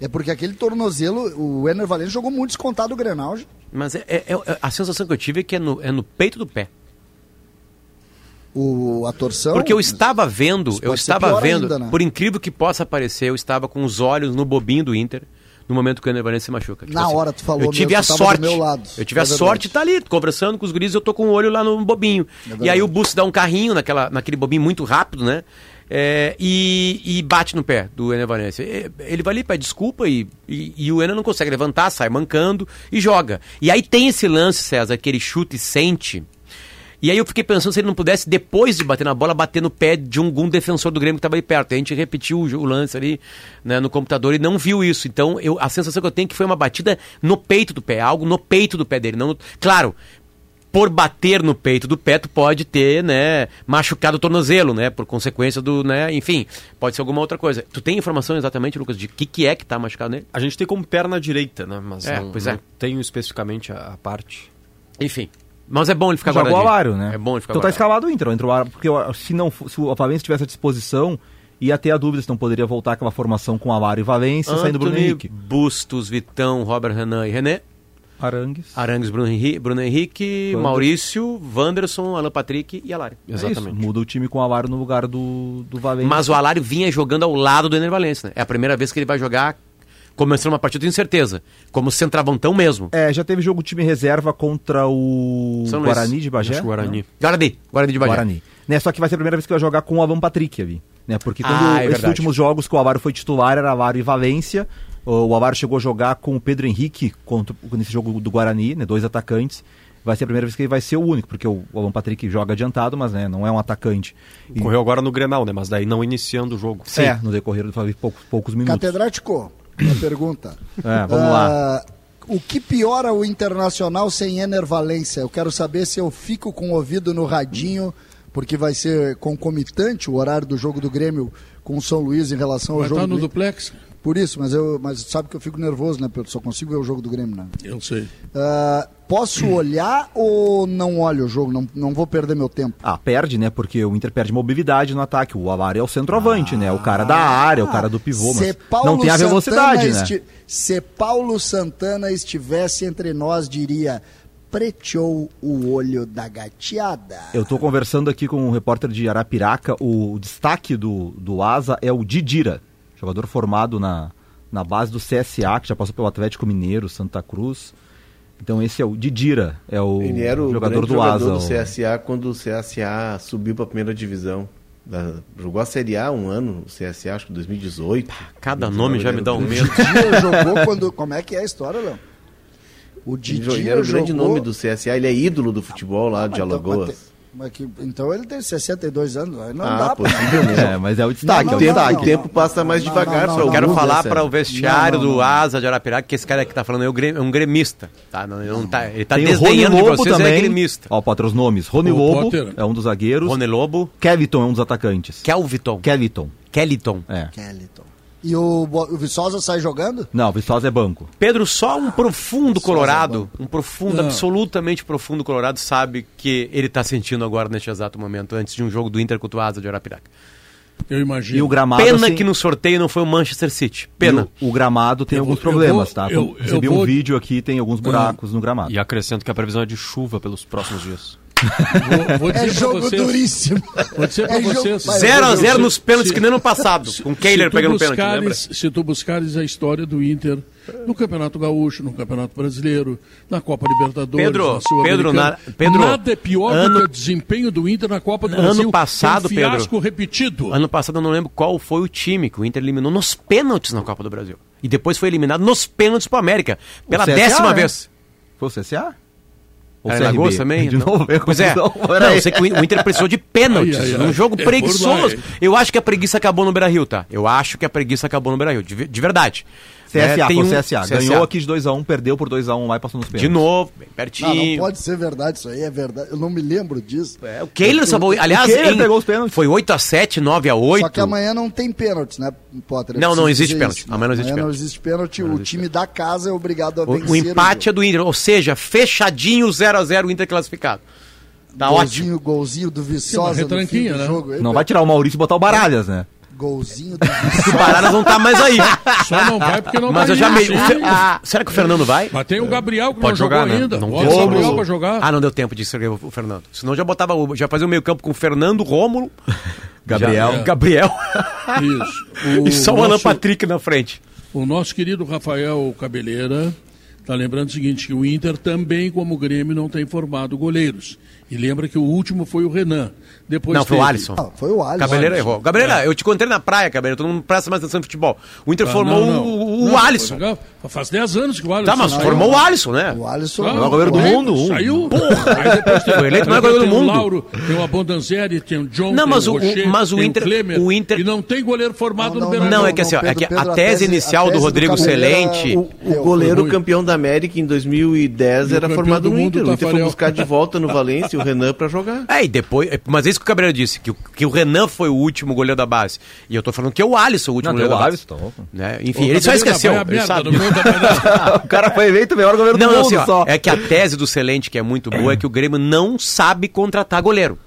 É porque aquele tornozelo, o Ener Valência jogou muito descontado o Grenal. Mas é, é- é- a sensação que eu tive é que é no, é no peito do pé. O, a torção. Porque eu estava vendo, eu estava vendo, ainda, né? por incrível que possa parecer, eu estava com os olhos no bobinho do Inter no momento que o Ener Valencia se machuca. Tipo Na hora tu falou Eu tive a sorte. meu lado. Eu tive É a verdade. sorte de estar ali, conversando com os guris, eu tô com o olho lá no bobinho. É e aí o Bus dá um carrinho naquela, naquele bobinho muito rápido, né? É, e, e bate no pé do Ener Valencia. E- Ele vai ali, pede desculpa e, e, e o Ener não consegue levantar, sai mancando e joga. E aí tem esse lance, César, que ele chuta e sente. E aí eu fiquei pensando se ele não pudesse, depois de bater na bola, bater no pé de um, algum defensor do Grêmio que estava ali perto. A gente repetiu o, o lance ali né, no computador e não viu isso. Então eu, a sensação que eu tenho é que foi uma batida no peito do pé, algo no peito do pé dele. Não no- claro, por bater no peito do pé, tu pode ter, né, machucado o tornozelo, né, por consequência do, né, enfim, pode ser alguma outra coisa. Tu tem informação exatamente, Lucas, de que que é que tá machucado nele? A gente tem como perna direita, né? Mas É, não, pois não é. tenho especificamente a, a parte. Enfim, mas é bom ele ficar Joga o guardadinho. Alário, né? É bom ele ficar Então tá guardado. escalado o Inter, entra o Alário, porque se, não, se o Valência tivesse à disposição, ia ter a dúvida se não poderia voltar aquela formação com Alário e Valência, saindo Bruno Anthony, Henrique. Bustos, Vitão, Robert Renan e René. Arangues. Arangues, Bruno Henrique, Bruno Henrique. Maurício, Wanderson, Alan Patrick e Alário. É isso, Exatamente. muda o time com o Alário no lugar do, do Valência. Mas o Alário vinha jogando ao lado do Ener Valencia, né? É a primeira vez que ele vai jogar, começando uma partida, eu tenho certeza. Como centravantão mesmo. É, já teve jogo time reserva contra o. Guarani de Bagé? Acho que Guarani. Guarani, Guarani de Bagé. Guarani. Né, só que vai ser a primeira vez que vai jogar com o Alan Patrick ali. Né, porque quando Ah, é esses verdade. últimos jogos que o Alário foi titular era Alário e Valência. O o Alário chegou a jogar com o Pedro Henrique contra, nesse jogo do Guarani, né, dois atacantes. Vai ser a primeira vez que ele vai ser o único, porque o, Alan Patrick joga adiantado, mas né, não é um atacante. E- Correu agora no Grenal, né? Mas daí não iniciando o jogo. É, no decorrer de poucos, poucos minutos. Catedrático, uma pergunta. É, vamos lá. Ah, O que piora o Internacional sem Ener Valência? Eu quero saber se eu fico com o ouvido no radinho, porque vai ser concomitante o horário do jogo do Grêmio com o São Luís em relação ao Vai jogo estar no do duplex? Por isso, mas eu mas sabe que eu fico nervoso, né, Pedro? Só consigo ver o jogo do Grêmio, né? Eu sei. Ah, posso olhar ou não olho o jogo? Não, não vou perder meu tempo. Ah, perde, né? Porque o Inter perde mobilidade no ataque. O Avar é o centroavante, né? O cara da área, o cara do pivô, mas Se Paulo não tem a velocidade, Santana né? Se Paulo Santana estivesse entre nós, diria: preteou o olho da gateada. Eu tô conversando aqui com um repórter de Arapiraca. O destaque do, do Asa é o Didira, jogador formado na, na base do CSA, que já passou pelo Atlético Mineiro, Santa Cruz. Então esse é o Didira, é o Ele era o jogador grande do jogador Asa. do o- CSA quando o CSA subiu para a primeira divisão. Da- jogou a Série A um ano, o CSA, acho que 2018. Cada nome já me dá um Ele medo. Dia jogou quando. Como é que é a história, Léo? O Ele Didi era o grande jogou... nome do CSA, ele é ídolo do futebol lá Ah, de então- Alagoas. Mas que- então ele tem 62 anos, não ah, dá pra... possivelmente. É, mas é o destaque, Não, é o o tempo, destaque. o tempo passa mais Não, devagar. não, só não, o Quero falar para o vestiário Não, não, do não. Asa de Arapiraca que esse cara que tá falando é, o é um gremista. Tá? Não, ele, não tá, ele tá Tem o Rony desdenhando de vocês, também. é gremista. Ó, Potter, os nomes. Rony Ô, Lobo Potter. é um dos zagueiros. Rony Lobo, Keviton é um dos atacantes. Kelviton. Kellyton. Kellyton. É. Kellyton. E o, o Viçosa sai jogando? Não, o Viçosa é banco. Pedro, só um profundo colorado, um profundo, Não. absolutamente profundo colorado, sabe que ele tá sentindo agora neste exato momento, antes de um jogo do Inter contra o Asa de Arapiraca. Eu imagino. E o gramado. Pena assim, que no sorteio não foi o Manchester City. Pena. O, o gramado tem Eu alguns eu problemas, vou- tá? eu- Recebi eu um vou- vídeo aqui, tem alguns buracos no gramado. E acrescento que a previsão é de chuva pelos próximos dias. Vou, vou dizer É jogo vocês, duríssimo. Vou dizer pra É jogo- vocês. Vai, 0 a eu- 0 se- nos pênaltis se- que nem no passado, com o Kehler se pegando pênalti, lembra? buscares, Se tu buscares a história do Inter no Campeonato Gaúcho, no Campeonato Brasileiro, na Copa Libertadores, Pedro, na Pedro, na- Pedro, nada é pior do ano- que o desempenho do Inter na Copa do Ano Brasil. passado, um fiasco Pedro. repetido. Ano passado eu não lembro qual foi o time que o Inter eliminou nos pênaltis na Copa do Brasil. E depois foi eliminado nos pênaltis pro América. Pela CSA, décima né? vez. Foi o CSA? Ou Era em CRB? Lagoas também? De Não. novo, Pois é. Não, eu sei que o In- o Inter precisou de pênaltis. Ai, ai, ai. Num jogo É preguiçoso. Eu acho que a preguiça acabou no Beira-Rio, tá? Eu acho que a preguiça acabou no Beira-Rio. De, ve- de verdade. CSA, É, o um- CSA. Ganhou aqui de 2x1, perdeu por 2x1 lá e passou nos pênaltis. De novo, bem Não, não pertinho. pode ser verdade isso aí, é verdade. Eu não me lembro disso. É, o Kehler salvou. Aliás, em- pegou os pênaltis. foi 8x7, 9x8. Só que amanhã não tem pênaltis, né, Potter? Não, não existe pênalti. isso, né? Amanhã não existe não pênalti. existe pênalti. O time da casa é obrigado a vencer. O, o empate é do Inter, ou seja, fechadinho 0x0 o Inter classificado. Tá ótimo. golzinho, golzinho do Viçosa no fim do né? jogo. Não vai tirar o Maurício e botar o Baralhas, né? Golzinho do O Viçosa. Baradas não tá mais aí. Só não vai porque não Mas tá eu já meio. o o- Será que o Fernando vai? Mas tem o Gabriel que Pode não jogar, jogou né? ainda. Não Bota o Gabriel pra jogar. Ah, não deu tempo de escrever o Fernando. Senão já botava. o- Já fazia o meio campo com o Fernando, Rômulo, Gabriel. já- Gabriel. Isso. e só o Alan Patrick na frente. O nosso querido Rafael Cabeleira está lembrando o seguinte, que o Inter também, como o Grêmio, não tem formado goleiros. E lembra que o último foi o Renan. Depois não, foi o Alisson. Ah, foi o Alisson. Cabeleira errou. Cabeleira, É. eu te encontrei na praia, Cabeleira. Todo mundo presta mais atenção no futebol. O Inter Ah, formou não, não. o, o Não, Alisson. Faz 10 anos que o Alisson Tá, mas saiu. formou o Alisson, né? O Alisson. Ah, o goleiro do mundo, um. Saiu. Aí depois tem, Foi eleito o maior goleiro tem do o mundo. Lauro, tem o Abondanzieri, tem o John, Não, tem mas o- Rocher, mas o tem Inter- Klemer, o Inter- E não tem goleiro formado Não, no não, Beira-Rio. Não, é que assim, ó, é que a tese inicial do Rodrigo Celente. O, o goleiro campeão da América em 2010 E o era formado do no Inter. O Inter foi buscar de volta no Valência o Renan pra jogar. É, e depois. é, Mas é isso que o Cabreira disse, que, o- que o Renan foi o último goleiro da base. E eu tô falando que é o Alisson o último Não, goleiro o da Alisson, base. louco. Né? Enfim, O ele só esqueceu. Ele merda sabe. o cara foi eleito o melhor goleiro Não, do não, mundo assim, ó, só. é que a tese do Celente, que é muito boa, é que o Grêmio não sabe contratar goleiro.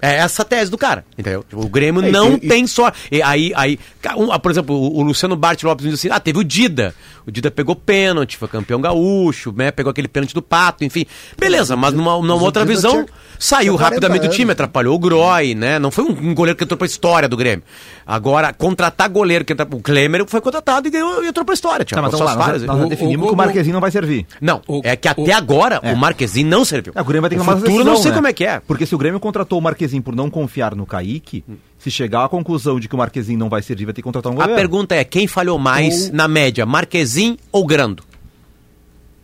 É essa a tese do cara, entendeu? Tipo, O Grêmio É, não e- tem só. E aí, aí um, ah, por exemplo, o, o Luciano Bart Lopes diz assim: ah, teve o Dida. O Dida pegou pênalti, foi campeão gaúcho, né? Pegou aquele pênalti do pato, enfim. Beleza, mas numa, numa mas outra visão, tinha- saiu tinha 40 rapidamente do time, anos. atrapalhou o Groy, né? Não foi um, um goleiro que entrou pra história do Grêmio. Agora, contratar goleiro que entra. O Klemer foi contratado e, ganhou, e entrou pra história, Tá, com vamos suas lá, falhas nós, nós definimos o- que o o- Marquezinho não vai servir. Não, O- é que até o- agora o Marquezinho não serviu. É, o Grêmio vai ter que o tomar futuro decisão, não sei né? como é que é. Porque se o Grêmio contratou o Marquezinho por não confiar no Kaique, se chegar à conclusão de que o Marquezinho não vai servir, vai ter que contratar um A goleiro. pergunta é, quem falhou mais Ou- na média, Marquezinho ou Grando?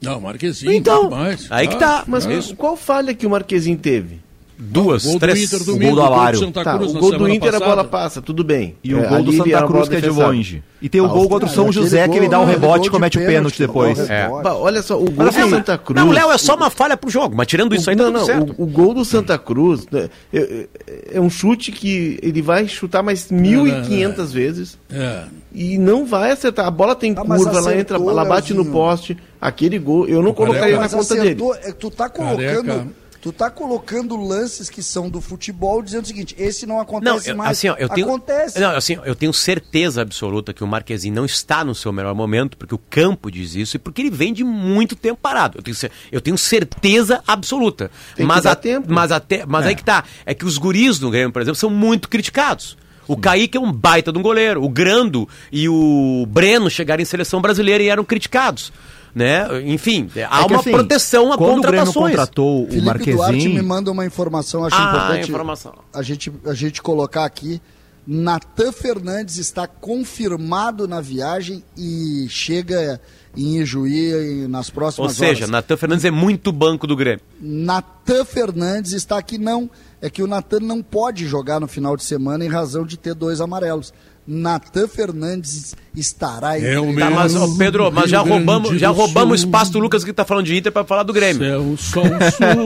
Não, Marquezinho, Então, mais. aí que Ah, tá. Mas É qual falha que o Marquezinho teve? Duas, Gol três. do Inter O gol do Alário. Santa Tá, Cruz o na gol do Inter a passada. bola passa, tudo bem. E o É, gol do Santa Cruz que é de longe. E tem o Ah, gol contra o São José que ele dá um gol, rebote gol e comete o pênalti depois. gol, É. olha só, o gol Mas do assim, Santa Cruz. Não, Léo, é só uma falha pro jogo, mas tirando isso aí tá não, tudo não, certo. o, o gol do Santa Cruz né, é, é- é um chute que ele vai chutar mais 1.500 vezes É. e não vai acertar. A bola tem Ah, curva, ela entra, acertou, ela bate no Leozinho. poste. Aquele gol, eu não O colocaria na conta dele. acertou, é, tu tá colocando. Tu tá colocando lances que são do futebol dizendo o seguinte: esse não Não, acontece eu, mais. assim, ó, eu tenho, Acontece. Não, assim, eu tenho certeza absoluta que o Marquezinho não está no seu melhor momento, porque o campo diz isso e porque ele vem de muito tempo parado. Eu tenho, eu tenho certeza absoluta. Tem mas, a- tempo. mas até, mas aí que tá, é que os guris do Grêmio, por exemplo, são muito criticados. O Kaique é um baita de um goleiro. O Grando e o Breno chegaram em seleção brasileira e eram criticados. Né? Enfim, há É que, uma assim, proteção a Quando o Grêmio contratações. contratou o Felipe Duarte me manda uma informação, acho Ah, importante informação. A, gente, a gente colocar aqui. Natan Fernandes está confirmado na viagem e chega em Ijuí nas Ou próximas seja, horas. Natan Fernandes é muito banco do Grêmio. Natan Fernandes está aqui não. É que o Natan não pode jogar no final de semana em razão de ter dois amarelos. Natan Fernandes estará em É o Tá, mas, Meu Pedro, mas já roubamos, já roubamos o Sul. espaço do Lucas que tá falando de Inter pra falar do Grêmio. Céu, sol, sul,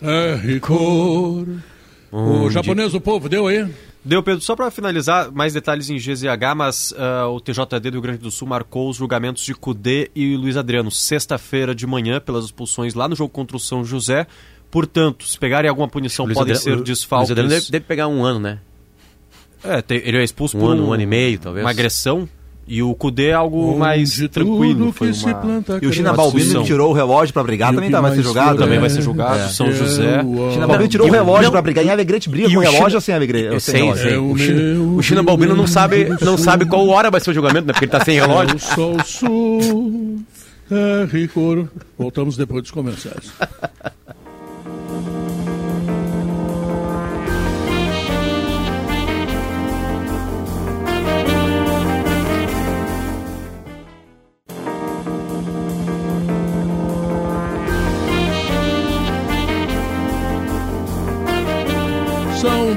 terra cor. O japonês do povo, deu aí? Deu, Pedro, só para finalizar, mais detalhes em GZH, mas ah, o TJD do Rio Grande do Sul marcou os julgamentos de Cudê e Luiz Adriano sexta-feira de manhã pelas expulsões lá no jogo contra o São José. Portanto, se pegarem alguma punição, Luiz podem Adriano- ser o- desfalques. Luiz Adriano deve, deve pegar um ano, né? É, tem- ele é expulso Um por ano, um ano e meio, talvez. uma agressão. E o Cudê é algo mais Onde tranquilo. tudo Foi uma... planta E o China Balbino tirou o relógio pra brigar também tá, vai ser mais jogado. Também vai É, ser julgado. é. São José. o- China Balbino tirou o relógio não. pra brigar. Em Alegrete briga E com o relógio China- ou sem Alegrete? Eu ou sem sei. É o O China, o China Balbino não sabe, não sabe qual hora vai ser o julgamento, né? Porque ele tá sem relógio. Céu, sol, e cor. Voltamos depois dos comerciais.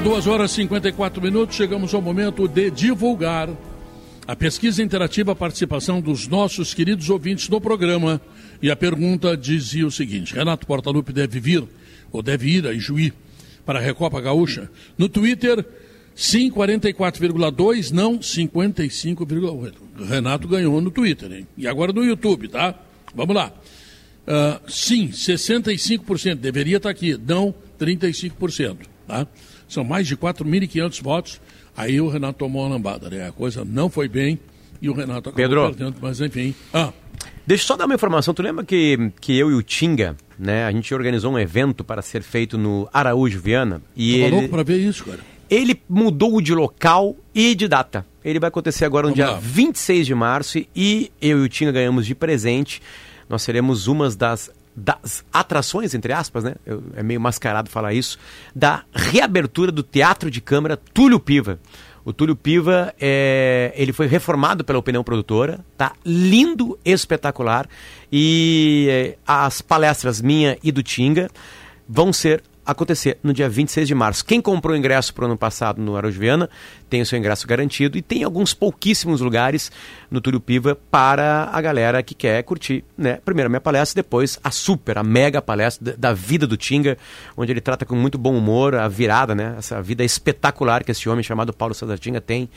2 horas e 54 minutos. Chegamos ao momento de divulgar a pesquisa interativa, a participação dos nossos queridos ouvintes do programa. E a pergunta dizia o seguinte: Renato Portaluppi deve vir ou deve ir a Ijuí para a Recopa Gaúcha? No Twitter, sim, 44,2, não 55,8. Renato ganhou no Twitter, hein? E agora no YouTube, tá? Vamos lá. Ah, sim, 65% deveria estar aqui, não 35%. Tá? São mais de 4.500 votos. Aí o Renato tomou uma lambada, né? A coisa não foi bem e o Renato acabou Pedro. perdendo, mas enfim. Ah, Deixa eu só dar uma informação. Tu lembra que, que eu e o Tinga, né? A gente organizou um evento para ser feito no Araújo Viana. E tava ele, louco pra ver isso, cara. ele mudou de local e de data. Ele vai acontecer agora no Vamos dia lá. 26 de março e eu e o Tinga ganhamos de presente. Nós seremos umas das, das atrações, entre aspas, né? Eu- é meio mascarado falar isso, da reabertura do Teatro de Câmara Túlio Piva. O Túlio Piva, é, ele foi reformado pela Opinião Produtora, tá lindo, espetacular. E é, as palestras minha e do Tinga vão ser acontecer no dia 26 de março. Quem comprou ingresso para o ano passado no Araújo Viana tem o seu ingresso garantido e tem alguns pouquíssimos lugares no Túlio Piva para a galera que quer curtir, né? Primeiro a minha palestra, depois a super, a mega palestra da, da vida do Tinga, onde ele trata com muito bom humor a virada, né? Essa vida espetacular que esse homem chamado Paulo César Tinga tem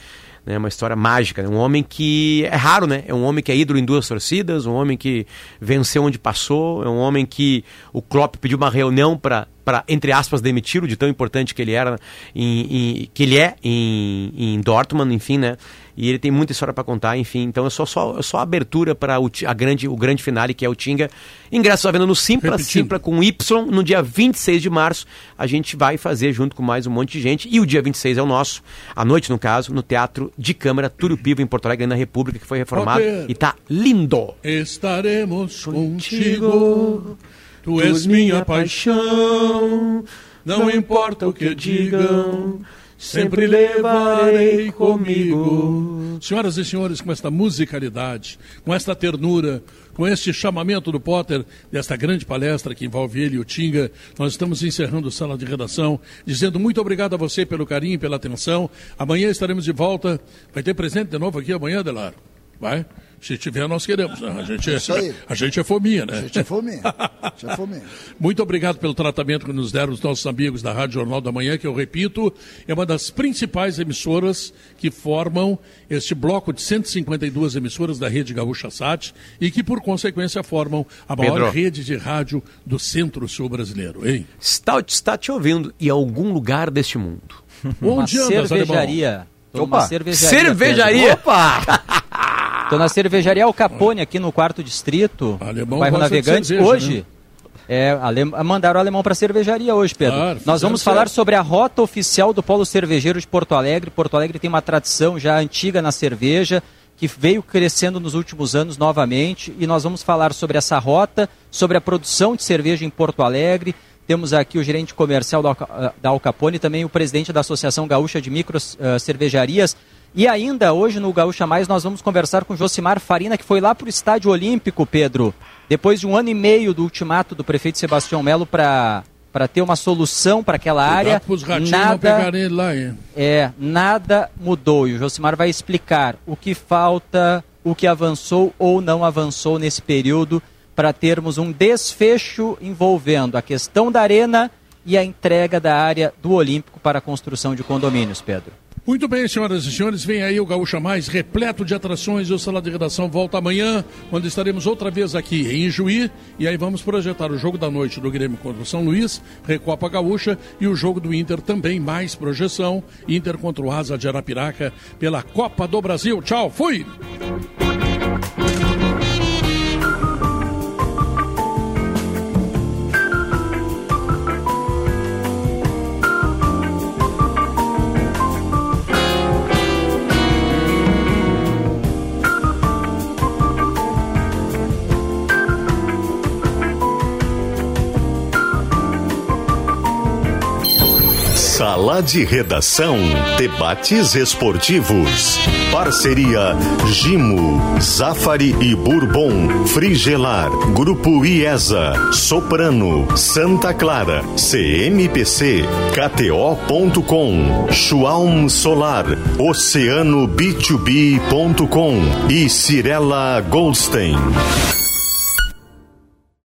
né, uma história mágica, né? um homem que é raro, né? É um homem que é ídolo em duas torcidas, um homem que venceu onde passou, é um homem que o Klopp pediu uma reunião para para entre aspas demitir o de tão importante que ele era em, em- que ele é em, em Dortmund, enfim, né? E ele tem muita história para contar, enfim. Então é só só, abertura para o, a grande o grande finale que é o Tinga. Ingressos à venda no Simpla, Repetindo. Simpla com Y no dia 26 de março. A gente vai fazer junto com mais um monte de gente. E o dia 26 é o nosso, à noite no caso, no Teatro de Câmara Túlio Piva, em Porto Alegre, na República, que foi reformado. Pedro. E tá lindo! Estaremos contigo, tu és minha paixão. Não importa o que digam, sempre levarei comigo. Senhoras e senhores, com esta musicalidade, com esta ternura, com este chamamento do Potter, desta grande palestra que envolve ele e o Tinga, nós estamos encerrando a sala de redação, dizendo muito obrigado a você pelo carinho, pela atenção. Amanhã estaremos de volta. Vai ter presente de novo aqui amanhã, Delar? Vai? Se tiver, nós queremos. né? A gente é, Isso aí. a gente é fominha, né? A gente é fominha. A gente é fominha. Muito obrigado pelo tratamento que nos deram os nossos amigos da Rádio Jornal da Manhã, que eu repito, é uma das principais emissoras que formam este bloco de 152 emissoras da Rede Gaúcha Sat e que, por consequência, formam a maior Pedro. rede de rádio do Centro-Sul brasileiro, hein? Está, está te ouvindo em algum lugar deste mundo. Uma Onde andas, alemão? cervejaria. Opa, cervejaria. Cervejaria! Opa! Tô na cervejaria Al Capone, aqui no quarto distrito, Alemão bairro Navegantes. cerveja, hoje, né? é, mandaram o alemão para cervejaria hoje, Pedro. Claro, Nós vamos certo. falar sobre a rota oficial do Polo Cervejeiro de Porto Alegre. Porto Alegre tem uma tradição já antiga na cerveja, que veio crescendo nos últimos anos novamente. E nós vamos falar sobre essa rota, sobre a produção de cerveja em Porto Alegre. Temos aqui o gerente comercial da Al Capone, também o presidente da Associação Gaúcha de Micro eh, Cervejarias. E ainda hoje no Gaúcha Mais nós vamos conversar com Josimar Farina, que foi lá para o Estádio Olímpico, Pedro, depois de um ano e meio do ultimato do prefeito Sebastião Melo para para ter uma solução para aquela área. Nada, lá, é, nada mudou e o Josimar vai explicar o que falta, o que avançou ou não avançou nesse período para termos um desfecho envolvendo a questão da arena e a entrega da área do Olímpico para a construção de condomínios, Pedro. Muito bem, senhoras e senhores, vem aí o Gaúcha Mais, repleto de atrações. O Sala de Redação volta amanhã, quando estaremos outra vez aqui em Juí. E aí vamos projetar o jogo da noite do Grêmio contra o São Luís, Recopa Gaúcha, e o jogo do Inter também, mais projeção. Inter contra o Asa de Arapiraca pela Copa do Brasil. Tchau, fui! Sala de Redação. Debates esportivos. Parceria Gimo, Zafari e Bourbon. Frigelar. Grupo IESA. Soprano. Santa Clara. CMPC. KTO.com. Schwalm Solar. Oceano B2B.com. E Cirela Goldstein.